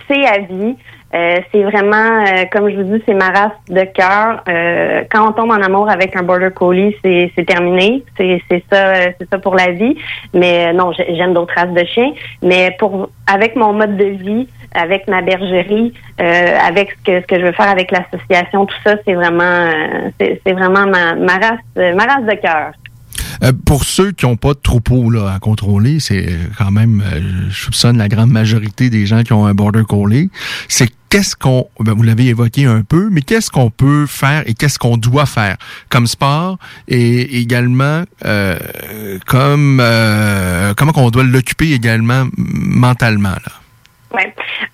c'est à vie. Euh, c'est vraiment, euh, comme je vous dis, c'est ma race de cœur. Euh, quand on tombe en amour avec un border collie, c'est c'est terminé. C'est c'est ça, euh, c'est ça pour la vie. Mais euh, non, j'ai- j'aime d'autres races de chiens. Mais pour avec mon mode de vie, avec ma bergerie, euh, avec ce que ce que je veux faire avec l'association, tout ça, c'est vraiment, c'est c'est vraiment ma, ma race, ma race de cœur. Euh, pour ceux qui n'ont pas de troupeau là, à contrôler, c'est quand même, euh, je soupçonne la grande majorité des gens qui ont un border collie. C'est qu'est-ce qu'on, ben, vous l'avez évoqué un peu, mais qu'est-ce qu'on peut faire et qu'est-ce qu'on doit faire comme sport et également euh, comme euh, comment qu'on doit l'occuper également mentalement là?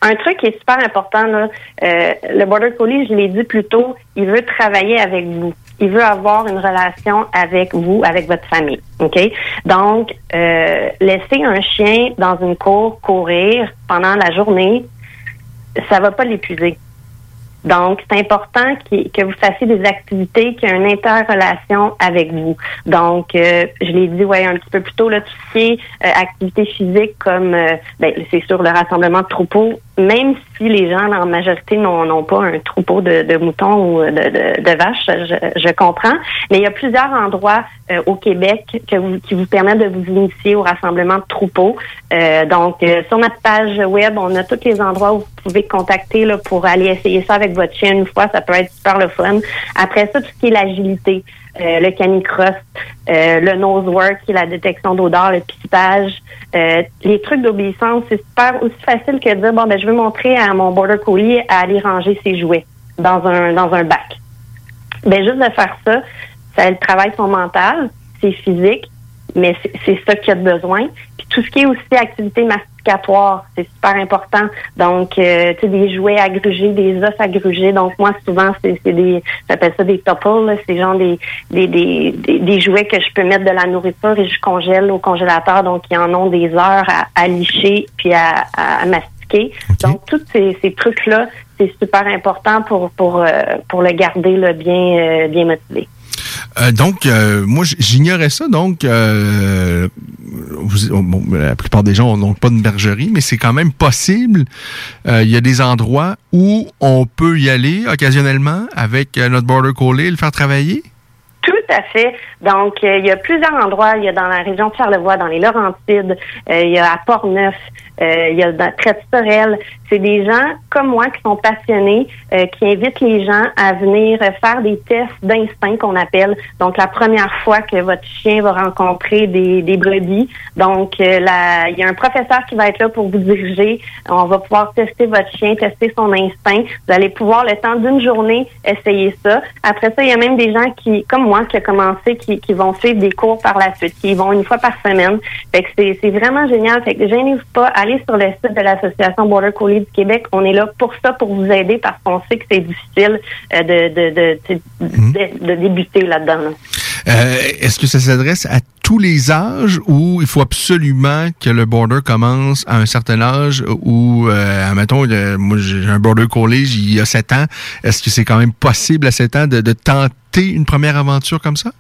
Un truc qui est super important, là, euh, le Border Collie, je l'ai dit plus tôt, il veut travailler avec vous. Il veut avoir une relation avec vous, avec votre famille. Donc, euh, laisser un chien dans une cour courir pendant la journée, ça va pas l'épuiser. Donc, c'est important que vous fassiez des activités qui ont une interrelation avec vous. Donc, euh, je l'ai dit ouais un petit peu plus tôt, là, tout ce qui est euh, activité physique comme, euh, ben, c'est sûr, le rassemblement de troupeaux, même si les gens, en majorité, n'ont pas un troupeau de, moutons ou de, vaches, je, comprends. Mais il y a plusieurs endroits euh, au Québec qui vous permettent de vous initier au rassemblement de troupeaux. Euh, donc, euh, sur notre page web, on a tous les endroits où vous pouvez contacter pour aller essayer ça avec votre chien une fois. Ça peut être super le fun. Après ça, tout ce qui est l'agilité, le canicross, euh, le nose work, qui la détection d'odeur, le pistage, euh, les trucs d'obéissance, c'est super aussi facile que de dire bon ben je veux montrer à mon border collie à aller ranger ses jouets dans un dans un bac. Ben juste de faire ça, ça travaille son mental, c'est physique, mais c'est- ça qu'il a besoin. Puis tout ce qui est aussi activité c'est super important. Donc, euh, tu sais, des jouets à gruger, des os à gruger. Donc, moi, souvent, c'est des, j'appelle ça des topples, c'est genre des, des, des, des, des jouets que je peux mettre de la nourriture et je congèle au congélateur. Donc, ils en ont des heures à, à licher puis à, à, à mastiquer. Donc, tous ces, ces trucs-là, c'est super important pour, pour, euh, pour le garder là, bien, euh, bien motivé. Euh, donc, euh, moi, j'ignorais ça. Donc, euh, la plupart des gens n'ont pas de bergerie, mais c'est quand même possible. Il y a des endroits où on peut y aller occasionnellement avec notre border collie le faire travailler? Tout à fait. Donc, il y a plusieurs endroits. Il y a dans la région de Charlevoix, dans les Laurentides, il y a à Portneuf, euh, il y a dans Traite Sorel. C'est des gens comme moi qui sont passionnés, euh, qui invitent les gens à venir euh, faire des tests d'instinct qu'on appelle. Donc, la première fois que votre chien va rencontrer des, des brebis. Donc, euh, la- il y a un professeur qui va être là pour vous diriger. On va pouvoir tester votre chien, tester son instinct. Vous allez pouvoir, le temps d'une journée, essayer ça. Après ça, il y a même des gens qui, comme moi, qui a commencé, qui, qui vont suivre des cours par la suite, qui vont une fois par semaine. Fait que c'est vraiment génial. Fait que gênez-vous pas, aller sur le site de l'Association Border Collie du Québec. On est là pour ça, pour vous aider, parce qu'on sait que c'est difficile euh, de, de, de, de, de débuter là-dedans. là. Euh, Est-ce que ça s'adresse à tous les âges ou il faut absolument que le border commence à un certain âge ou, euh, admettons, le- moi j'ai un border collie, il y a 7 ans. Est-ce que c'est quand même possible à 7 ans de, de tenter une première aventure comme ça?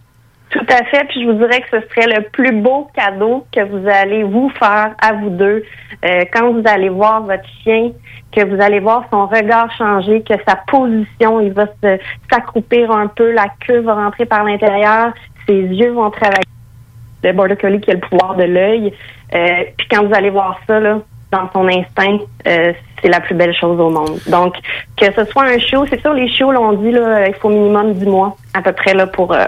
Tout à fait. Puis je vous dirais que ce serait le plus beau cadeau que vous allez vous faire à vous deux euh, quand vous allez voir votre chien, que vous allez voir son regard changer, que sa position, il va s'accroupir un peu, la queue va rentrer par l'intérieur, ses yeux vont travailler. Le border collie qui a le pouvoir de l'œil. Euh, puis quand vous allez voir ça là, dans son instinct, euh, c'est la plus belle chose au monde. Donc que ce soit un chiot, c'est sûr les chiots l'on dit là, il faut minimum 10 mois à peu près là pour euh,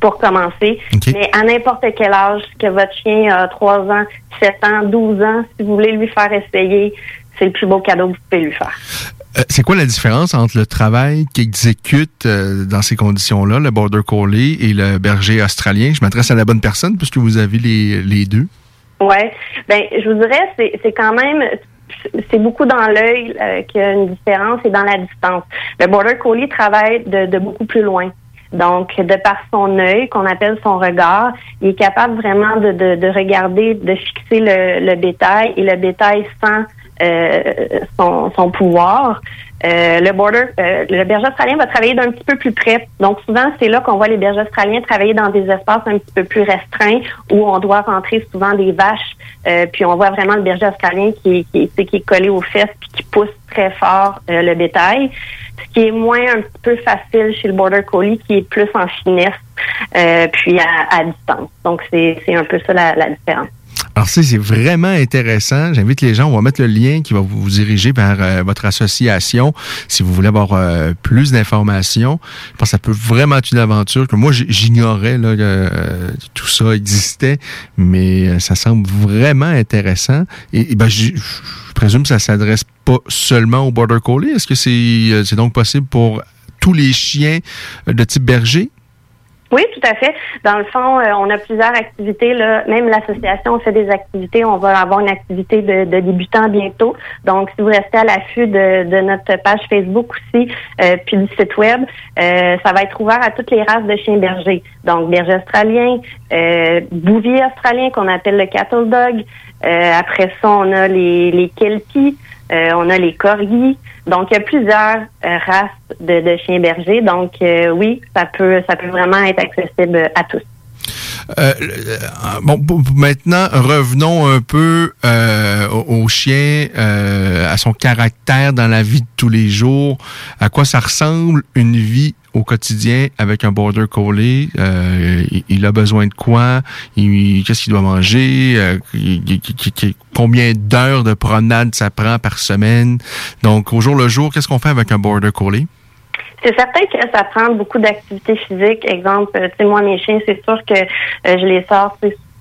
pour commencer. Mais à n'importe quel âge, que votre chien a 3 ans, 7 ans, 12 ans, si vous voulez lui faire essayer, c'est le plus beau cadeau que vous pouvez lui faire. Euh, c'est quoi la différence entre le travail qu'exécute euh, dans ces conditions-là, le border collie et le berger australien? Je m'adresse à la bonne personne puisque vous avez les, les deux. Ouais, ben je vous dirais c'est c'est quand même c'est beaucoup dans l'œil euh, qu'il y a une différence et dans la distance. Le border collie travaille de, de beaucoup plus loin. Donc, de par son œil, qu'on appelle son regard, il est capable vraiment de, de, de regarder, de fixer le, le bétail et le bétail sans euh, son, son pouvoir. Euh, le border, euh, le berger australien va travailler d'un petit peu plus près. Donc souvent, c'est là qu'on voit les bergers australiens travailler dans des espaces un petit peu plus restreints où on doit rentrer souvent des vaches. Euh, puis on voit vraiment le berger australien qui, qui, qui est collé aux fesses puis qui pousse très fort euh, le bétail. Ce qui est moins un petit peu facile chez le border collie, qui est plus en finesse euh, puis à, à distance. Donc c'est un peu ça la, la différence. Alors, c'est vraiment intéressant. J'invite les gens, on va mettre le lien qui va vous diriger vers euh, votre association si vous voulez avoir euh, plus d'informations. Je pense que ça peut vraiment être une aventure que moi, j'ignorais là, que euh, tout ça existait, mais euh, ça semble vraiment intéressant. Et, ben, je présume que ça s'adresse pas seulement au Border Collie. Est-ce que c'est euh, c'est donc possible pour tous les chiens euh, de type berger? Oui, tout à fait. Dans le fond, euh, on a plusieurs activités. Là. Même l'association fait des activités. On va avoir une activité de, de débutants bientôt. Donc, si vous restez à l'affût de, de notre page Facebook aussi, euh, puis du site web, euh, ça va être ouvert à toutes les races de chiens bergers. Donc, berger australien, euh, bouvier australien qu'on appelle le cattle dog. Euh, après ça, on a les, les kelpies. Euh, on a les corgis. Donc, il y a plusieurs euh, races de, de chiens bergers. Donc, euh, oui, ça peut, ça peut vraiment être accessible à tous. Euh, euh, bon, maintenant, revenons un peu au, au chien, à son caractère dans la vie de tous les jours. À quoi ça ressemble une vie au quotidien avec un border collie Euh, il, a besoin de quoi? Qu'est-ce qu'il doit manger? Euh, Combien d'heures de promenade ça prend par semaine? Donc, au jour le jour, qu'est-ce qu'on fait avec un border collie? C'est certain que ça prend beaucoup d'activités physiques. Exemple, tu sais, moi, mes chiens, c'est sûr que euh, je les sors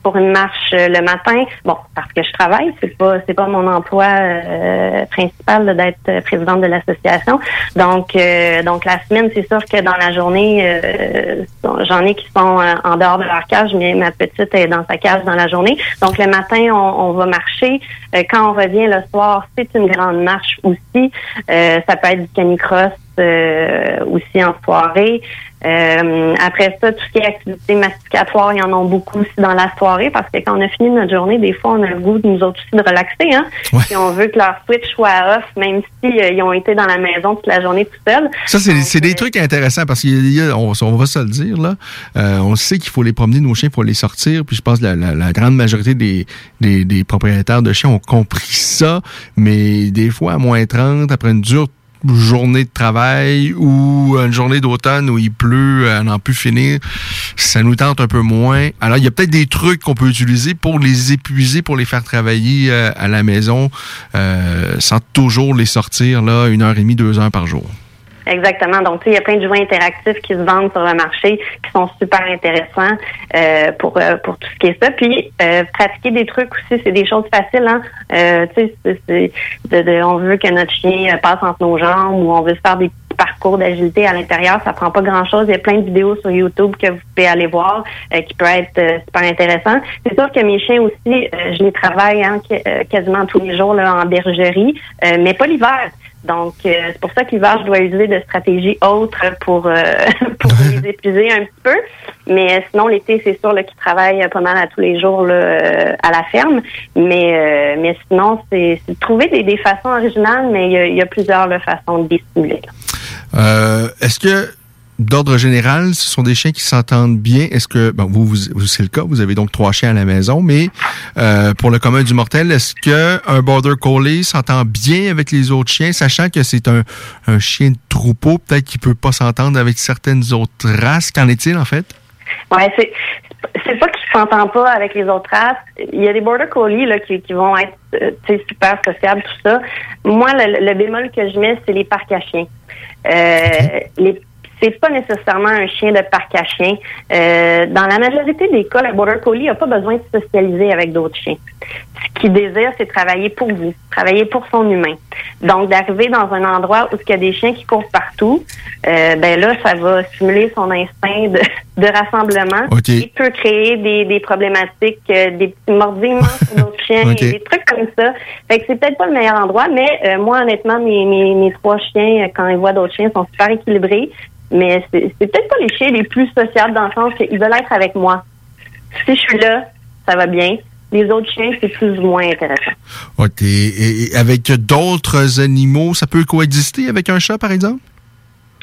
pour une marche euh, le matin. Bon, parce que je travaille, c'est pas c'est pas mon emploi euh, principal d'être euh, présidente de l'association. Donc, euh, donc la semaine, c'est sûr que dans la journée, euh, j'en ai qui sont euh, en dehors de leur cage, mais ma petite est dans sa cage dans la journée. Donc le matin, on, on va marcher. Quand on revient le soir, c'est une grande marche aussi. Ça peut être du canicross aussi en soirée. Euh, après ça, tout ce qui est activité masticatoire, il y en a beaucoup aussi dans la soirée parce que quand on a fini notre journée, des fois, on a le goût de nous autres aussi de relaxer. Hein? Puis on veut que leur switch soit off, même si euh, ils ont été dans la maison toute la journée tout seuls. Ça, c'est c'est des trucs intéressants parce qu'on on va se le dire, là. Euh, on sait qu'il faut les promener, nos chiens, il faut les sortir. Puis je pense que la, la- la grande majorité des, des, des propriétaires de chiens ont compris ça. Mais des fois, à moins 30, après une dure journée de travail ou une journée d'automne où il pleut à n'en plus finir, ça nous tente un peu moins. Alors, il y a peut-être des trucs qu'on peut utiliser pour les épuiser, pour les faire travailler euh, à la maison euh, sans toujours les sortir là une heure et demie, deux heures par jour. Exactement. Donc, il y a plein de jouets interactifs qui se vendent sur le marché qui sont super intéressants euh, pour euh, pour tout ce qui est ça. Puis, euh, pratiquer des trucs aussi, c'est des choses faciles. Hein? Euh, tu sais, on veut que notre chien euh, passe entre nos jambes ou on veut se faire des parcours d'agilité à l'intérieur. Ça prend pas grand-chose. Il y a plein de vidéos sur YouTube que vous pouvez aller voir euh, qui peut être euh, super intéressant. C'est sûr que mes chiens aussi, je les travaille hein, quasiment tous les jours là, en bergerie, mais pas l'hiver. Donc, c'est pour ça que l'hiver, je dois user de stratégies autres pour, (laughs) pour les épuiser un petit peu. Mais sinon, l'été, c'est sûr qu'ils travaillent pas mal à tous les jours là, à la ferme. Mais, mais sinon, c'est de trouver des, des, façons originales, mais il y a, il y a plusieurs là, façons de les stimuler. Euh, Est-ce que d'ordre général, ce sont des chiens qui s'entendent bien. Est-ce que, bon, vous, vous c'est le cas, vous avez donc trois chiens à la maison, mais euh, pour le commun du mortel, est-ce que un border collie s'entend bien avec les autres chiens, sachant que c'est un, un chien de troupeau, peut-être qu'il peut pas s'entendre avec certaines autres races? Qu'en est-il en fait? Ouais, c'est c'est pas qu'il s'entend pas avec les autres races. Il y a des border collies là, qui, qui vont être euh, super sociables, tout ça. Moi, le, le bémol que je mets, c'est les parcs à chiens. Euh, les c'est pas nécessairement un chien de parc à chiens. Euh, dans la majorité des cas, le Border Collie n'a pas besoin de socialiser avec d'autres chiens. Ce qu'il désire, c'est travailler pour vous, travailler pour son humain. Donc, d'arriver dans un endroit où il y a des chiens qui courent partout, euh, ben là, ça va stimuler son instinct de, de rassemblement. Il peut créer des, des problématiques, euh, des petits mordillements sur d'autres (laughs) chiens, des trucs comme ça. Fait que c'est peut-être pas le meilleur endroit, mais euh, moi, honnêtement, mes, mes, mes trois chiens, quand ils voient d'autres chiens, sont super équilibrés. Mais c'est peut-être pas les chiens les plus sociables dans le sens qu'ils veulent être avec moi. Si je suis là, ça va bien. Les autres chiens, c'est plus ou moins intéressant. OK. Et avec d'autres animaux, ça peut coexister avec un chat, par exemple?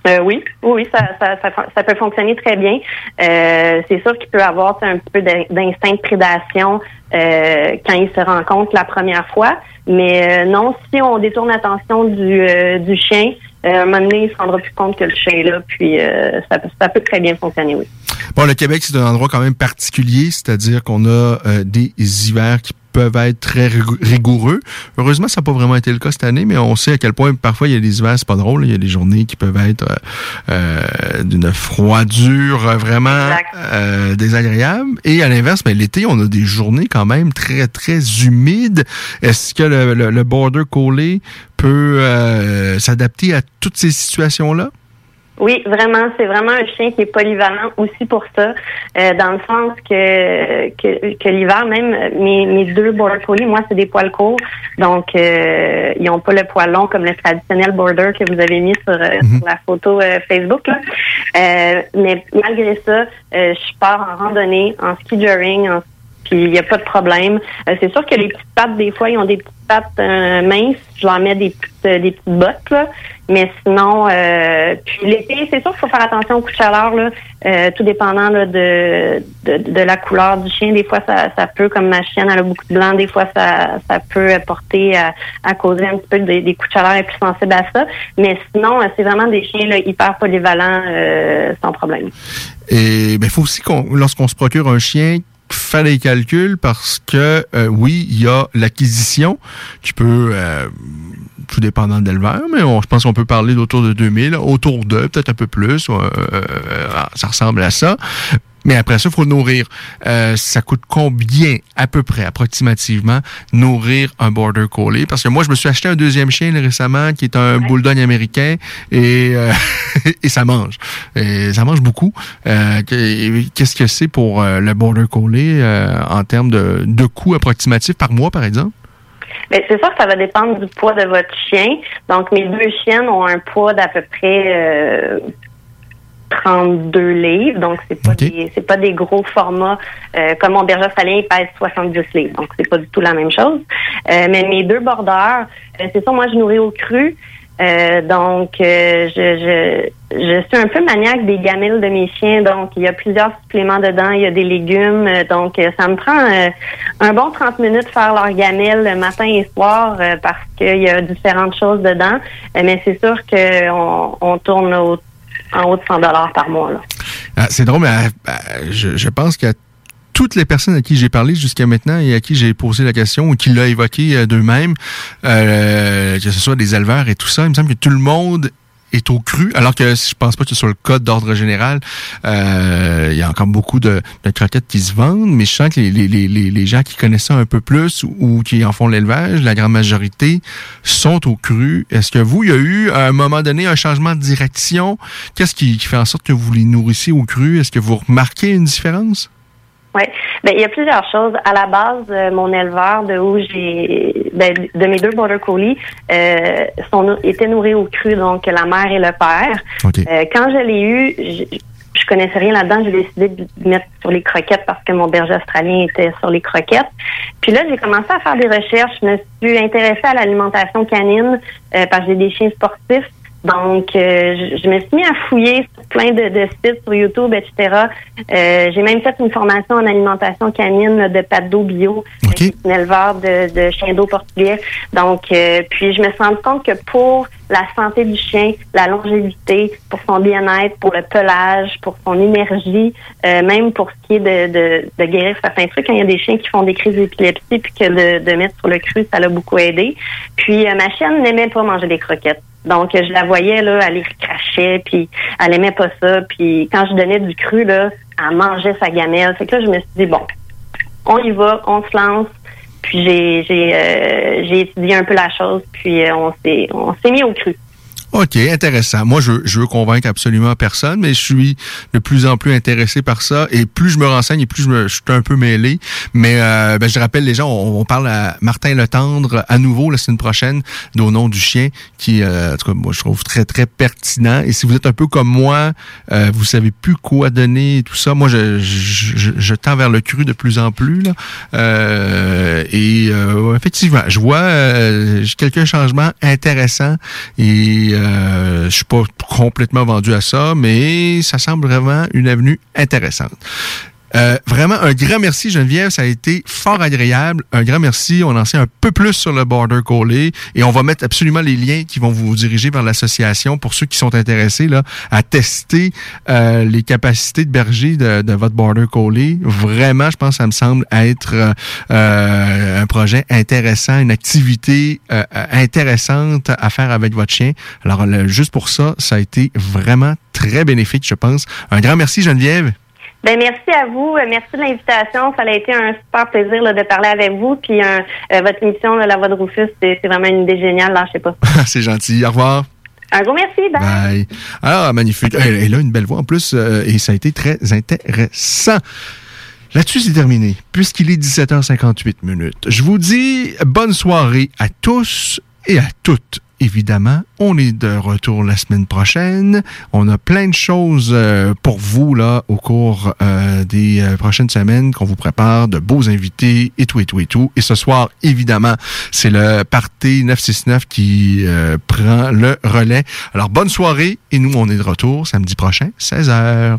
Euh, oui, oui, ça, ça, ça, peut fonctionner très bien. Euh, c'est sûr qu'il peut avoir un petit peu d'instinct de prédation euh, quand il se rencontre la première fois, mais non, si on détourne l'attention du, du chien, euh, à un moment donné, il se rendra plus compte que le chien est là, puis euh, ça, peut très bien fonctionner, oui. Bon, le Québec, c'est un endroit quand même particulier, c'est-à-dire qu'on a euh, des hivers qui peuvent être très rigoureux. Heureusement, ça n'a pas vraiment été le cas cette année, mais on sait à quel point parfois il y a des hivers, c'est pas drôle. Il y a des journées qui peuvent être euh, d'une froidure vraiment euh, désagréable. Et à l'inverse, ben, l'été, on a des journées quand même très, très humides. Est-ce que le, le, border collé peut euh, s'adapter à toutes ces situations-là? Oui, vraiment, c'est vraiment un chien qui est polyvalent aussi pour ça, euh, dans le sens que que, que l'hiver, même mes, mes deux border collies, moi c'est des poils courts, donc euh, ils ont pas le poil long comme le traditionnel border que vous avez mis sur, euh, mhm. la photo Facebook. Là. mais malgré ça, je pars en randonnée, en ski jogging, en puis il n'y a pas de problème. Euh, c'est sûr que les petites pattes, des fois, ils ont des petites pattes euh, minces. Je leur mets des petites, euh, des petites bottes, là. Mais sinon, puis l'été, c'est sûr qu'il faut faire attention au coup de chaleur, là, tout dépendant là, de, de, la couleur du chien. Des fois, ça, ça peut, comme ma chienne, elle a beaucoup de blanc, des fois, ça, ça peut porter à, causer un petit peu des, des coups de chaleur et plus sensible à ça. Mais sinon, c'est vraiment des chiens là, hyper polyvalents, sans problème. Et il ben, faut aussi qu'on, lorsqu'on se procure un chien faire les calculs parce que euh, oui, il y a l'acquisition qui peut, euh, tout dépendant de mais je pense qu'on peut parler d'autour de 2000, autour de, peut-être un peu plus, euh, ça ressemble à ça. Mais après ça, il faut nourrir. Euh, ça coûte combien, à peu près, approximativement, nourrir un Border Collie? Parce que moi, je me suis acheté un deuxième chien récemment qui est un Bulldog américain et, euh, (laughs) et ça mange. Et ça mange beaucoup. Euh, qu'est-ce que c'est pour le Border Collie en termes de, de coût approximatif par mois, par exemple? Mais c'est sûr que ça va dépendre du poids de votre chien. Donc, mes deux chiennes ont un poids d'à peu près 32 livres, donc c'est pas des c'est pas des gros formats euh, comme mon berger salien il pèse 70 livres, donc c'est pas du tout la même chose. Euh, mais mes deux bordeurs, euh, c'est ça, moi je nourris au cru. donc je, je, je suis un peu maniaque des gamelles de mes chiens, donc il y a plusieurs suppléments dedans, il y a des légumes, donc ça me prend un bon 30 minutes de faire leur gamelle le matin et soir parce qu'il y a différentes choses dedans. mais c'est sûr qu'on on tourne au en haut de 100 dollars par mois. Ah, c'est drôle, mais euh, euh, je, pense que toutes les personnes à qui j'ai parlé jusqu'à maintenant et à qui j'ai posé la question ou qui l'ont évoqué euh, d'eux-mêmes, que ce soit des éleveurs et tout ça, il me semble que tout le monde est au cru, alors que je pense pas que sur le code d'ordre général, euh, il y a encore beaucoup de, de, croquettes qui se vendent, mais je sens que les, les, les, les gens qui connaissent ça un peu plus ou qui en font l'élevage, la grande majorité sont au cru. Est-ce que vous, il y a eu à un moment donné un changement de direction? Qu'est-ce qui, qui fait en sorte que vous les nourrissez au cru? Est-ce que vous remarquez une différence? Oui, ben il y a plusieurs choses. À la base, euh, mon éleveur de où j'ai ben, de mes deux border collies euh, sont étaient nourris au cru, donc la mère et le père. Euh, quand je l'ai eu, je, je connaissais rien là-dedans, j'ai décidé de mettre sur les croquettes parce que mon berger australien était sur les croquettes. Puis là, j'ai commencé à faire des recherches. Je me suis intéressée à l'alimentation canine parce que j'ai des chiens sportifs. Donc, euh, je, me suis mis à fouiller plein de, de sites sur YouTube, etc. Euh, j'ai même fait une formation en alimentation canine de pâte d'eau bio, okay. un éleveur de, de chiens d'eau portugais. Donc, euh, puis je me suis rendu compte que pour la santé du chien, la longévité, pour son bien-être, pour le pelage, pour son énergie, même pour ce qui est de, de, de guérir certains trucs. Quand il y a des chiens qui font des crises d'épilepsie, puis que de, de mettre sur le cru, ça l'a beaucoup aidé. Puis ma chienne n'aimait pas manger des croquettes. Donc, je la voyais, là, elle crachait, puis elle aimait pas ça. Puis quand je donnais du cru, là, elle mangeait sa gamelle. Fait que là, je me suis dit, bon, on y va, on se lance. Puis j'ai j'ai euh, étudié un peu la chose, puis euh, on s'est on s'est mis au cru. OK, intéressant. Moi, je, je veux convaincre absolument personne, mais je suis de plus en plus intéressé par ça. Et plus je me renseigne, et plus je, me, je suis un peu mêlé. Mais euh, ben, je rappelle les gens, on, parle à Martin Letendre à nouveau la semaine prochaine, au nom du chien, qui, euh, en tout cas, moi, je trouve très, très pertinent. Et si vous êtes un peu comme moi, euh, vous savez plus quoi donner tout ça, moi, je, je, je, tends vers le cru de plus en plus. Là. Euh, et euh, effectivement, je vois euh, quelques changements intéressants. Et euh, je suis pas complètement vendu à ça, mais ça semble vraiment une avenue intéressante. Euh, vraiment, un grand merci, Geneviève. Ça a été fort agréable. Un grand merci. On en sait un peu plus sur le Border Collie et on va mettre absolument les liens qui vont vous diriger vers l'association pour ceux qui sont intéressés là, à tester euh, les capacités de berger de, de, votre Border Collie. Vraiment, je pense que ça me semble être euh, un projet intéressant, une activité euh, intéressante à faire avec votre chien. Alors, juste pour ça, ça a été vraiment très bénéfique, je pense. Un grand merci, Geneviève. Ben merci à vous, merci de l'invitation. Ça a été un super plaisir là, de parler avec vous. Puis euh, votre émission, là, La Voix de Rufus, c'est vraiment une idée géniale. Là, je sais pas. (laughs) c'est gentil. Au revoir. Un gros merci. Bye. bye. Alors, magnifique. Elle, elle, a une belle voix en plus euh, et ça a été très intéressant. Là-dessus, c'est terminé, puisqu'il est 17h58 minutes. Je vous dis bonne soirée à tous et à toutes évidemment. On est de retour la semaine prochaine. On a plein de choses euh, pour vous là au cours euh, des euh, prochaines semaines qu'on vous prépare, de beaux invités et tout et tout et tout. Et ce soir, évidemment, c'est le Parti 969 qui prend le relais. Alors bonne soirée et nous on est de retour samedi prochain, 16h.